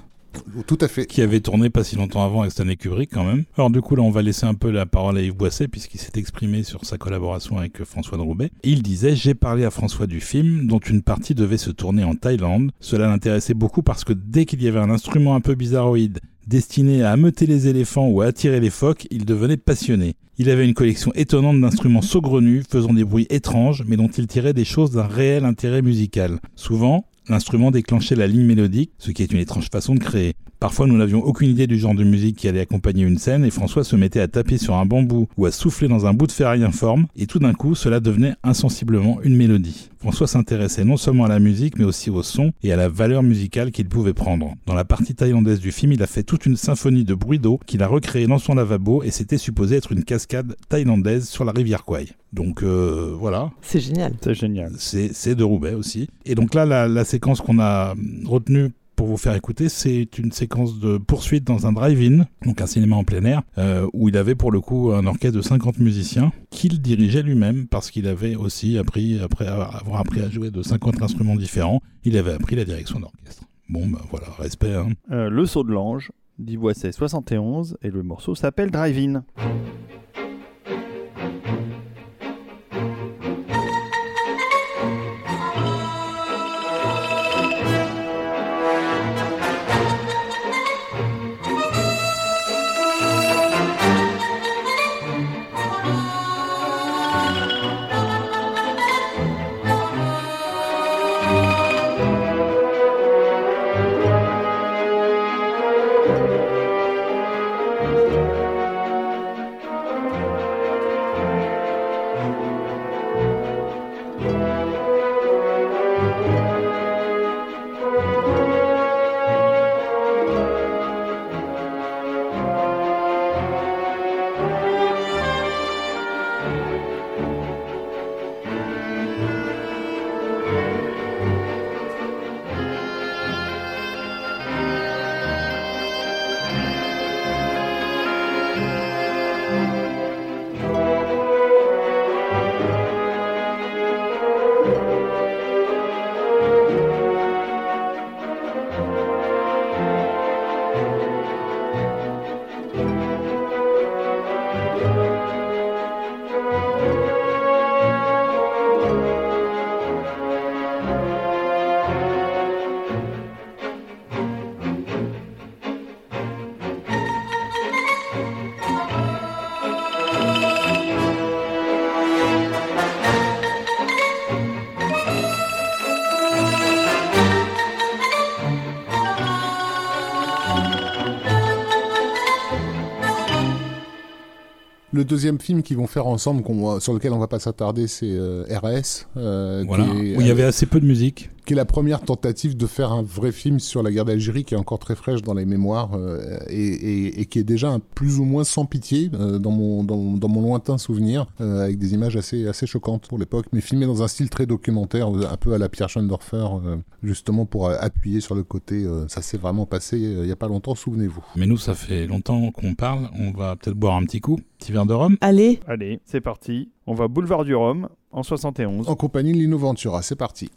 Tout à fait. qui avait tourné pas si longtemps avant avec Stanley Kubrick quand même. Alors du coup là on va laisser un peu la parole à Yves Boisset puisqu'il s'est exprimé sur sa collaboration avec euh, François de Roubaix. Il disait j'ai parlé à François du film dont une partie devait se tourner en Thaïlande. Cela l'intéressait beaucoup parce que dès qu'il y avait un instrument un peu bizarroïde destiné à ameuter les éléphants ou à attirer les phoques, il devenait passionné. Il avait une collection étonnante d'instruments saugrenus, faisant des bruits étranges, mais dont il tirait des choses d'un réel intérêt musical. Souvent, l'instrument déclenchait la ligne mélodique, ce qui est une étrange façon de créer. Parfois, nous n'avions aucune idée du genre de musique qui allait accompagner une scène et François se mettait à taper sur un bambou ou à souffler dans un bout de ferraille informe et tout d'un coup, cela devenait insensiblement une mélodie. François s'intéressait non seulement à la musique mais aussi au son et à la valeur musicale qu'il pouvait prendre. Dans la partie thaïlandaise du film, il a fait toute une symphonie de bruit d'eau qu'il a recréée dans son lavabo et c'était supposé être une cascade thaïlandaise sur la rivière Kwai. Donc euh, voilà, C'est génial. C'est génial. c'est de Roubaix aussi. Et donc là, la, la séquence qu'on a retenue pour vous faire écouter, c'est une séquence de poursuite dans un drive-in, donc un cinéma en plein air, euh, où il avait pour le coup un orchestre de 50 musiciens qu'il dirigeait lui-même parce qu'il avait aussi appris, après avoir appris à jouer de 50 instruments différents, il avait appris la direction d'orchestre. Bon, ben voilà, respect. Hein. Euh, le saut de l'ange, dit Boisset 71, et le morceau s'appelle Drive-In. Le deuxième film qu'ils vont faire ensemble, qu'on- sur lequel on va pas s'attarder, c'est euh, RS. euh, Voilà, où il y avait assez peu de musique. qui est la première tentative de faire un vrai film sur la guerre d'Algérie qui est encore très fraîche dans les mémoires euh, et, et- et qui est déjà un plus ou moins sans pitié euh, dans, mon, dans, dans mon lointain souvenir avec des images assez, assez choquantes pour l'époque mais filmé dans un style très documentaire un peu à la Pierre Schoendorfer justement pour appuyer sur le côté ça s'est vraiment passé il y a pas longtemps souvenez-vous Mais nous, ça fait longtemps qu'on parle. On va peut-être boire un petit coup. Petit verre de rhum. Allez, Allez, c'est parti. On va boulevard du Rhum en 71. en compagnie de Lino Ventura c'est parti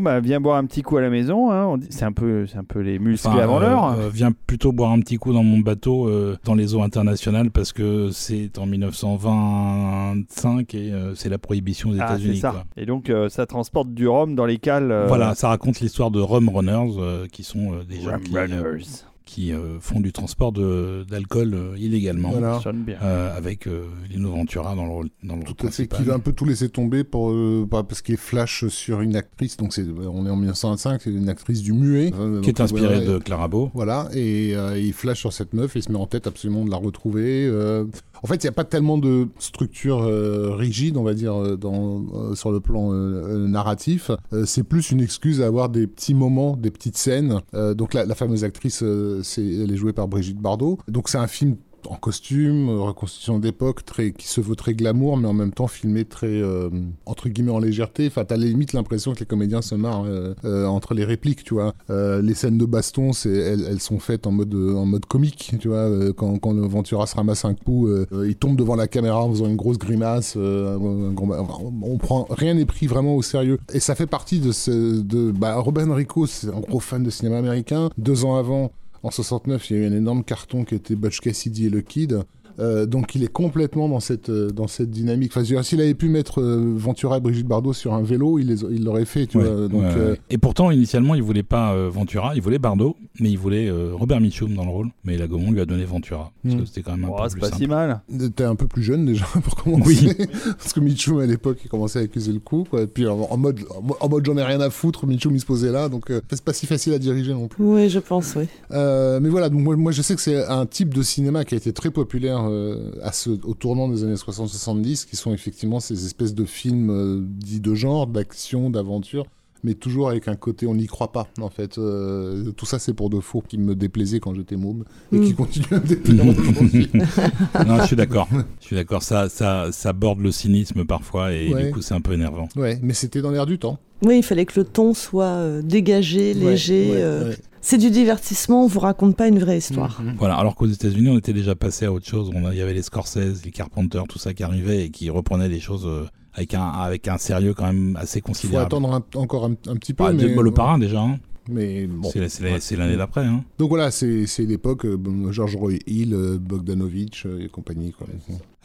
Bon, bah, viens boire un petit coup à la maison. hein. C'est un, peu, un peu les muscles Enfin, avant euh, l'heure. euh, viens plutôt boire un petit coup dans mon bateau euh, dans les eaux internationales parce que c'est en 1925 et euh, c'est la prohibition aux Ah, États-Unis. Et donc, euh, ça transporte du rhum dans les cales. euh, Voilà, ça raconte l'histoire de Rum Runners euh, qui sont euh, des gens Rum qui, euh, Runners. Qui, euh, font du transport d'alcool euh, illégalement Voilà. Euh, avec euh, Lino Ventura dans le rôle, dans le rôle Tout à fait, principal. qui va un peu tout laisser tomber pour, euh, bah, parce qu'il flash sur une actrice, donc c'est, on est en 1925, c'est une actrice du muet. qui est donc, inspiré ouais, de Clara Beau. Voilà, et euh, il flash sur cette meuf et il se met en tête absolument de la retrouver. euh. En fait, il n'y a pas tellement de structure euh, rigide, on va dire, dans, euh, sur le plan euh, narratif. Euh, c'est plus une excuse à avoir des petits moments, des petites scènes. Euh, donc la, la fameuse actrice, euh, elle est jouée par Brigitte Bardot. Donc c'est un film en costume, euh, reconstitution d'époque, qui se veut très glamour, mais en même temps filmé très, euh, entre guillemets, en légèreté. Enfin, t'as limite l'impression que les comédiens se marrent euh, entre les répliques, tu vois. Les scènes de baston, elles, sont faites en mode, en mode comique, tu vois. Quand, quand se ramasse un coup, il tombe devant la caméra en faisant une grosse grimace. on prend, rien n'est pris vraiment au sérieux. Et ça fait partie de ce, bah, Robin Enrico, c'est un gros fan de cinéma américain. Deux ans avant, en 69, il y a eu un énorme carton qui était Butch Cassidy et le Kid. Euh, donc il est complètement dans cette, euh, dans cette dynamique. Enfin, s'il avait pu mettre euh, Ventura et Brigitte Bardot sur un vélo, il les- il l'aurait fait, tu Ouais, vois. Donc, ouais, euh, ouais. Et pourtant, initialement, il voulait pas euh, Ventura, il voulait Bardot, mais il voulait euh, Robert Mitchum dans le rôle. Mais la Gaumont lui a donné Ventura, parce Mm. que c'était quand même un Oh, peu c'est plus pas simple. si mal. T'es un peu plus jeune déjà pour commencer. Oui. Parce que Mitchum à l'époque il commençait à accuser le coup. Quoi. Et puis en, en mode, en mo- en mode j'en ai rien à foutre, Mitchum il se posait là. Donc euh, c'est pas si facile à diriger non plus. Oui, je pense, oui. Euh, mais voilà, donc moi, moi, je sais que c'est un type de cinéma qui a été très populaire euh, à ce, au tournant des années 60-70, qui sont effectivement ces espèces de films euh, dits de genre, d'action, d'aventure, mais toujours avec un côté on n'y croit pas en fait. Euh, tout ça c'est pour de faux, qui me déplaisait quand j'étais môme et Mm. qui continue à me déplaire aujourd'hui. non, je suis d'accord. Je suis d'accord. Ça, ça, ça borde le cynisme parfois, et Ouais. du coup, c'est un peu énervant. ouais, mais c'était dans l'air du temps. Oui, il fallait que le ton soit euh, dégagé, Ouais, léger. ouais, euh, ouais. C'est du divertissement, on vous raconte pas une vraie histoire. Mhm. Voilà. Alors qu'aux États-Unis, on était déjà passé à autre chose. Il y avait les Scorsese, les Carpenter, tout ça qui arrivait et qui reprenaient les choses euh, avec un, avec un sérieux quand même assez Il faut considérable. attendre un- encore un, un petit peu. Bah, mais, le parrain déjà. hein. Mais bon. C'est la- c'est la- c'est l'année d'après. Hein. Donc voilà, c'est c'est l'époque euh, George Roy Hill, euh, Bogdanovich euh, et compagnie. Quoi.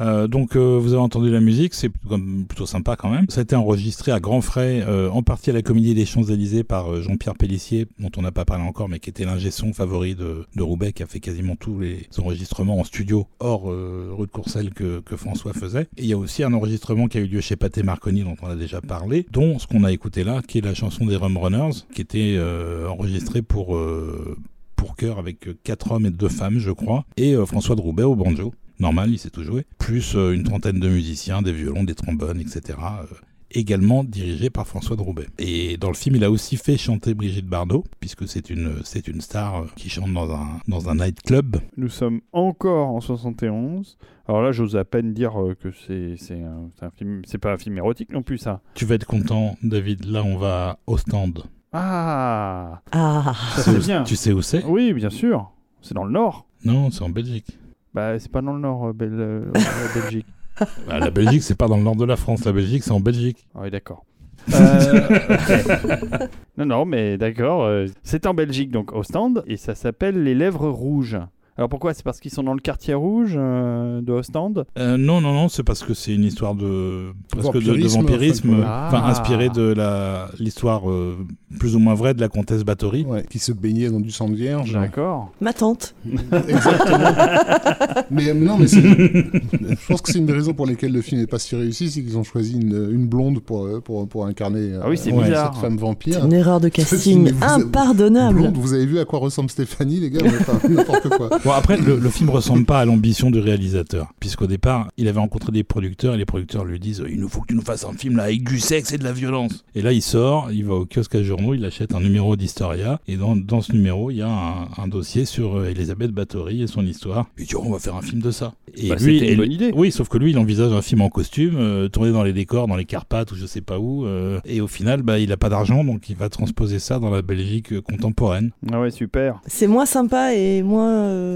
Euh, donc euh, vous avez entendu la musique, c'est plutôt, sympa quand même. Ça a été enregistré à grands frais, euh, en partie à la Comédie des Champs-Élysées par Jean-Pierre Pellissier, dont on n'a pas parlé encore, mais qui était l'ingé son favori de, de Roubaix, qui a fait quasiment tous les enregistrements en studio hors rue de Courcelles que, François faisait. Et il y a aussi un enregistrement qui a eu lieu chez Pathé Marconi, dont on a déjà parlé, dont ce qu'on a écouté là, qui est la chanson des Rum Runners, qui était enregistrée pour... pour avec quatre hommes et deux femmes, je crois, et François de Roubaix au banjo normal, il sait tout jouer, plus euh, une trentaine de musiciens, des violons, des trombones, etc. euh, également dirigé par François de Roubaix. Et dans le film, il a aussi fait chanter Brigitte Bardot, puisque c'est une, c'est une star euh, qui chante dans un, dans un nightclub. Nous sommes encore en 71. Alors là, j'ose à peine dire que c'est c'est un, c'est un film. C'est pas un film érotique non plus, ça. Tu vas être content, David, là on va au stand. Ah, Ah, ça c'est bien. Tu sais où c'est? Oui, bien sûr. C'est dans le nord. Non, c'est en Belgique. Bah, c'est pas dans le nord, euh, Bel- euh, la Belgique. Bah, la Belgique, c'est pas dans le nord de la France, la Belgique, c'est en Belgique. Ah oui, d'accord. Euh, ok. Non, non, mais d'accord. euh, c'est en Belgique, donc au stand, et ça s'appelle Les Lèvres Rouges. Alors pourquoi? C'est parce qu'ils sont dans le quartier rouge euh, de Ostende? Euh, non, non, non, c'est parce que c'est une histoire de presque de- de, Vampirisme, vampirisme, enfin Ah. inspirée de la l'histoire euh, plus ou moins vraie de la comtesse Bathory. Ouais, qui se baignait dans du sang de vierge. D'accord. ma tante. Exactement. mais non, mais c'est- je pense que c'est une des raisons pour lesquelles le film n'est pas si réussi, c'est qu'ils ont choisi une, une blonde pour, pour, pour incarner Ah oui, c'est Ouais. bizarre. cette femme vampire. Une erreur de casting impardonnable. Blonde, vous avez vu à quoi ressemble Stéphanie, les gars? N'importe quoi. Bon après le, le film ressemble pas à l'ambition du réalisateur puisqu'au départ il avait rencontré des producteurs et les producteurs lui disent il nous faut que tu nous fasses un film là avec du sexe et de la violence et là il sort il va au kiosque à journaux il achète un numéro d'Historia et dans, dans ce numéro il y a un, un dossier sur euh, Elisabeth Bathory et son histoire il dit oh, on va faire un film de ça et Bah, lui c'était une et- bonne idée. oui sauf que lui il envisage un film en costume euh, tourné dans les décors dans les Carpates ou je sais pas où euh, et au final bah il a pas d'argent donc il va transposer ça dans la Belgique contemporaine Ah ouais, super. C'est moins sympa et moins euh,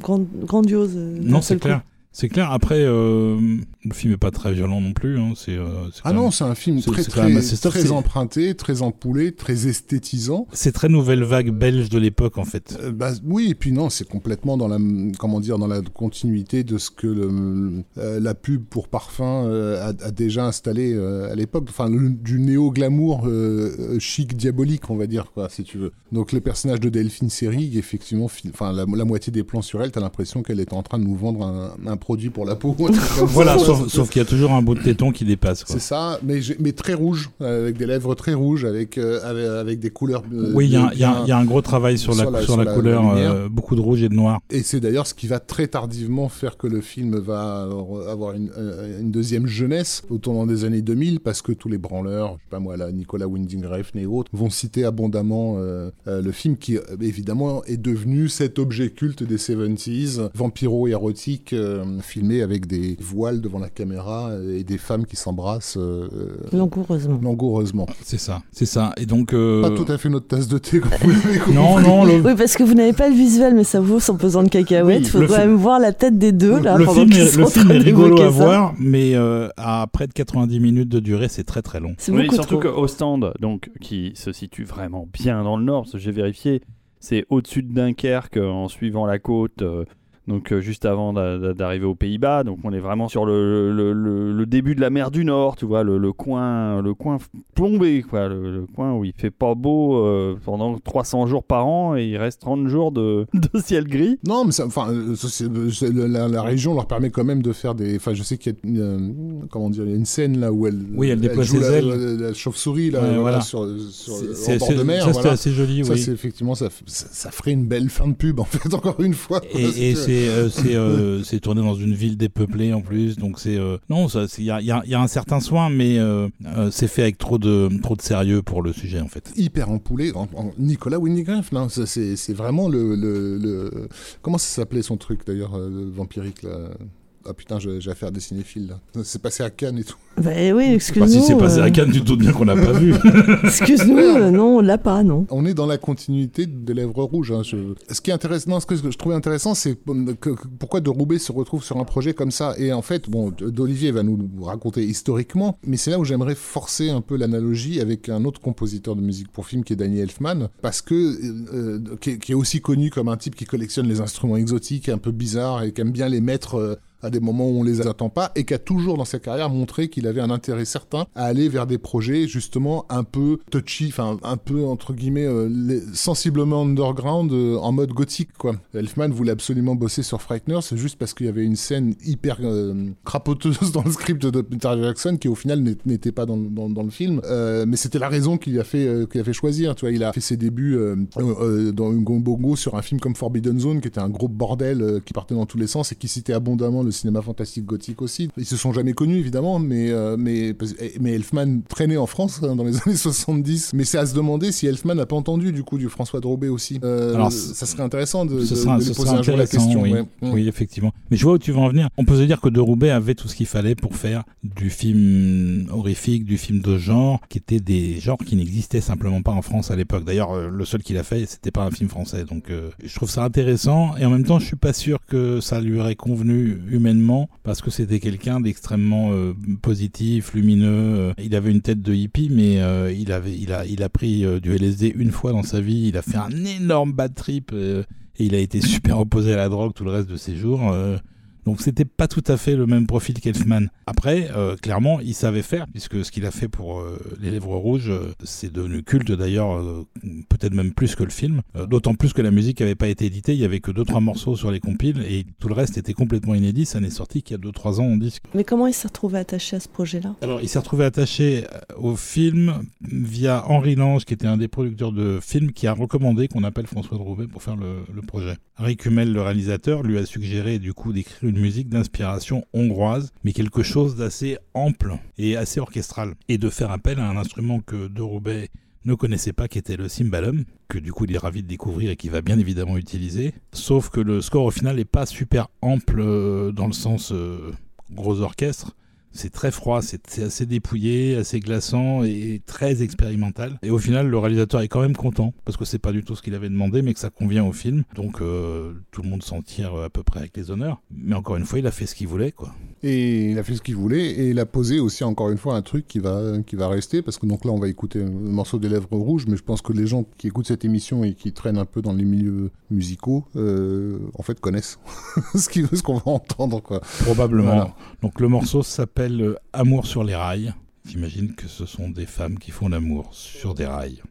grandiose. euh, d'un Non, c'est clair. C'est clair. Après, euh, le film est pas très violent non plus. Hein. C'est, euh, Ah non, c'est un film très, très, très emprunté, très empoulé, très esthétisant. c'est très nouvelle vague belge de l'époque en fait. Euh, bah, oui, et puis non, c'est complètement dans la, comment dire, dans la continuité de ce que le, la pub pour parfum a, a déjà installé à l'époque. Enfin, le- du néo-glamour euh, euh, chic diabolique, on va dire, quoi, si tu veux. Donc, les personnages de Delphine Seyrig, effectivement, fi- enfin, la, la moitié des plans sur elle, t'as l'impression qu'elle est en train de nous vendre un, un produit pour la peau. voilà, sauf, sauf qu'il y a toujours un bout de téton qui dépasse. C'est ça, mais, mais très rouge, avec des lèvres très rouges, avec, avec, des couleurs. oui, il y, y, a un gros travail sur, la, sur la, couleur, beaucoup de rouge et de noir. Et c'est d'ailleurs ce qui va très tardivement faire que le film va avoir une, une deuxième jeunesse au tournant des années 2000, parce que tous les branleurs, je sais pas moi, là, Nicolas Winding Refn et autres, vont citer abondamment le film qui, évidemment, est devenu cet objet culte des 70s, vampiro-érotique, euh, filmé avec des voiles devant la caméra et des femmes qui s'embrassent. Euh, langoureusement. Langoureusement. C'est ça, c'est ça. Et donc. Euh, pas tout à fait notre tasse de thé, comme vous Non, non. Oui, parce que vous n'avez pas le visuel, mais ça vaut son pesant de cacahuètes. Il faut quand même voir la tête des deux, là. Le film, est, le film est rigolo à voir, mais à près de 90 minutes de durée, c'est très très long. Oui, surtout qu'au stand, donc, qui se situe vraiment bien dans le nord, parce que j'ai vérifié, c'est au-dessus de Dunkerque en suivant la côte. Donc euh, juste avant d'arriver aux Pays-Bas. Donc on est vraiment sur le, le, début de la mer du Nord, tu vois, le, coin, le coin plombé, quoi, le, coin où il fait pas beau euh, pendant 300 jours par an et il reste 30 jours de, de ciel gris. Non, mais enfin, euh, la, région leur permet quand même de faire des. Enfin, je sais qu'il y a une, comment dire, il y a une scène là où elle, oui, elle, déploie ses ailes, la, chauve-souris là, voilà. sur, sur le bord de mer. Ça, voilà. assez joli. Ça, oui. effectivement, ça, ça, ferait une belle fin de pub en fait, encore une fois. Et, et c'est euh, euh, c'est tourné dans une ville dépeuplée en plus, donc c'est euh, non, il y a, y, y a, un certain soin, mais c'est fait avec trop de trop de sérieux pour le sujet en fait. Hyper empoulé, en, en Nicolas Windigreff, c'est vraiment le, le, comment ça s'appelait son truc d'ailleurs vampirique là? Ah putain, j'ai affaire à des cinéphiles là. C'est passé à Cannes et tout. Bah oui, excuse-nous. si c'est passé à euh. Cannes, tu te doutes bien qu'on l'a pas vu. excuse-nous, euh, non, on l'a pas, non. On est dans la continuité des Lèvres Rouges. Hein, ce qui est intéressant, ce que je trouvais intéressant, c'est pourquoi De Roubaix se retrouve sur un projet comme ça? Et en fait, bon, d'Olivier va nous raconter historiquement, mais c'est là où j'aimerais forcer un peu l'analogie avec un autre compositeur de musique pour film qui est Danny Elfman, parce que euh, qui, est, qui, est, aussi connu comme un type qui collectionne les instruments exotiques, un peu bizarres et qui aime bien les mettre à des moments où on les attend pas et qui a toujours dans sa carrière montré qu'il avait un intérêt certain à aller vers des projets justement un peu touchy, enfin un peu entre guillemets euh, sensiblement underground euh, en mode gothique quoi. Elfman voulait absolument bosser sur Frightener, c'est juste parce qu'il y avait une scène hyper euh, crapoteuse dans le script de Peter Jackson qui au final n'était pas dans, le film, mais c'était la raison qu'il a fait qu'il a fait choisir. Tu vois, il a fait ses débuts dans bongo sur un film comme Forbidden Zone qui était un gros bordel qui partait dans tous les sens et qui citait abondamment le cinéma fantastique gothique aussi. Ils se sont jamais connus évidemment, mais euh, mais mais Elfman traînait en France hein, dans les années 70. Mais c'est à se demander si Elfman n'a pas entendu du coup du François Drobet aussi. Euh, Alors ça serait intéressant de, de, lui poser un jour la question. Oui. oui. effectivement. Mais je vois où tu veux en venir. On peut se dire que Roubaix avait tout ce qu'il fallait pour faire du film horrifique, du film de genre, qui étaient des genres qui n'existaient simplement pas en France à l'époque. D'ailleurs, euh, le seul qu'il a fait, c'était pas un film français. Donc, je trouve ça intéressant et en même temps, je suis pas sûr que ça lui aurait convenu humainement parce que c'était quelqu'un d'extrêmement euh, positif, lumineux. Euh. Il avait une tête de hippie, mais euh, il a pris du LSD une fois dans sa vie. Il a fait un énorme bad trip et il a été super opposé à la drogue tout le reste de ses jours. Donc c'était pas tout à fait le même profil qu'Elfman. Après, euh, clairement, il savait faire, puisque ce qu'il a fait pour euh, Les Lèvres Rouges, euh, c'est devenu culte d'ailleurs, peut-être même plus que le film. D'autant plus que la musique n'avait pas été éditée, il y avait que deux trois morceaux sur les compiles, et tout le reste était complètement inédit, ça n'est sorti qu'il y a 2-3 ans en disque. Mais comment il s'est retrouvé attaché à ce projet-là? Alors il s'est retrouvé attaché au film via Henri Lange, qui était un des producteurs de films, qui a recommandé qu'on appelle François Drouvet pour faire le, le projet. Harry Kumel, le réalisateur, lui a suggéré du coup d'écrire une musique d'inspiration hongroise, mais quelque chose d'assez ample et assez orchestral, et de faire appel à un instrument que De Roubaix ne connaissait pas, qui était le cymbalum, que du coup il est ravi de découvrir et qu'il va bien évidemment utiliser. Sauf que le score au final n'est pas super ample euh, dans le sens euh, gros orchestre c'est très froid, c'est assez dépouillé, assez glaçant et très expérimental. Et au final, le réalisateur est quand même content parce que c'est pas du tout ce qu'il avait demandé, mais que ça convient au film. Donc euh, tout le monde s'en tire à peu près avec les honneurs. Mais encore une fois, il a fait ce qu'il voulait, quoi. Et il a fait ce qu'il voulait et il a posé aussi encore une fois un truc qui va qui va rester parce que donc là on va écouter le morceau des lèvres rouges, mais je pense que les gens qui écoutent cette émission et qui traînent un peu dans les milieux musicaux, euh, en fait connaissent ce qu'on va entendre, quoi. Probablement. Donc le morceau s'appelle euh, Amour sur les rails. J'imagine que ce sont des femmes qui font l'amour sur des rails.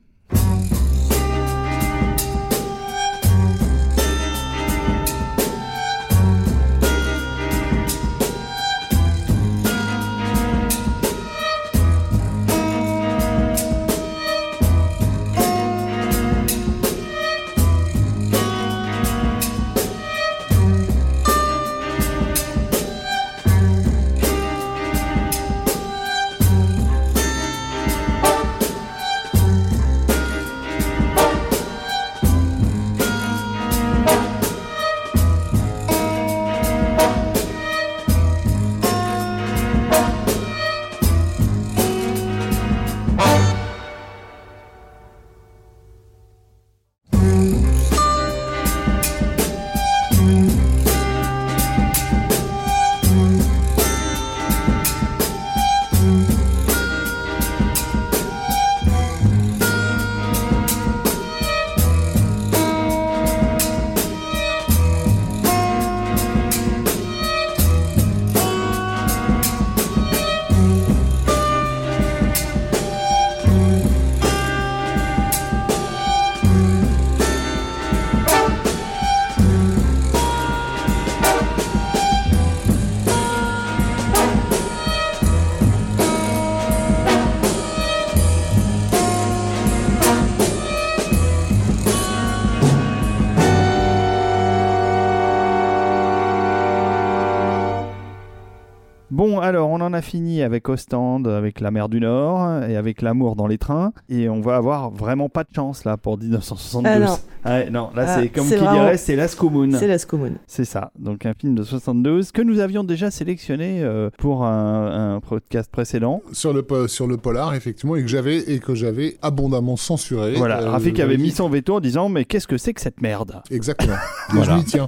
On en a fini avec Ostende, avec la mer du Nord et avec l'amour dans les trains. Et on va avoir vraiment pas de chance là pour 1972. Ah non. Ouais, non, là, Ah, c'est comme qui vraiment- dirait, c'est Las Communes. C'est Las Communes. C'est ça, donc un film de 72 que nous avions déjà sélectionné euh, pour un, un podcast précédent. Sur le, sur le polar, effectivement, et que j'avais et que j'avais abondamment censuré. Voilà, Euh, Rafik avait mis son veto en disant mais qu'est-ce que c'est que cette merde? Exactement. Et Voilà. je m'y tiens.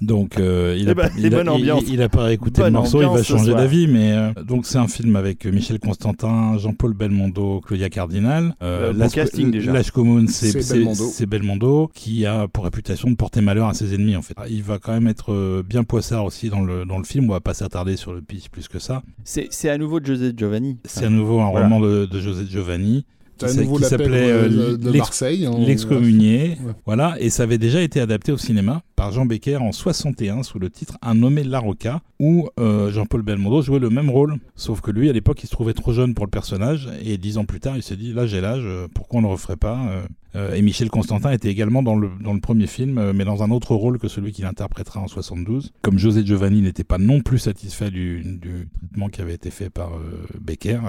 Donc euh, il, Eh a, ben, il, a, il- ambiance. il a pas écouté Bonne le morceau, il va changer d'avis. Mais euh, donc c'est un film avec Michel Constantin, Jean-Paul Belmondo, Claudia Cardinal. Euh, bon casting, déjà. L'âge commune, c'est Belmondo. qui a pour réputation de porter malheur à ses ennemis en fait. Il va quand même être euh, bien poissard aussi dans le dans le film. On va pas s'attarder sur le pitch plus que ça. C'est c'est à nouveau José Giovanni. C'est à nouveau un Voilà. roman de, de José Giovanni. Qui s'appelait euh, euh, Marseille. hein. L'excommunié, Ouais. voilà, et ça avait déjà été adapté au cinéma par Jean Becker en 61 sous le titre Un nommé Larocca, où euh, Jean-Paul Belmondo jouait le même rôle, sauf que lui à l'époque il se trouvait trop jeune pour le personnage, et dix ans plus tard il s'est dit là j'ai l'âge, euh, pourquoi on ne le referait pas euh, Et Michel Constantin était également dans le, dans le premier film, mais dans un autre rôle que celui qu'il interprétera en 72. Comme José Giovanni n'était pas non plus satisfait du, du traitement qui avait été fait par Becker,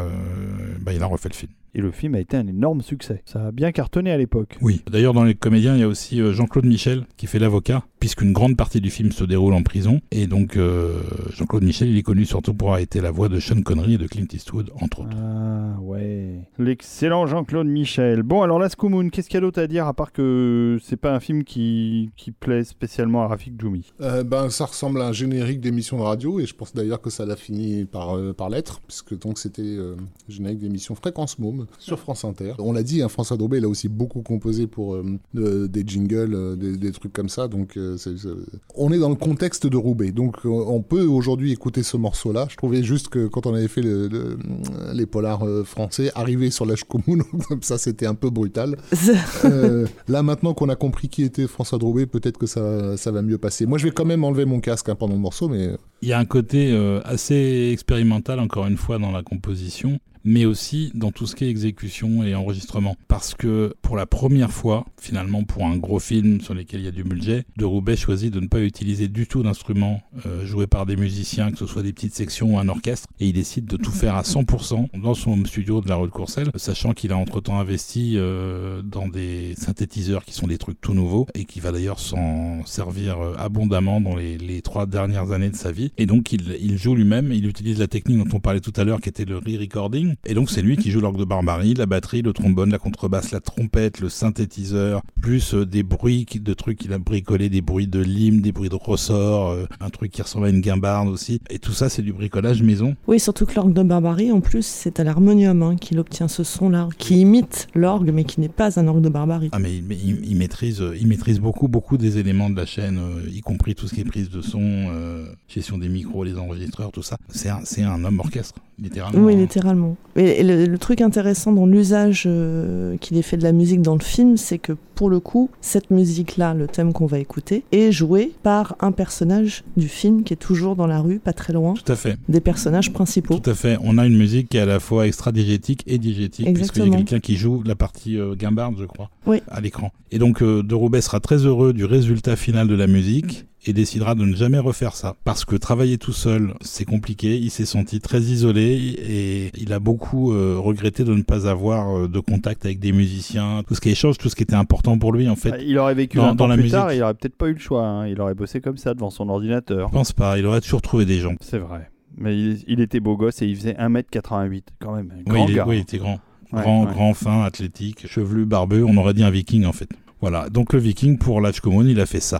bah, il a refait le film. Et le film a été un énorme succès. Ça a bien cartonné à l'époque. Oui. D'ailleurs, dans les comédiens, il y a aussi Jean-Claude Michel qui fait l'avocat, puisqu'une grande partie du film se déroule en prison. Et donc, euh, Jean-Claude Michel, il est connu surtout pour avoir été la voix de Sean Connery et de Clint Eastwood, entre autres. Ah ouais. L'excellent Jean-Claude Michel. Bon alors Las Communes, qu'est-ce qu'il y a d'autre à dire à part que c'est pas un film qui, qui plaît spécialement à Rafik Djoumi? Euh, ben, ça ressemble à un générique d'émission de radio, et je pense d'ailleurs que ça l'a fini par, euh, par l'être, puisque donc c'était euh, générique d'émission Fréquence Môme sur France Inter. On l'a dit, hein, François Daubé, il a aussi beaucoup composé pour euh, euh, des jingles, euh, des, des trucs comme ça, donc on est dans le contexte de Roubaix, donc euh, on peut aujourd'hui écouter ce morceau-là. Je trouvais juste que quand on avait fait le- le- les polars euh, français, arriver sur l'âge commune, comme ça c'était un peu brutal. Euh, là, maintenant qu'on a compris qui était François Drouet, peut-être que ça, ça va mieux passer. Moi, je vais quand même enlever mon casque hein, pendant le morceau, mais Il y a un côté euh, assez expérimental, encore une fois, dans la composition, mais aussi dans tout ce qui est exécution et enregistrement. Parce que pour la première fois, finalement, pour un gros film sur lequel il y a du budget, De Roubaix choisit de ne pas utiliser du tout d'instruments euh, joués par des musiciens, que ce soit des petites sections ou un orchestre, et il décide de tout faire à 100% dans son studio de la rue de Courcelles, sachant qu'il a entre-temps investi euh, dans des synthétiseurs qui sont des trucs tout nouveaux, et qui va d'ailleurs s'en servir euh, abondamment dans les, les trois dernières années de sa vie. Et donc il, il joue lui-même, il utilise la technique dont on parlait tout à l'heure, qui était le re-recording, et donc c'est lui qui joue l'orgue de barbarie, la batterie, le trombone, la contrebasse, la trompette, le synthétiseur, plus euh, des bruits de trucs qu'il a bricolé, des bruits de lime, des bruits de ressort, euh, un truc qui ressemble à une guimbarde aussi. Et tout ça, c'est du bricolage maison. Oui, surtout que l'orgue de Barbarie, en plus, c'est à l'harmonium hein, qu'il obtient ce son-là, qui imite l'orgue, mais qui n'est pas un orgue de Barbarie. Ah mais il, il- il maîtrise, euh, il maîtrise beaucoup, beaucoup des éléments de la chaîne, y compris tout ce qui est prise de son, euh, gestion des micros, les enregistreurs, tout ça. C'est un, c'est un homme orchestre, littéralement. Oui, littéralement. Et le, le truc intéressant dans l'usage euh, qu'il ait fait de la musique dans le film, c'est que pour le coup, cette musique-là, le thème qu'on va écouter, est joué par un personnage du film qui est toujours dans la rue, pas très loin, Tout à fait. des personnages principaux. Tout à fait. On a une musique qui est à la fois extra-diégétique et diégétique, puisqu'il y a quelqu'un qui joue la partie euh, guimbarde, je crois, Oui. à l'écran. Et donc, euh, De Roubaix sera très heureux du résultat final de la musique et décidera de ne jamais refaire ça. Parce que travailler tout seul, c'est compliqué. Il s'est senti très isolé et il a beaucoup euh, regretté de ne pas avoir euh, de contact avec des musiciens, tout ce qui échange, tout ce qui était important pour lui, en fait. Ah, Il aurait vécu dans- 20 dans ans la plus musique. tard, il aurait peut-être pas eu le choix. hein. Il aurait bossé comme ça devant son ordinateur. Je pense pas. Il aurait toujours trouvé des gens. C'est vrai. Mais il, il était beau gosse et il faisait 1m88 quand même. Oui, Grand il, est- gars. oui, il était grand. Ouais, grand, ouais. grand, fin, athlétique, chevelu, barbu. On aurait dit un viking, en fait. Voilà. Donc, le viking, pour l'âge commune, il a fait ça.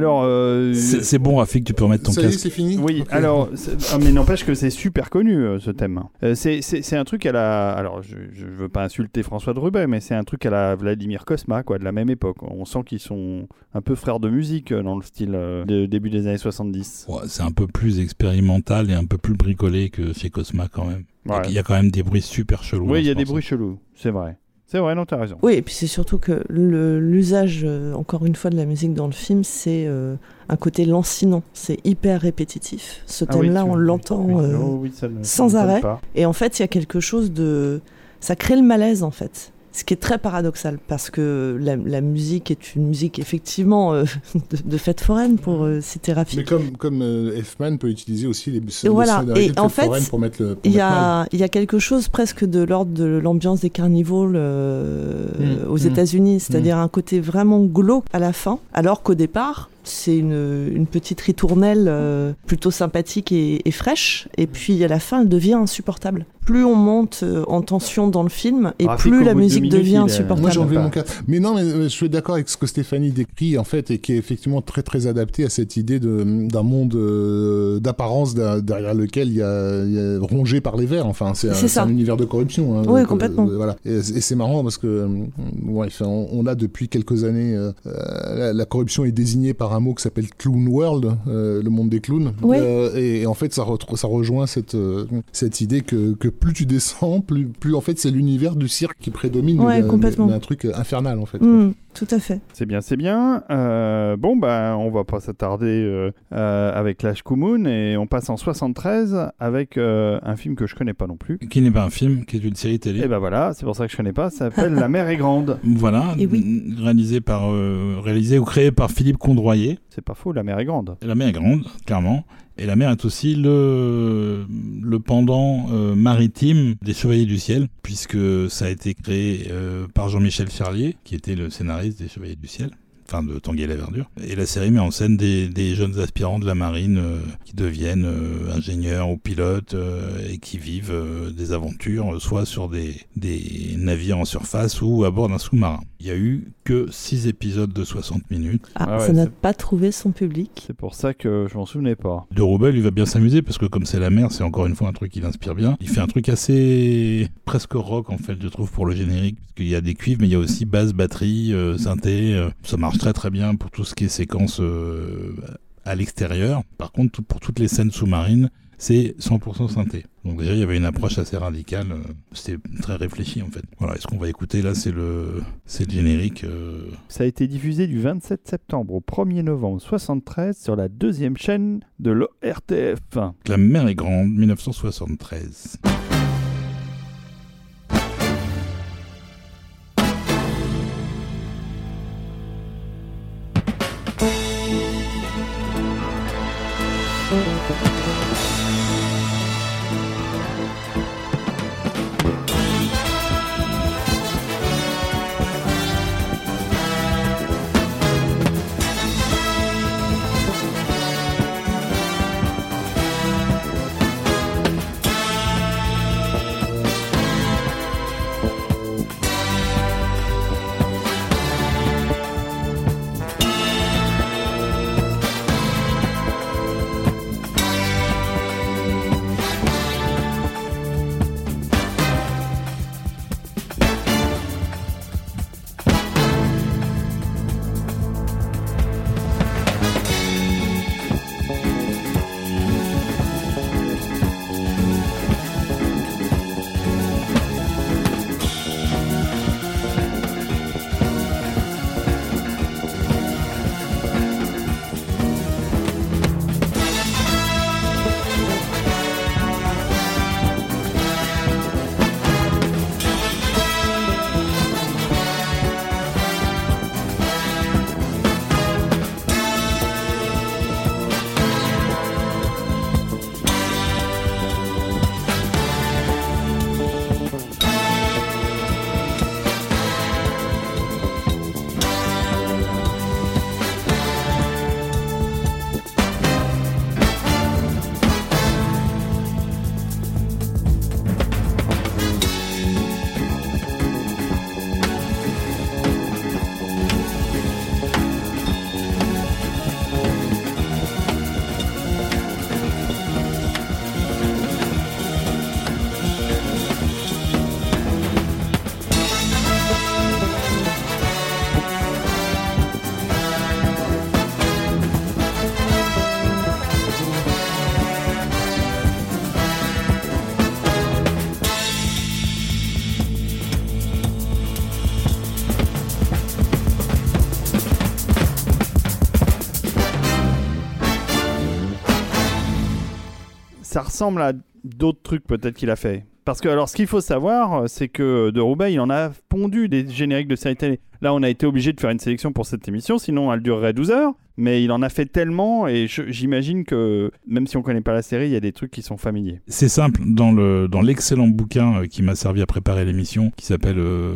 Alors, euh, C'est bon, Rafik, tu peux remettre ton Ça y est, casque. c'est fini Oui, alors, c'est- ah, mais n'empêche que c'est super connu euh, ce thème. Euh, c'est- c'est c'est un truc à la. Alors, je, je veux pas insulter François de mais c'est un truc à la Vladimir Kosma, quoi, de la même époque. On sent qu'ils sont un peu frères de musique dans le style euh, de début des années 70. Ouais, c'est un peu plus expérimental et un peu plus bricolé que chez Cosma quand même. Il y a- Ouais. Il y a quand même des bruits super chelous. Oui, il y a des morceau. bruits chelous, c'est vrai. C'est vrai, non, t'as raison. Oui, et puis c'est surtout que l'usage, euh, encore une fois, de la musique dans le film, c'est euh, un côté lancinant. C'est hyper répétitif. Ce Ah thème-là, on l'entend. oui, euh, oh oui, sans arrêt. pas. Et en fait, il y a quelque chose de. Ça crée le malaise, en fait. Ce qui est très paradoxal, parce que la, la musique est une musique, effectivement, euh, de, de fête foraine, pour euh, citer Rafik. Mais comme, comme euh, peut utiliser aussi les, les Voilà, et de en Fête foraine fait, pour mettre le. Il y, a, il y a quelque chose presque de l'ordre de l'ambiance des carnivals euh, Mm, aux mm. États-Unis, c'est-à-dire un côté vraiment glauque à la fin, alors qu'au départ, c'est une, une petite ritournelle euh, plutôt sympathique et, et fraîche, et puis à la fin, elle devient insupportable. Plus on monte euh, en tension dans le film, et plus la musique minutes, devient insupportable. Moi j'ai enlevé pas. mon casque. Mais non, mais euh, je suis d'accord avec ce que Stéphanie décrit en fait et qui est effectivement très très adapté à cette idée de d'un monde euh, d'apparence da- derrière lequel il y, a, il y a rongé par les vers. Enfin, c'est un, C'est c'est ça. un univers de corruption. hein. Oui, Donc, complètement. euh, voilà. Et, et c'est marrant parce que ouais, enfin, on, on a depuis quelques années la, la corruption est désignée par un mot qui s'appelle Clown World, euh, le monde des clowns. Euh, et, et en fait, ça, rejoint cette euh, cette idée que, que plus tu descends, plus plus en fait c'est l'univers du cirque qui prédomine. Ouais, mais, complètement. mais un truc infernal en fait. Mm, tout à fait. C'est bien, c'est bien. Euh, bon, bah, on va pas s'attarder euh, euh, avec Lash Kumun et on passe en 73 avec euh, un film que je connais pas non plus. Qui n'est pas un film, qui est une série télé. Et ben voilà, c'est pour ça que je connais pas. Ça s'appelle La mer est grande. Voilà, Et oui. réalisé par euh, réalisé ou créé par Philippe Condroyer. C'est pas faux, La mer est grande. La mer est grande, clairement. Et la mer est aussi le, pendant euh, maritime des Chevaliers du Ciel, puisque ça a été créé euh, par Jean-Michel Ferlier, qui était le scénariste des Chevaliers du Ciel, enfin de Tanguy et la Verdure. Et la série met en scène des, des jeunes aspirants de la marine euh, qui deviennent euh, ingénieurs ou pilotes euh, et qui vivent euh, des aventures, soit sur des, des navires en surface ou à bord d'un sous-marin. Il y a eu que 6 épisodes de 60 minutes. Ah, Ah ouais, ça n'a pas trouvé son public. C'est pour ça que je m'en souvenais pas. De Roubaix, lui va bien s'amuser parce que comme c'est la mer, c'est encore une fois un truc qui l'inspire bien. Il fait un truc assez presque rock en fait, je trouve pour le générique, parce qu'il y a des cuivres, mais il y a aussi basse, batterie, euh, synthé. euh, ça marche très très bien pour tout ce qui est séquence euh, à l'extérieur. Par contre, tout- pour toutes les scènes sous-marines, c'est 100% synthé. Donc déjà, il y avait une approche assez radicale. euh, C'était très réfléchi en fait. Voilà, et ce qu'on va écouter là, c'est le, c'est le générique. euh, Ça a été diffusé du 27 septembre au 1er novembre 73 sur la deuxième chaîne de l'ORTF. La mer est grande, 1973. Ressemble à d'autres trucs peut-être qu'il a fait. Parce que, alors, ce qu'il faut savoir, c'est que de Roubaix, il en a pondu des génériques de séries télé. Là, on a été obligé de faire une sélection pour cette émission, sinon elle durerait 12 heures. Mais il en a fait tellement, et j'imagine que même si on connaît pas la série, il y a des trucs qui sont familiers. C'est simple, dans le dans l'excellent bouquin euh, qui m'a servi à préparer l'émission, qui s'appelle, euh,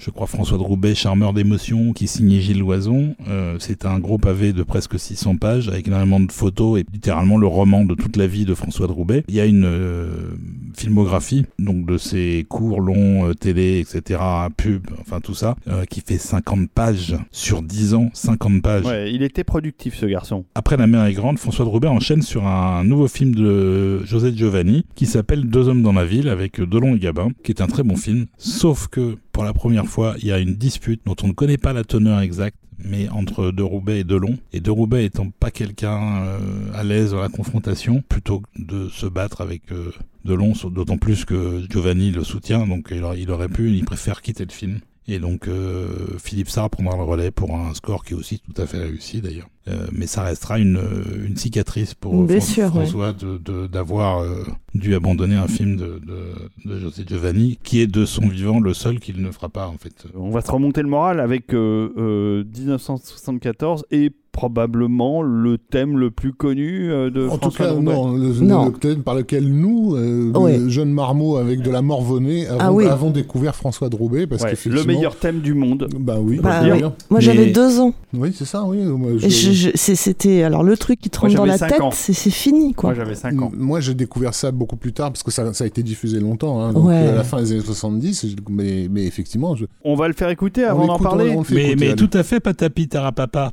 je crois, François de Roubaix, Charmeur d'émotions, qui signait Gilles Loison, euh, c'est un gros pavé de presque 600 pages, avec énormément de photos et littéralement le roman de toute la vie de François de Roubaix. Il y a une euh, filmographie, donc de ses cours longs, euh, télé, etc., pub, enfin tout ça, euh, qui fait 50 pages sur 10 ans, 50 pages. Ouais, il était productif, ce garçon. Après La mer est grande, François de Roubaix enchaîne sur un nouveau film de José Giovanni qui s'appelle Deux hommes dans la ville avec Delon et Gabin, qui est un très bon film. Sauf que pour la première fois, il y a une dispute dont on ne connaît pas la teneur exacte mais entre De Roubaix et Delon. Et De Roubaix étant pas quelqu'un euh, à l'aise dans la confrontation, plutôt que de se battre avec euh, Delon, d'autant plus que Giovanni le soutient, donc il aurait, pu, il préfère quitter le film. Et donc euh, Philippe Sarr prendra le relais pour un score qui est aussi tout à fait réussi d'ailleurs. Euh, mais ça restera une, une cicatrice pour euh, Fran- ouais. François de- de- d'avoir euh, dû abandonner un film de, de, de José Giovanni, qui est de son vivant le seul qu'il ne fera pas en fait. On va se remonter le moral avec euh, euh, 1974 et probablement le thème le plus connu euh, de En tout cas, non, le, Non. le thème par lequel nous, euh, Ouais. jeunes marmots avec de la morvonnée, avons, Ah oui. avons découvert François de Roubaix parce Ouais, le meilleur thème du monde. Bah oui, Bah oui. Moi, Mais- j'avais deux ans. Oui, c'est ça, oui. Je- je- C'était alors le truc qui te Moi, rentre dans la tête, c'est c'est fini quoi. Moi j'avais 5 ans. Moi, j'ai découvert ça beaucoup plus tard parce que ça, ça a été diffusé longtemps, hein, donc Ouais. euh, à la fin des années 70. et je- Mais, mais effectivement, je, On va le faire écouter on avant d'en on- parler. on fait Mais, écouter, mais tout à fait patapi tarapapa.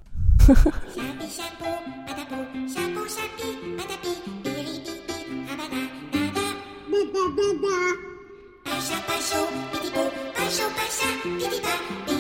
Pacha pacho, pitipo, pacho pacha, pitipa, piripipi,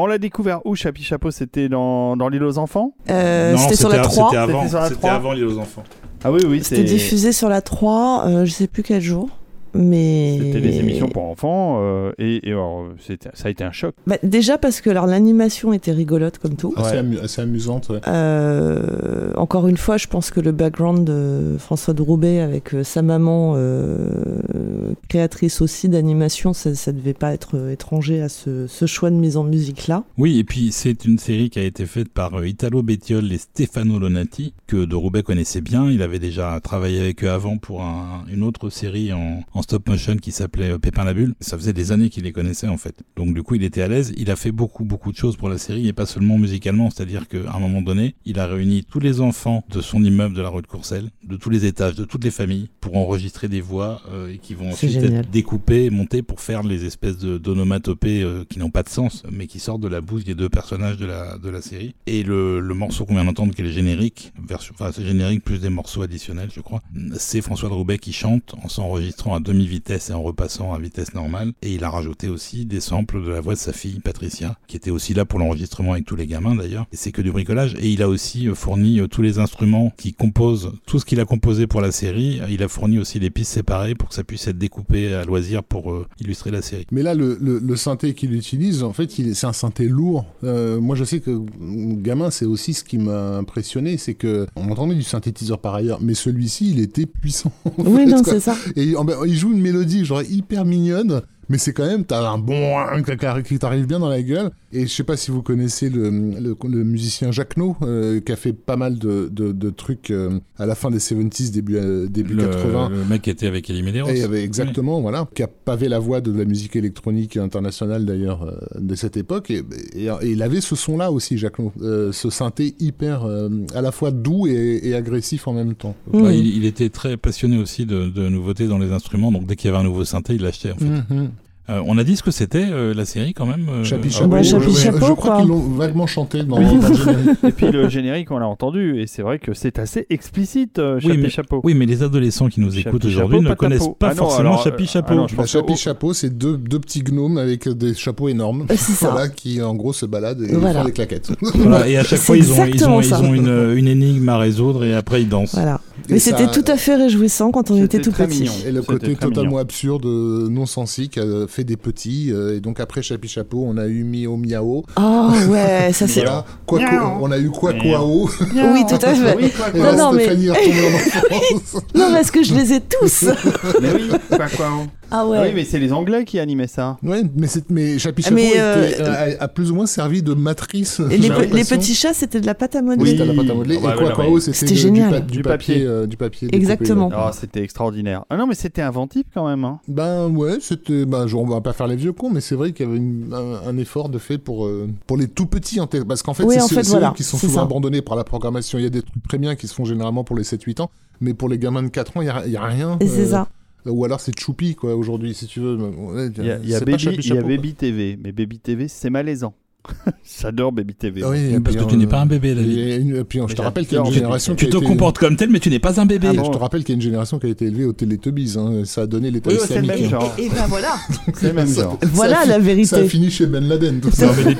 Alors on l'a découvert où Chapi Chapeau? C'était dans, dans l'île aux enfants? Euh, c'était sur la à- 3. C'était avant, C'était sur la c'était 3. avant L'île aux enfants. Ah oui, oui, C'était diffusé sur la 3, euh, je sais plus quel jour. Mais C'était des émissions pour enfants euh, et, et alors, c'était- ça a été un choc. Bah, déjà parce que alors l'animation était rigolote comme tout. assez, Ouais. amu- assez amusante. ouais. Euh, encore une fois, je pense que le background de François de Roubaix avec euh, sa maman, euh, créatrice aussi d'animation, ça, ça devait pas être étranger à ce, ce choix de mise en musique là. Oui, et puis c'est une série qui a été faite par Italo Bettiol et Stefano Lonati, que De Roubaix connaissait bien. Il avait déjà travaillé avec eux avant pour un- une autre série en, en stop motion qui s'appelait euh, Pépin la Bulle. Ça faisait des années qu'il les connaissait en fait. Donc du coup, il était à l'aise. Il a fait beaucoup, beaucoup de choses pour la série et pas seulement musicalement. C'est-à-dire qu'à un moment donné, il a réuni tous les enfants de son immeuble de la rue de Courcelles, de tous les étages, de toutes les familles, pour enregistrer des voix euh, et qui vont ensuite génial. être découpées et montées pour faire les espèces d'onomatopées euh, qui n'ont pas de sens, mais qui sortent de la bouche des deux personnages de la, de la série. Et le, le morceau qu'on vient d'entendre, qui est le générique, version, enfin c'est générique plus des morceaux additionnels, je crois, c'est François de Roubaix qui chante en s'enregistrant à demi-vitesse et en repassant à vitesse normale. Et il a rajouté aussi des samples de la voix de sa fille Patricia, qui était aussi là pour l'enregistrement avec tous les gamins d'ailleurs. Et c'est que du bricolage. Et il a aussi euh, fourni euh, tous les instruments qui composent tout ce qu'il a composé pour la série. Il a fourni aussi des pistes séparées pour que ça puisse être découpé à loisir pour euh, illustrer la série. Mais là, le, le, le synthé qu'il utilise, en fait, c'est un synthé lourd. Euh, moi, je sais que gamin, c'est aussi ce qui m'a impressionné, c'est que on entendait du synthétiseur par ailleurs, mais celui-ci, il était puissant. Oui, fait, non, c'est ça. Et en- ben, il joue une mélodie genre hyper mignonne, mais c'est quand même t'as un bon qui- qui t'arrive bien dans la gueule. Et je sais pas si vous connaissez le, le, le musicien Jacques No, euh, qui a fait pas mal de, de, de trucs euh, à la fin des 70s, début euh, début Le, 80. le mec qui était avec Elie Medeiros. Et avait exactement, voilà, qui a pavé la voie de la musique électronique internationale d'ailleurs euh, de cette époque. Et, et- et il avait ce son-là aussi, Jacques No, euh, ce synthé hyper euh, à la fois doux et, et agressif en même temps. Il, il était très passionné aussi de, de nouveautés dans les instruments, donc dès qu'il y avait un nouveau synthé, il l'achetait en fait. Mhm. Euh, on a dit ce que c'était euh, la série quand même. euh, Chapi ah chapeau. oui, Chapi oui, oui. chapeau. je crois qu'ils l'ont vaguement chanté dans, Oui. dans le générique. Et puis le générique, on l'a entendu, et c'est vrai que c'est assez explicite, euh, Oui, Chapi mais- Chapeau. Oui, mais les adolescents qui nous Chapi écoutent aujourd'hui ne connaissent pas Ah non, forcément alors, Chapi euh, Chapeau. ah non, je Bah, pense Chapi que- chapeau, c'est deux, deux petits gnomes avec des chapeaux énormes. C'est ça. Voilà, qui en gros se baladent et Voilà. font des claquettes. Voilà, et à chaque fois, ils ont, ils ont une, une énigme à résoudre et après ils dansent. Voilà. Mais c'était tout à fait réjouissant quand on était tout très petit. mignon. Et le côté totalement mignon. absurde, euh, non sensique, a fait des petits. euh, et donc après Chapi Chapeau, on a eu Miao Miao. Oh ouais, ça c'est. Voilà. Miao. on a eu Quaquao. Oui, tout à fait. Oui, quoi, Et quoi. Non, non, mais-. Non, parce que je les ai tous. Mais oui, quoi, quoi. Ah Oui, ouais. mais c'est les Anglais qui animaient ça. Ouais, mais, c'est- mais Chapi Chapeau Mais, euh, était- a, a plus ou moins servi de matrice. Et les, les petits chats, c'était de la pâte à Oui, modeler. c'était la pâte à modeler. Ah bah et oui, Quaquao, mais- c'était de- du, génial. pa- du Du papier. papier. euh, du papier Exactement. Oh, c'était extraordinaire. Ah non, mais c'était inventif quand même. Hein. Ben ouais, c'était. Ben, je- on va pas faire les vieux cons, mais c'est vrai qu'il y avait une- un, un effort de fait pour euh, pour les tout petits parce qu'en fait, Oui, c'est ceux, voilà, qui sont souvent ça. abandonnés par la programmation. Il y a des trucs très bien qui se font généralement pour les 7-8 ans, mais pour les gamins de 4 ans, il y a, il y a rien. Et c'est euh, ça. Ou alors c'est Choupi quoi aujourd'hui, si tu veux. Ouais, Il y a, y a Baby, y a TV, mais Baby TV, c'est malaisant. J'adore Baby TV. quoi. Oui, Parce que tu n'es pas un bébé, David. et une- et puis je te rappelle qu'il y a une génération Tu qui te a été- comportes comme tel, mais tu n'es pas un bébé. Ah bon Je te rappelle qu'il y a une génération qui a été élevée au Teletubbies. Hein. Ça a donné l'État islamique. même hein. genre. Et ben voilà. C'est le même Ça- genre. Voilà la Ça a vérité. fini chez Ben Laden, tout Non, ça. mais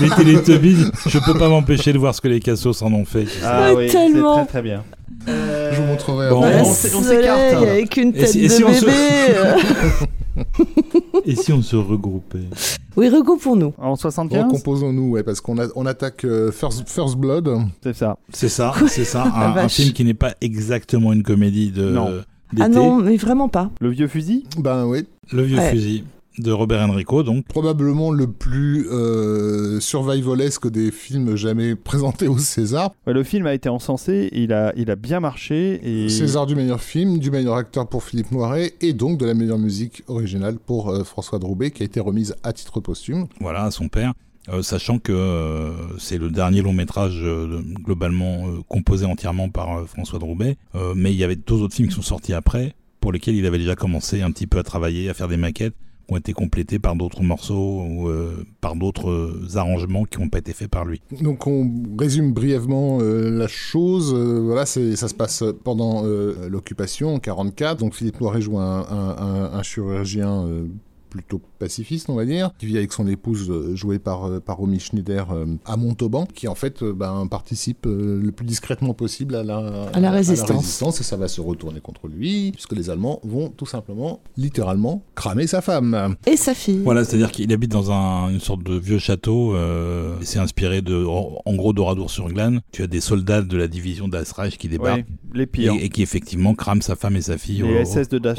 les, les Teletubbies, je peux pas m'empêcher de voir ce que les cassos en ont fait. Ah oui, tellement. c'est très très bien. Je vous montrerai Bon, on on s'écarte, avec une Et tête si- et de si on se- bébé. euh. Et si on se regroupait Oui, recoupons-nous. En 75 Recomposons-nous, ouais, parce qu'on a- on attaque euh, First, First Blood. C'est ça. C'est ça, c'est ça. Un, film qui n'est pas exactement une comédie de Non. Ah non, mais vraiment pas. Le vieux fusil? Ben oui, Le vieux Ouais. fusil de Robert Enrico, donc. probablement le plus euh, survivalesque des films jamais présentés au César. Ouais, Le film a été encensé, il a, il a bien marché. Et... César du meilleur film, du meilleur acteur pour Philippe Noiret et donc de la meilleure musique originale pour euh, François Droubet qui a été remise à titre posthume. voilà, à son père. Euh, sachant que euh, c'est le dernier long métrage euh, globalement euh, composé entièrement par euh, François Droubet, Euh, mais il y avait deux autres films qui sont sortis après, pour lesquels il avait déjà commencé un petit peu à travailler, à faire des maquettes, ont été complétés par d'autres morceaux ou euh, par d'autres euh, arrangements qui n'ont pas été faits par lui. Donc on résume brièvement euh, la chose. Voilà, ça se passe pendant l'occupation en 44. Donc Philippe Noiret joue un, chirurgien plutôt pacifiste, on va dire, qui vit avec son épouse euh, jouée par, euh, par Romy Schneider euh, à Montauban, qui en fait ben, participe le plus discrètement possible à la, À la résistance. résistance, et ça va se retourner contre lui, puisque les Allemands vont tout simplement, littéralement, cramer sa femme. Et sa fille. Voilà, c'est-à-dire qu'il habite dans un- une sorte de vieux château. Euh, c'est inspiré de, en, gros, d'Oradour-sur-Glane. Tu as des soldats de la division d'Asreich qui débarquent Ouais, les pires. et, et qui effectivement crament sa femme et sa fille les au, SS de au-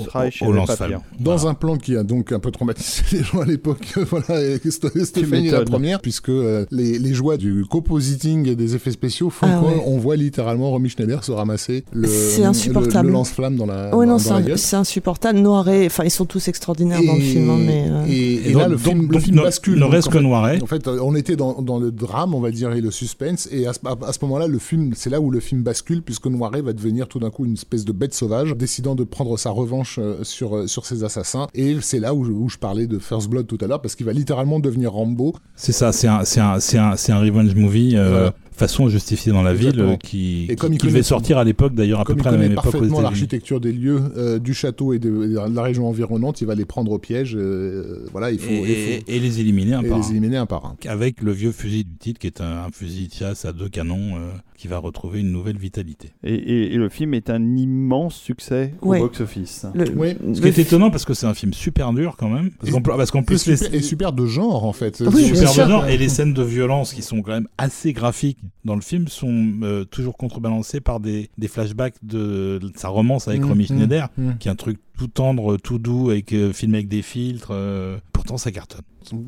au pire. Dans un plan qui a donc un peu traumatisé les gens à l'époque, voilà, et St- Stéphanie est la première, puisque euh, les, les joies du compositing et des effets spéciaux font Ah qu'on ouais. on voit littéralement Romy Schneider se ramasser le, C'est le- insupportable. le lance-flamme dans la, Ouais, dans, non, c'est insupportable. Noiret, enfin, ils sont tous extraordinaires dans le film, hein, mais. euh, et, et donc- là, le donc- film, le donc film ne- bascule. Ne reste en que fait- Noiret. En fait, on était dans, dans le drame, on va dire, et le suspense, et à ce, à- à ce moment-là, le film, c'est là où le film bascule, puisque Noiret va devenir tout d'un coup une espèce de bête sauvage, décidant de prendre sa revanche euh, sur, sur ses assassins. Et c'est là où je, où je parlais de First Blood tout à l'heure, parce qu'il va littéralement devenir Rambo. C'est ça, c'est un, un, un, un revenge movie. euh, Voilà. façon justifiée dans la Exactement. ville, euh, qui, Et comme qui il devait sortir à l'époque d'ailleurs à peu près à la même époque parfaitement l'architecture des lieux, euh, du château et de, la région environnante, il va les prendre au piège. euh, voilà, il faut, Et, il faut- et- et les éliminer un et par les un. éliminer un par un. Avec le vieux fusil du titre, qui est un, fusil de chasse à deux canons, qui va retrouver une nouvelle vitalité. Et, et- et le film est un immense succès Ouais. au box-office. Le- Oui. le Ce qui est étonnant parce que c'est un film super dur quand même. Parce qu'en parce qu'en Et plus, les, super, et super de genre en fait. Oui, super sûr. dedans, et les scènes de violence qui sont quand même assez graphiques dans le film sont euh, toujours contrebalancées par des, des flashbacks de, de sa romance avec Mmh, Romy mmh, Schneider, mmh. qui est un truc tout tendre, tout doux, avec, euh, filmé avec des filtres. euh, pourtant, ça cartonne.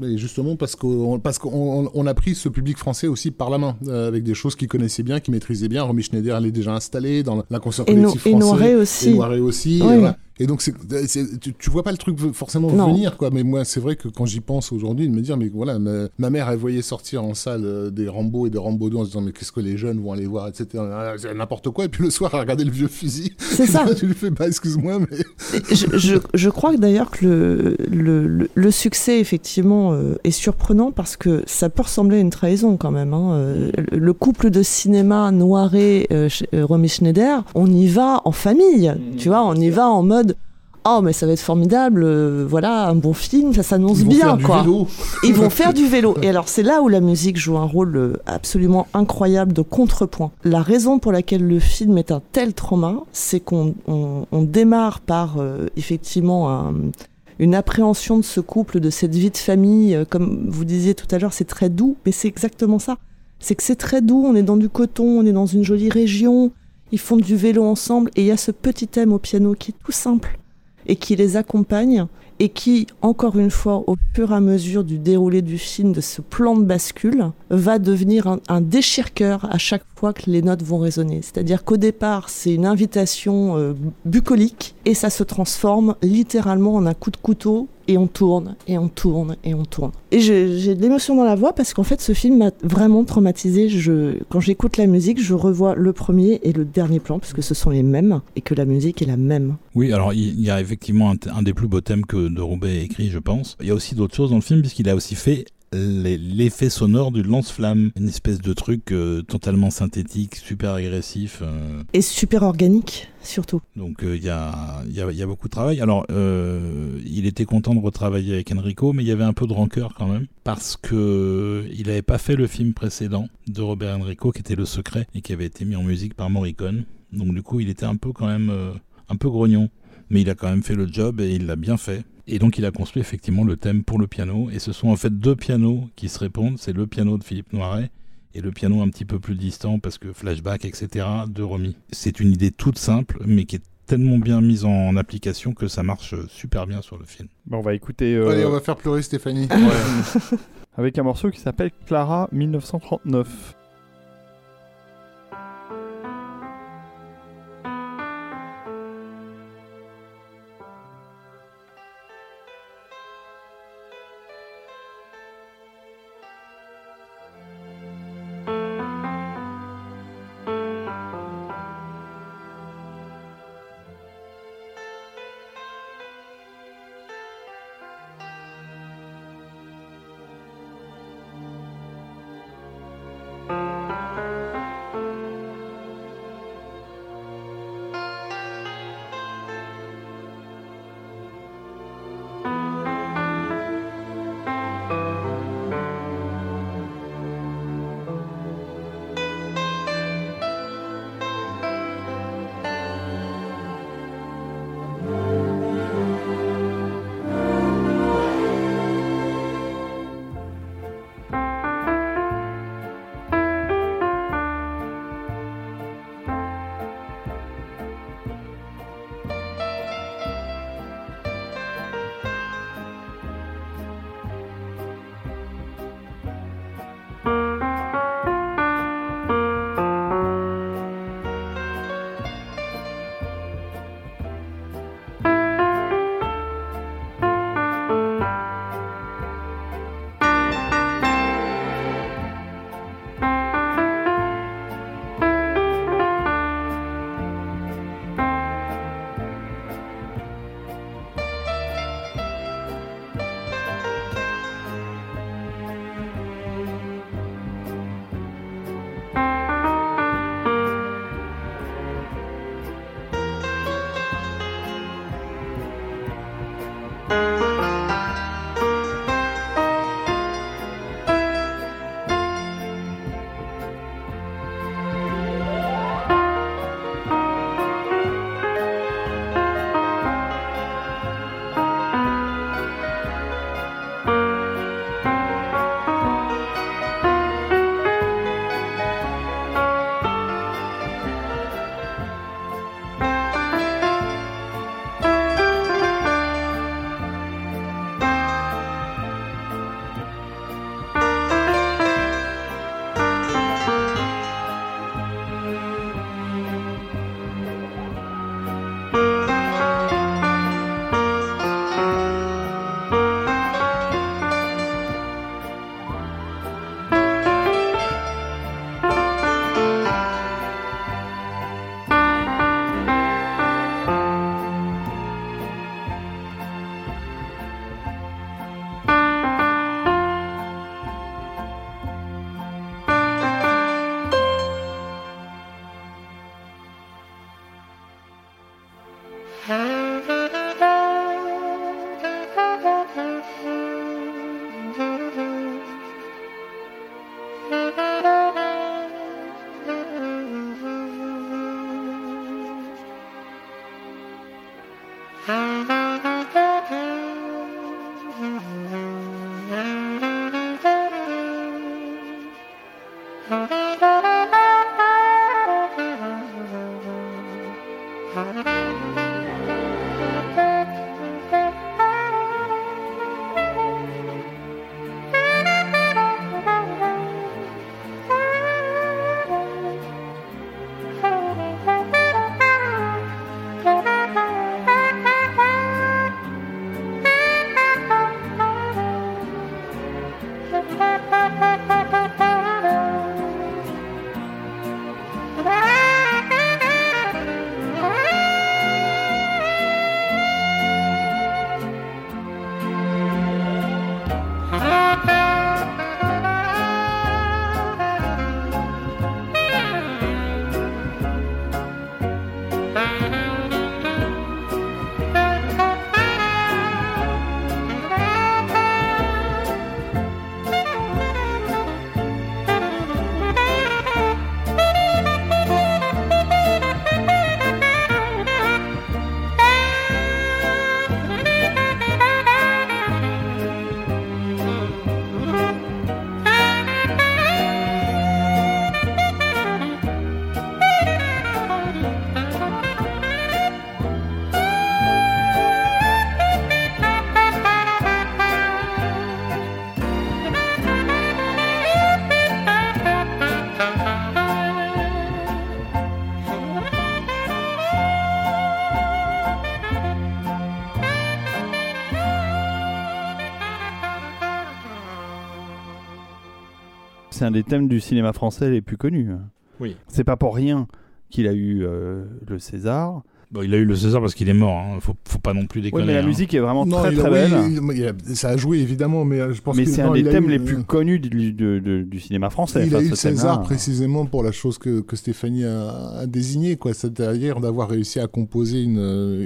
Et justement parce qu'on parce qu'on on- on a pris ce public français aussi par la main euh, avec des choses qu'ils connaissaient bien, qu'ils maîtrisaient bien. Romy Schneider, elle est déjà installée dans l'inconscient no- collectif et français. Noiret aussi. Et Noiret aussi. Oui. voilà. Et donc, c'est, c'est- tu, tu vois pas le truc forcément Non. venir, quoi. Mais moi, c'est vrai que quand j'y pense aujourd'hui, de me dire, mais voilà, ma, ma mère, elle voyait sortir en salle euh, des Rambo et des Rambo 2 en se disant, mais qu'est-ce que les jeunes vont aller voir, etc. Ah, C'est n'importe quoi. Et puis le soir, elle regardait le vieux fusil. C'est ça. tu lui fais, bah, excuse-moi, mais. je, je, je crois que d'ailleurs que le, le, le- le succès effectivement euh, est surprenant parce que ça peut ressembler à une trahison quand même. hein. Euh, le- le couple de cinéma Noiret, euh, Romy Schneider, on y va en famille, tu vois, on y va en mode. Oh mais ça va être formidable, euh, voilà un bon film, ça s'annonce bien faire du quoi. vélo. Ils vont faire du vélo. Et alors, c'est là où la musique joue un rôle euh, absolument incroyable de contrepoint. La raison pour laquelle le film est un tel trauma, c'est qu'on on, on démarre par euh, effectivement un- une appréhension de ce couple, de cette vie de famille. Euh, Comme vous disiez tout à l'heure, c'est très doux, mais c'est exactement ça. C'est que c'est très doux, on est dans du coton, on est dans une jolie région, ils font du vélo ensemble, et il y a ce petit thème au piano qui est tout simple et qui les accompagne et qui, encore une fois, au fur et à mesure du déroulé du film, de ce plan de bascule, va devenir un, un à chaque fois que les notes vont résonner. C'est-à-dire qu'au départ, c'est une invitation euh, bucolique et ça se transforme littéralement en un coup de couteau et on tourne et on tourne et on tourne. Et j'ai de l'émotion dans la voix parce qu'en fait, ce film m'a vraiment traumatisé. Je, quand j'écoute la musique, je revois le premier et le dernier plan parce que ce sont les mêmes et que la musique est la même. Oui, alors il y a effectivement un, un des plus beaux thèmes que de Roubaix a écrit, je pense. Il y a aussi d'autres choses dans le film, puisqu'il a aussi fait l'effet sonore du lance-flamme, une espèce de truc euh, totalement synthétique, super agressif. euh, Et super organique, surtout. donc euh, il y, a, y, a, y a beaucoup de travail. Alors, il était content de retravailler avec Enrico, mais il y avait un peu de rancœur quand même, parce que il n'avait pas fait le film précédent de Robert Enrico, qui était Le Secret, et qui avait été mis en musique par Morricone. Donc du coup, il était un peu quand même un peu grognon, mais il a quand même fait le job et il l'a bien fait. Et donc il a construit effectivement le thème pour le piano, et ce sont en fait deux pianos qui se répondent. C'est le piano de Philippe Noiret et le piano un petit peu plus distant parce que flashback, etc. de Romy. C'est une idée toute simple, mais qui est tellement bien mise en application que ça marche super bien sur le film. Bon, on va écouter euh, Allez, on va faire pleurer Stéphanie. avec un morceau qui s'appelle Clara 1939. C'est un des thèmes du cinéma français les plus connus. Oui. C'est pas pour rien qu'il a eu euh, le César. Bon, il a eu le César parce qu'il est mort. Hein. Faut, faut pas non plus Oui, déconner. mais la hein. musique est vraiment Non, très il a- très oui, belle. il- il a- ça a joué évidemment, mais euh, je pense mais que c'est non, un des thèmes eu, les euh, plus connus du, de- de- du cinéma français. Il a eu le. César précisément pour la chose que, que Stéphanie a, a désignée, quoi. C'est-à-dire d'avoir réussi à composer une,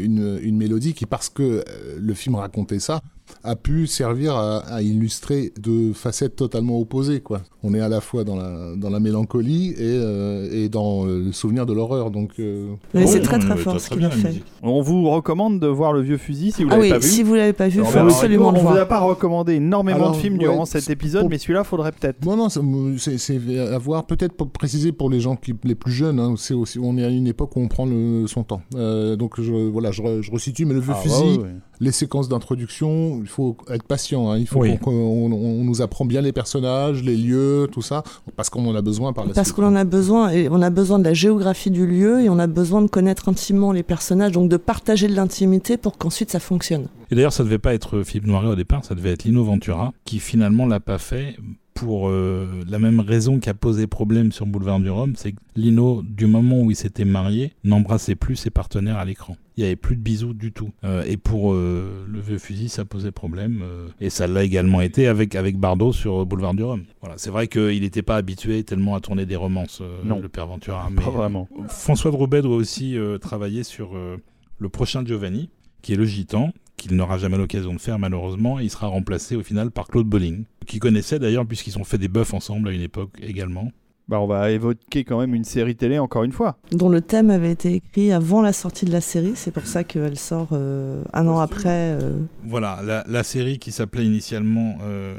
une, une mélodie qui, parce que euh, le film racontait ça, a pu servir à, à illustrer deux facettes totalement opposées, quoi. On est à la fois dans la, dans la mélancolie et, euh, et dans euh, le souvenir de l'horreur, donc. euh, Oh, c'est non, très très fort ce qu'il a fait. On vous recommande de voir Le Vieux Fusil si vous Ah l'avez oui, pas vu. si vous l'avez pas vu, il faut absolument on le vous a voir. pas recommandé énormément Alors, de films ouais, durant cet épisode, pour- mais celui-là, faudrait peut-être. Bon, non, me- c'est c'est à voir. Peut-être pour préciser pour les gens qui, les plus jeunes, hein, c'est aussi, on est à une époque où on prend le, son temps. Euh, donc, je, voilà, je, je resitue, mais le vieux Ah, fusil, ouais, ouais. Les séquences d'introduction, il faut être patient. hein. Il faut Oui. qu'on on, on nous apprend bien les personnages, les lieux, tout ça, parce qu'on en a besoin par la Parce suite. qu'on en a besoin, et on a besoin de la géographie du lieu, et on a besoin de connaître intimement les personnages, donc de partager de l'intimité pour qu'ensuite ça fonctionne. Et d'ailleurs, ça devait pas être Philippe Noiret au départ, ça devait être Lino Ventura, qui finalement l'a pas fait pour euh, la même raison qui a posé problème sur Boulevard du Rhum, c'est que Lino, du moment où il s'était marié, n'embrassait plus ses partenaires à l'écran. Il y avait plus de bisous du tout. Euh, et pour euh, le vieux fusil, ça posait problème. euh, et ça l'a également été avec, avec Bardot sur Boulevard du Rhum. Voilà, c'est vrai qu'il n'était pas habitué tellement à tourner des romances, Non. le père Ventura. Mais, Pas vraiment. François de Roubaix doit aussi travailler sur le prochain Giovanni, qui est le gitan, qu'il n'aura jamais l'occasion de faire malheureusement. Et il sera remplacé au final par Claude Bolling, qui connaissait d'ailleurs puisqu'ils ont fait des buffs ensemble à une époque également. Bah, on va évoquer quand même une série télé encore une fois. Dont le thème avait été écrit avant la sortie de la série, c'est pour ça qu'elle sort euh, un an après. euh, Voilà, la, la série qui s'appelait initialement euh,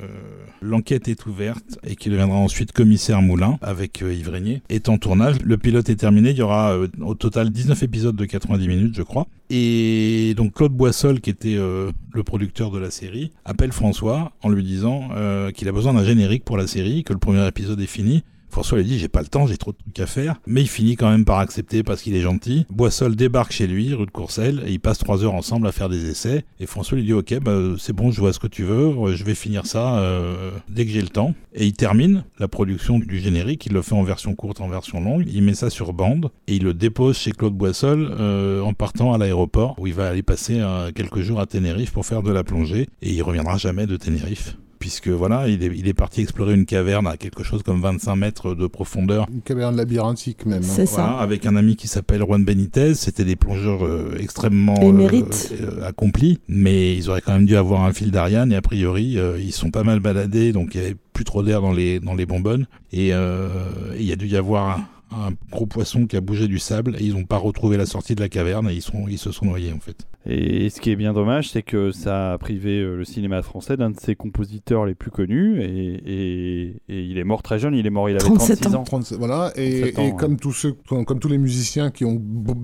L'enquête est ouverte et qui deviendra ensuite Commissaire Moulin avec euh, Yves Régnier est en tournage. Le pilote est terminé, il y aura euh, au total 19 épisodes de 90 minutes je crois. Et donc Claude Boissol qui était euh, le producteur de la série appelle François en lui disant euh, qu'il a besoin d'un générique pour la série, que le premier épisode est fini. François lui dit j'ai pas le temps, j'ai trop de trucs à faire, mais il finit quand même par accepter parce qu'il est gentil. Boissol débarque chez lui, rue de Courcelles, et ils passent trois heures ensemble à faire des essais. Et François lui dit ok, bah, c'est bon, je vois ce que tu veux, euh, je vais finir ça euh, dès que j'ai le temps. Et il termine la production du générique, il le fait en version courte, en version longue, il met ça sur bande et il le dépose chez Claude Boissol euh, en partant à l'aéroport où il va aller passer quelques jours à Tenerife pour faire de la plongée et il reviendra jamais de Tenerife. Puisque voilà, il est, il est parti explorer une caverne à quelque chose comme 25 mètres de profondeur Une caverne labyrinthique même. hein. C'est voilà, ça. avec un ami qui s'appelle Juan Benitez. C'était des plongeurs euh, extrêmement Émérites. euh, accomplis, mais ils auraient quand même dû avoir un fil d'Ariane. Et a priori, euh, ils sont pas mal baladés, donc il y avait plus trop d'air dans les dans les bonbonnes. Et euh, et il y a dû y avoir un, gros poisson qui a bougé du sable. Et ils n'ont pas retrouvé la sortie de la caverne et ils sont ils se sont noyés en fait. Et ce qui est bien dommage, c'est que ça a privé euh, le cinéma français d'un de ses compositeurs les plus connus. Et, et- et il est mort très jeune, il est mort, il avait 37 36 ans. 37, voilà, et, 37 ans, et ouais. comme tous ceux, comme, comme tous les musiciens qui ont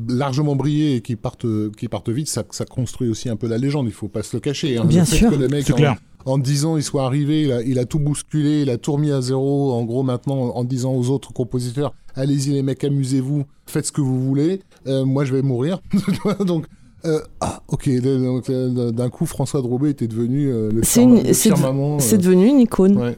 largement brillé et qui partent, qui partent vite, ça, ça construit aussi un peu la légende. Il faut pas se le cacher. hein. Bien Le sûr. C'est clair. En, 10 ans, il soit arrivé, il a, il a tout bousculé, il a tout remis à zéro. En gros, maintenant, en disant aux autres compositeurs, allez-y les mecs, amusez-vous, faites ce que vous voulez. Euh, moi, je vais mourir. Donc. euh, ah, ok. Donc, euh, D'un coup, François Drobet était devenu euh, le, C'est une- le c'est euh, devenu une icône. ouais.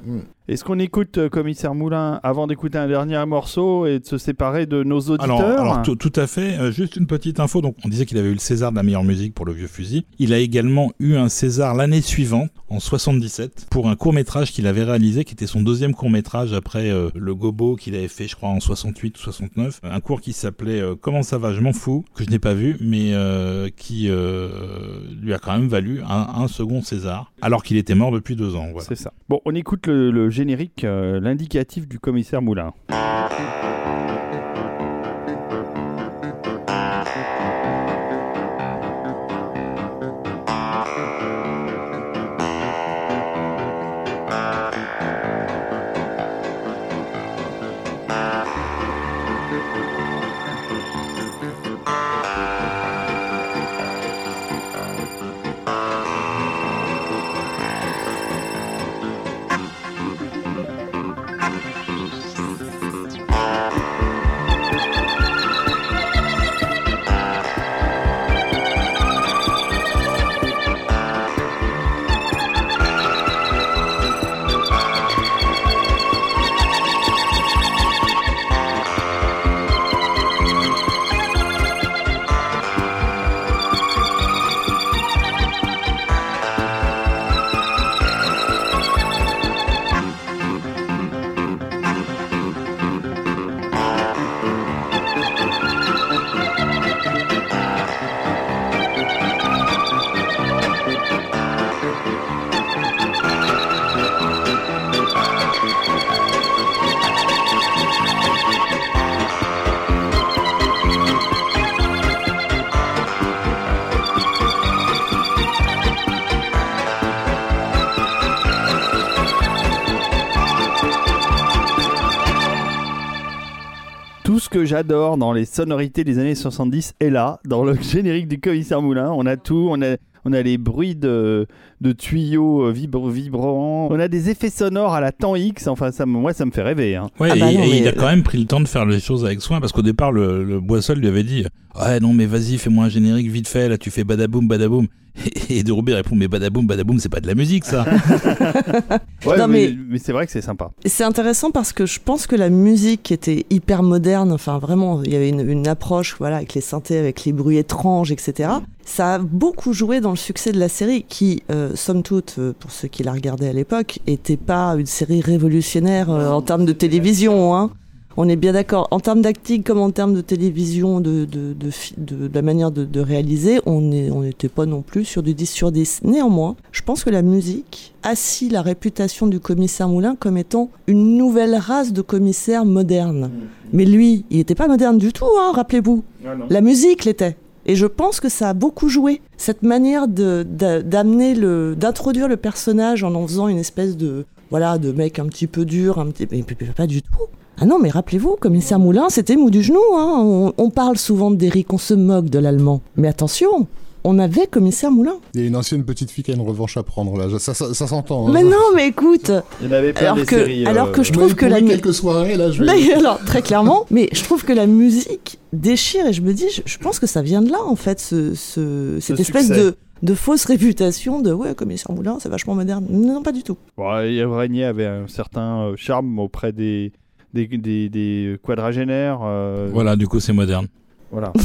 Est-ce qu'on écoute euh, Commissaire Moulin avant d'écouter un dernier morceau et de se séparer de nos auditeurs Alors, alors tout, à fait. Euh, juste une petite info. Donc, on disait qu'il avait eu le César de la meilleure musique pour le Vieux Fusil. Il a également eu un César l'année suivante, en 77, pour un court métrage qu'il avait réalisé, qui était son deuxième court métrage après euh, le Gobo qu'il avait fait, je crois, en 68 ou 69. Un cours qui s'appelait Comment ça va Je m'en fous, que je n'ai pas vu, mais qui lui a quand même valu un, un second César, alors qu'il était mort depuis deux ans. Voilà. C'est ça. Bon, on écoute le, le générique, euh, l'indicatif du commissaire Moulin. J'adore dans les sonorités des années 70 est là, dans le générique du commissaire Moulin. On a tout, on a, on a les bruits de, de tuyaux euh, vibr- vibrants, on a des effets sonores à la temps X. Enfin, ça, moi, ça me fait rêver. hein. Ouais, Ah et, bah non, et il a quand même pris le temps de faire les choses avec soin parce qu'au départ, le, le Boissol lui avait dit Ouais, non, mais vas-y, fais-moi un générique vite fait, là tu fais badaboum, badaboum. Et, de Roubaix répond Mais badaboum, badaboum, c'est pas de la musique ça. Ouais, Non, mais, mais- mais c'est vrai que c'est sympa. C'est intéressant parce que je pense que la musique était hyper moderne. Enfin, vraiment, il y avait une, une approche, voilà, avec les synthés, avec les bruits étranges, etc. Ça a beaucoup joué dans le succès de la série, qui, euh, somme toute, euh, pour ceux qui la regardaient à l'époque, était pas une série révolutionnaire euh, en termes de télévision. Hein. On est bien d'accord. En termes d'acting comme en termes de télévision, de, de, de, fi- de- de la manière de, réaliser, on n'était pas non plus sur du 10 sur 10. Néanmoins, je pense que la musique assit la réputation du commissaire Moulin comme étant une nouvelle race de commissaires modernes. Mais lui, il n'était pas moderne du tout, hein, rappelez-vous. La musique l'était. Et je pense que ça a beaucoup joué. Cette manière d'amener le, d'introduire le personnage en en faisant une espèce de, voilà, de mec un petit peu dur, un petit, mais pas du tout. Ah non, mais rappelez-vous, commissaire Moulin, c'était mou du genou. Hein. On, on parle souvent d'Eric, on se moque de l'allemand. Mais attention, on avait commissaire Moulin. Il y a une ancienne petite fille qui a une revanche à prendre là. Ça, ça, ça s'entend. hein. Mais non, mais écoute, Il y en avait plein Alors des que- séries. alors que je trouve il que la quelques soirées là, je vais. Mais alors, très clairement, mais je trouve que la musique déchire et je me dis, je, je pense que ça vient de là, en fait, ce, ce- cette Ce espèce succès. de, de fausse réputation de ouais, commissaire Moulin, c'est vachement moderne. Non, pas du tout. Bon, Yves Régnier avait un certain euh, charme auprès des, des, des, des quadragénaires. euh, voilà, du coup, c'est moderne. voilà.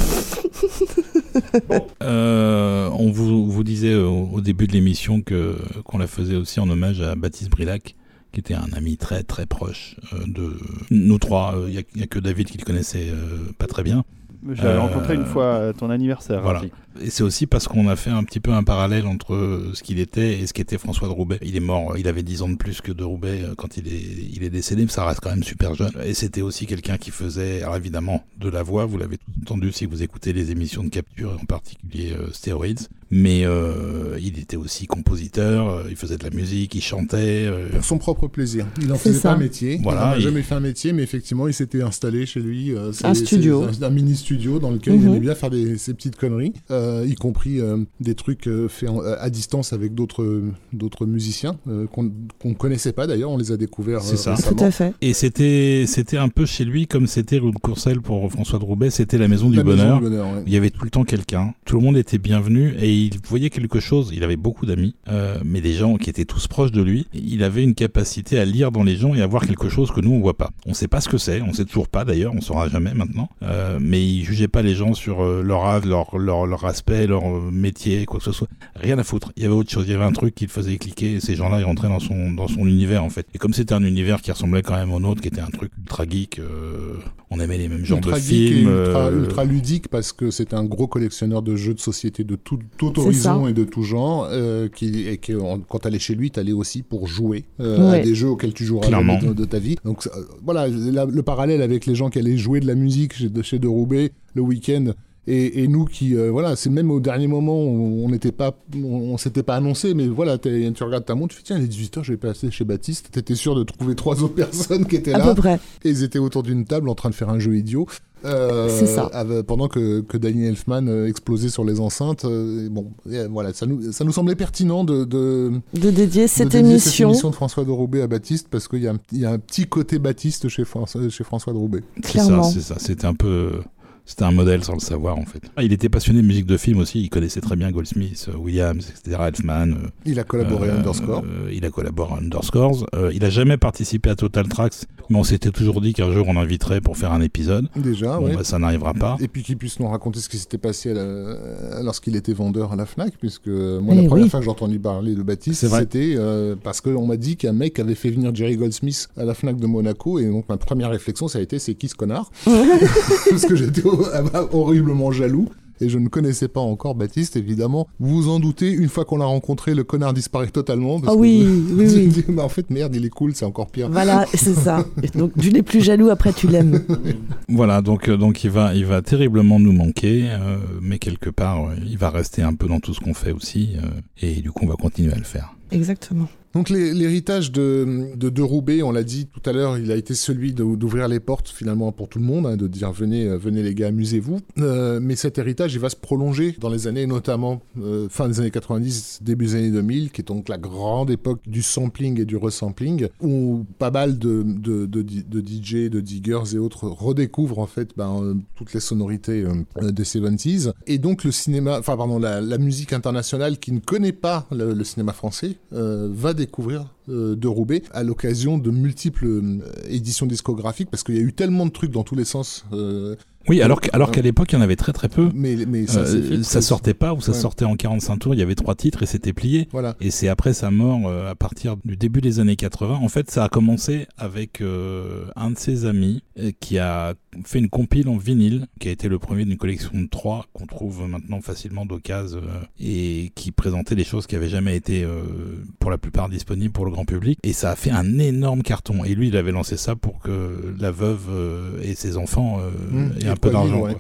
Euh, on vous, vous disait au, au début de l'émission que qu'on la faisait aussi en hommage à Baptiste Brilac, qui était un ami très très proche euh, de nous trois. Il n'y a, que David qui le connaissait euh, pas très bien. Je l'avais Euh, rencontré une fois à ton anniversaire. voilà. Et c'est aussi parce qu'on a fait un petit peu un parallèle entre euh, ce qu'il était et ce qu'était François de Roubaix. Il est mort, il avait 10 ans de plus que de Roubaix euh, quand il est, il est décédé, mais ça reste quand même super jeune. Et c'était aussi quelqu'un qui faisait, alors évidemment, de la voix, vous l'avez tout entendu si vous écoutez les émissions de capture, en particulier euh, Steroids. Mais euh, il était aussi compositeur, euh, il faisait de la musique, il chantait. euh, Pour son propre plaisir. Il en C'est faisait ça. pas un métier. Voilà, il n'a il- jamais fait un métier, mais effectivement, il s'était installé chez lui. euh, Un studio. Un, un mini studio dans lequel il Mhm. aimait bien faire des, ses petites conneries, euh, y compris euh, des trucs euh, faits en- à distance avec d'autres musiciens euh, qu'on qu'on connaissait pas d'ailleurs. On les a découverts C'est ça. récemment. Tout à fait. Et c'était, c'était un peu chez lui comme c'était rue de Courcelles pour François de Roubaix, c'était la maison du La maison bonheur. du bonheur, ouais. Il y avait tout le temps quelqu'un, tout le monde était bienvenu et il voyait quelque chose. Il avait beaucoup d'amis, euh, mais des gens qui étaient tous proches de lui. Il avait une capacité à lire dans les gens et à voir quelque chose que nous on voit pas. On sait pas ce que c'est, on sait toujours pas d'ailleurs, on saura jamais maintenant. Euh, mais il jugeait pas les gens sur euh, leur âge, leur, leur leur aspect, leur métier, quoi que ce soit. Rien à foutre. Il y avait autre chose. Il y avait un truc qui le faisait cliquer. Et ces gens-là, ils rentraient dans son dans son univers en fait. Et comme c'était un univers qui ressemblait quand même au nôtre, qui était un truc ultra geek, euh, on aimait les mêmes genres ultra de et films. ultra, euh, ultra ludique parce que c'est un gros collectionneur de jeux de société de tout, tout C'est horizon et de tout genre. euh, qui, et que, quand t'allais chez lui, t'allais aussi pour jouer euh, à des jeux auxquels tu joueras de, de ta vie. Donc euh, voilà, la- le parallèle avec les gens qui allaient jouer de la musique chez, de- chez De Roubaix le week-end. Et, et nous qui, euh, voilà, c'est même au dernier moment, on on n'était pas, on, on s'était pas annoncé, mais voilà, t'es- tu regardes ta montre, tu fais tiens, il est 18h, je vais passer chez Baptiste. T'étais sûr de trouver trois autres personnes qui étaient À là. peu près. Et ils étaient autour d'une table en train de faire un jeu idiot. Euh, C'est ça. avec- pendant que, que Daniel Elfman euh, explosait sur les enceintes. euh, bon, et, voilà, ça nous, ça nous semblait pertinent de, de, De dédier de cette émission. de François de Roubaix à Baptiste parce qu'il y, a un- il y a un petit côté Baptiste chez François, chez François de Roubaix. C'est ça, c'est ça. C'était un peu. C'était un modèle sans le savoir en fait. Ah, Il était passionné de musique de film aussi, il connaissait très bien Goldsmith, euh, Williams, etc., Elfman. euh, Il a collaboré à euh, Underscore. euh, il a collaboré à Underscores. Euh, il a jamais participé à Total Tracks, mais on s'était toujours dit qu'un jour on l'inviterait pour faire un épisode. Déjà, bon, ouais. bah, ça n'arrivera pas. Et puis qu'il puisse nous raconter ce qui s'était passé à la- lorsqu'il était vendeur à la Fnac, puisque moi, Eh la première oui. fois que j'ai entendu parler de Baptiste, c'était euh, parce qu'on m'a dit qu'un mec avait fait venir Jerry Goldsmith à la Fnac de Monaco, et donc ma première réflexion, ça a été c'est qui ce connard Parce que j'étais au- horriblement jaloux. Et je ne connaissais pas encore Baptiste, évidemment. Vous vous en doutez, une fois qu'on l'a rencontré, le connard disparaît totalement. parce Ah que- oui, oui, Je me oui. dis, mais en fait, merde, il est cool, c'est encore pire. Voilà, c'est ça. Et Donc, tu n'es plus jaloux, après tu l'aimes. Voilà, donc, euh, donc il, va, il va terriblement nous manquer, euh, mais quelque part, il va rester un peu dans tout ce qu'on fait aussi, euh, et du coup, on va continuer à le faire. Exactement. Donc l'héritage de, de, Roubaix, on l'a dit tout à l'heure, il a été celui d'ouvrir les portes finalement pour tout le monde, hein, de dire venez, euh, venez les gars, amusez-vous. Euh, mais cet héritage, il va se prolonger dans les années, notamment euh, fin des années 90, début des années 2000, qui est donc la grande époque du sampling et du resampling, où pas mal de, de, de, DJ, de diggers et autres redécouvrent en fait ben, toutes les sonorités des 70s. Et donc le cinéma, enfin pardon, la, musique internationale qui ne connaît pas le, le cinéma français va découvrir euh, de Roubaix à l'occasion de multiples euh, éditions discographiques parce qu'il y a eu tellement de trucs dans tous les sens. Oui, alors, alors qu'à l'époque, il y en avait très très peu. mais mais ça, Euh, ça sortait pas ou ça Ouais. sortait en 45 tours, il y avait trois titres et c'était plié. Voilà. Et c'est après sa mort, euh, à partir du début des années 80. En fait, ça a commencé avec euh, un de ses amis euh, qui a fait une compile en vinyle, qui a été le premier d'une collection de trois qu'on trouve maintenant facilement d'occasion euh, et qui présentait des choses qui avaient jamais été, euh, pour la plupart, disponibles pour le grand public. Et ça a fait un énorme carton. Et lui, il avait lancé ça pour que la veuve euh, et ses enfants euh, Mmh, aient un peu d'argent. ouais.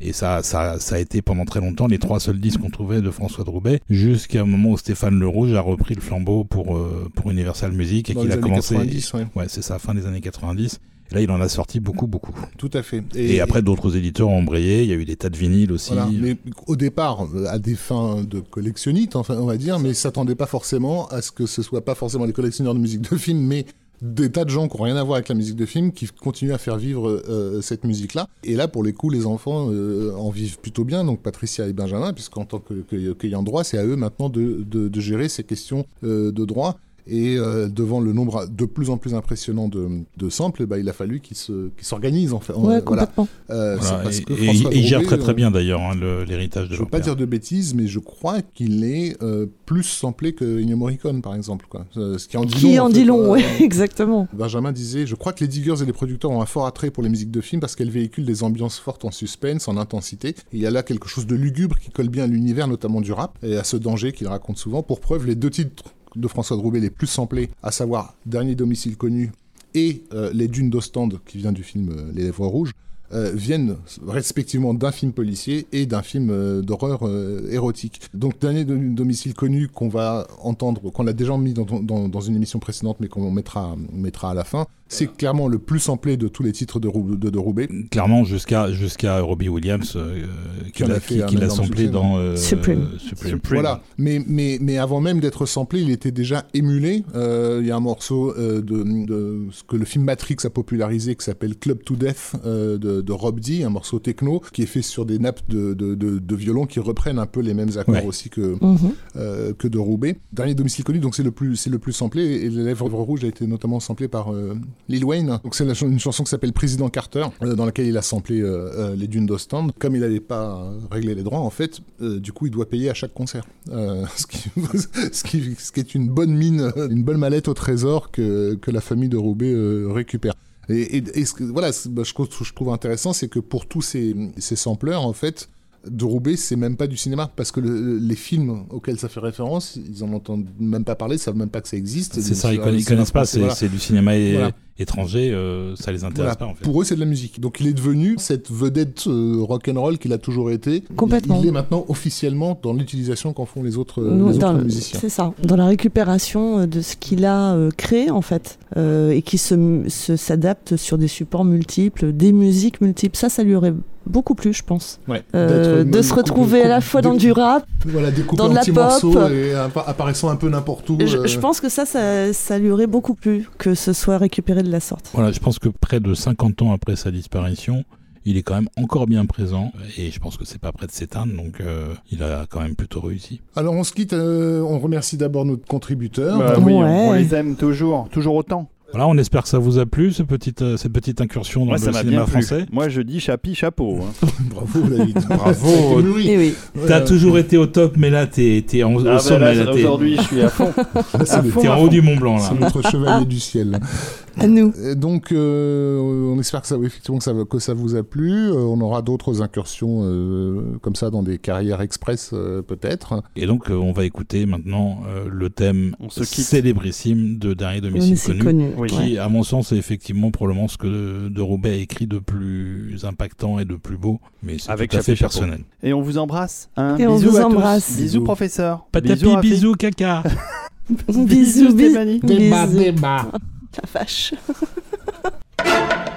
Et ça, ça, ça a été pendant très longtemps les trois seuls disques qu'on trouvait de François de Roubaix, jusqu'à un moment où Stéphane Le Rouge a repris le flambeau pour, euh, pour Universal Music et qu'il a commencé. 90, ouais. Ouais, c'est ça, fin des années 90. Et là, il en a sorti beaucoup, beaucoup. Tout à fait. Et, après, d'autres éditeurs ont embrayé. Il y a eu des tas de vinyles aussi. Voilà, mais au départ, euh, à des fins de collectionnite, enfin, on va dire, mais ils s'attendaient pas forcément à ce que ce soit pas forcément les collectionneurs de musique de film, mais des tas de gens qui n'ont rien à voir avec la musique de film qui continuent à faire vivre euh, cette musique-là. Et là, pour les coups, les enfants euh, en vivent plutôt bien, donc Patricia et Benjamin, puisqu'en tant que- que- qu'ayant droit, c'est à eux maintenant de, de- de gérer ces questions euh, de droit. Et euh, devant le nombre de plus en plus impressionnant de, de samples, bah, il a fallu qu'ils se- qu'ils s'organisent. En fait. Ouais, complètement. Euh, c'est Voilà. parce Et, que il gère très très euh, bien d'ailleurs hein, l'héritage de je veux leur pas dire de bêtises, mais je crois qu'il est euh, plus samplé que Ennio Morricone, par exemple. Quoi. Ce qui en dit Qui long, en fait, dit long, ouais, exactement. Benjamin disait Je crois que les diggers et les producteurs ont un fort attrait pour les musiques de film parce qu'elles véhiculent des ambiances fortes en suspense, en intensité. Il y a là quelque chose de lugubre qui colle bien à l'univers, notamment du rap, et à ce danger qu'il raconte souvent. Pour preuve, les deux titres de François de Roubaix les plus samplés, à savoir Dernier domicile connu et euh, Les Dunes d'Ostende, qui vient du film euh, Les Lèvres Rouges, euh, viennent respectivement d'un film policier et d'un film d'horreur érotique. Donc, Dernier dom- domicile connu qu'on va entendre, qu'on a déjà mis dans, une émission précédente, mais qu'on mettra à la fin, c'est clairement le plus samplé de tous les titres de, Rou- de, de Roubaix. Clairement, jusqu'à jusqu'à Robbie Williams, euh, qui l'a qui, qui samplé succès, dans euh, Supreme. Supreme. Supreme. Voilà, mais, mais, mais avant même d'être samplé, il était déjà émulé. Euh, Il y a un morceau euh, de, de ce que le film Matrix a popularisé qui s'appelle Club to Death euh, de, de Rob D, un morceau techno qui est fait sur des nappes de, de, de, de violon qui reprennent un peu les mêmes accords Ouais. aussi que, Mhm. euh, que de Roubaix. Dernier domicile connu, donc c'est le plus c'est le plus samplé et les lèvres rouges a été notamment samplé par euh, Lil Wayne. Donc c'est une chanson qui s'appelle Président Carter euh, dans laquelle il a samplé euh, euh, les dunes d'Ostend. Comme il n'allait pas régler les droits en fait, du coup il doit payer à chaque concert. Ce, qui, est une bonne mine, une bonne mallette au trésor que, que la famille de Roubaix récupère. Et, ce que, voilà, bah, je, trouve, je trouve intéressant, c'est que pour tous ces, ces sampleurs, en fait, de Roubaix, c'est même pas du cinéma, parce que le- les films auxquels ça fait référence, ils en entendent même pas parler, ils savent même pas que ça existe. C'est ça, ils connaissent, ils c'est connaissent pas, c'est voilà. du cinéma Voilà. étranger, euh, ça les intéresse Voilà. pas en fait. Pour eux, c'est de la musique. Donc il est devenu cette vedette euh, rock'n'roll qu'il a toujours été. Complètement. Il, il est maintenant officiellement dans l'utilisation qu'en font les autres, euh, Nous, les dans autres le- musiciens. C'est ça, dans la récupération euh, de ce qu'il a euh, créé en fait, euh, et qui se se- s'adapte sur des supports multiples, des musiques multiples. Ça, ça lui aurait beaucoup plu, je pense, Ouais. Euh, de se retrouver à la fois dans du rap. Voilà, dans de la petits pop. morceaux et appa- apparaissant un peu n'importe où. Je, euh, je pense que ça, ça, ça lui aurait beaucoup plu que ce soit récupéré de la sorte. Voilà, je pense que près de 50 ans après sa disparition, il est quand même encore bien présent et je pense que c'est pas près de s'éteindre, donc euh, il a quand même plutôt réussi. Alors on se quitte, euh, on remercie d'abord notre contributeur. Bah oui, on- Ouais. on les aime toujours, toujours autant. Voilà, on espère que ça vous a plu, ce petite, euh, cette petite incursion dans le cinéma français. Moi, je dis chapi, chapeau. hein. Bravo David. Bravo. Mûri. Et oui, T'as Ouais. toujours été au top, mais là, t'es t'es en, Ah au bah sommet. aujourd'hui, je suis à fond. T'es en haut du Mont Blanc, là. c'est notre chevalier du ciel. à nous. Et donc, euh, on espère que ça, effectivement, que ça, que ça vous a plu. Euh, on aura d'autres incursions euh, comme ça dans des carrières express, euh, peut-être. Et donc, euh, on va écouter maintenant euh, le thème célébrissime de Dernier Domicile connu. Oui. Qui, à mon sens, est effectivement probablement ce que De Roubaix a écrit de plus impactant et de plus beau, mais c'est tout à fait personnel. Et on vous embrasse. Un Et on vous à tous. embrasse. Bisous, Bisous. professeur. Patapi, Rafi. bisous, caca Bisous, Bisous, bisous. Débat, Bisous. débat. La vache.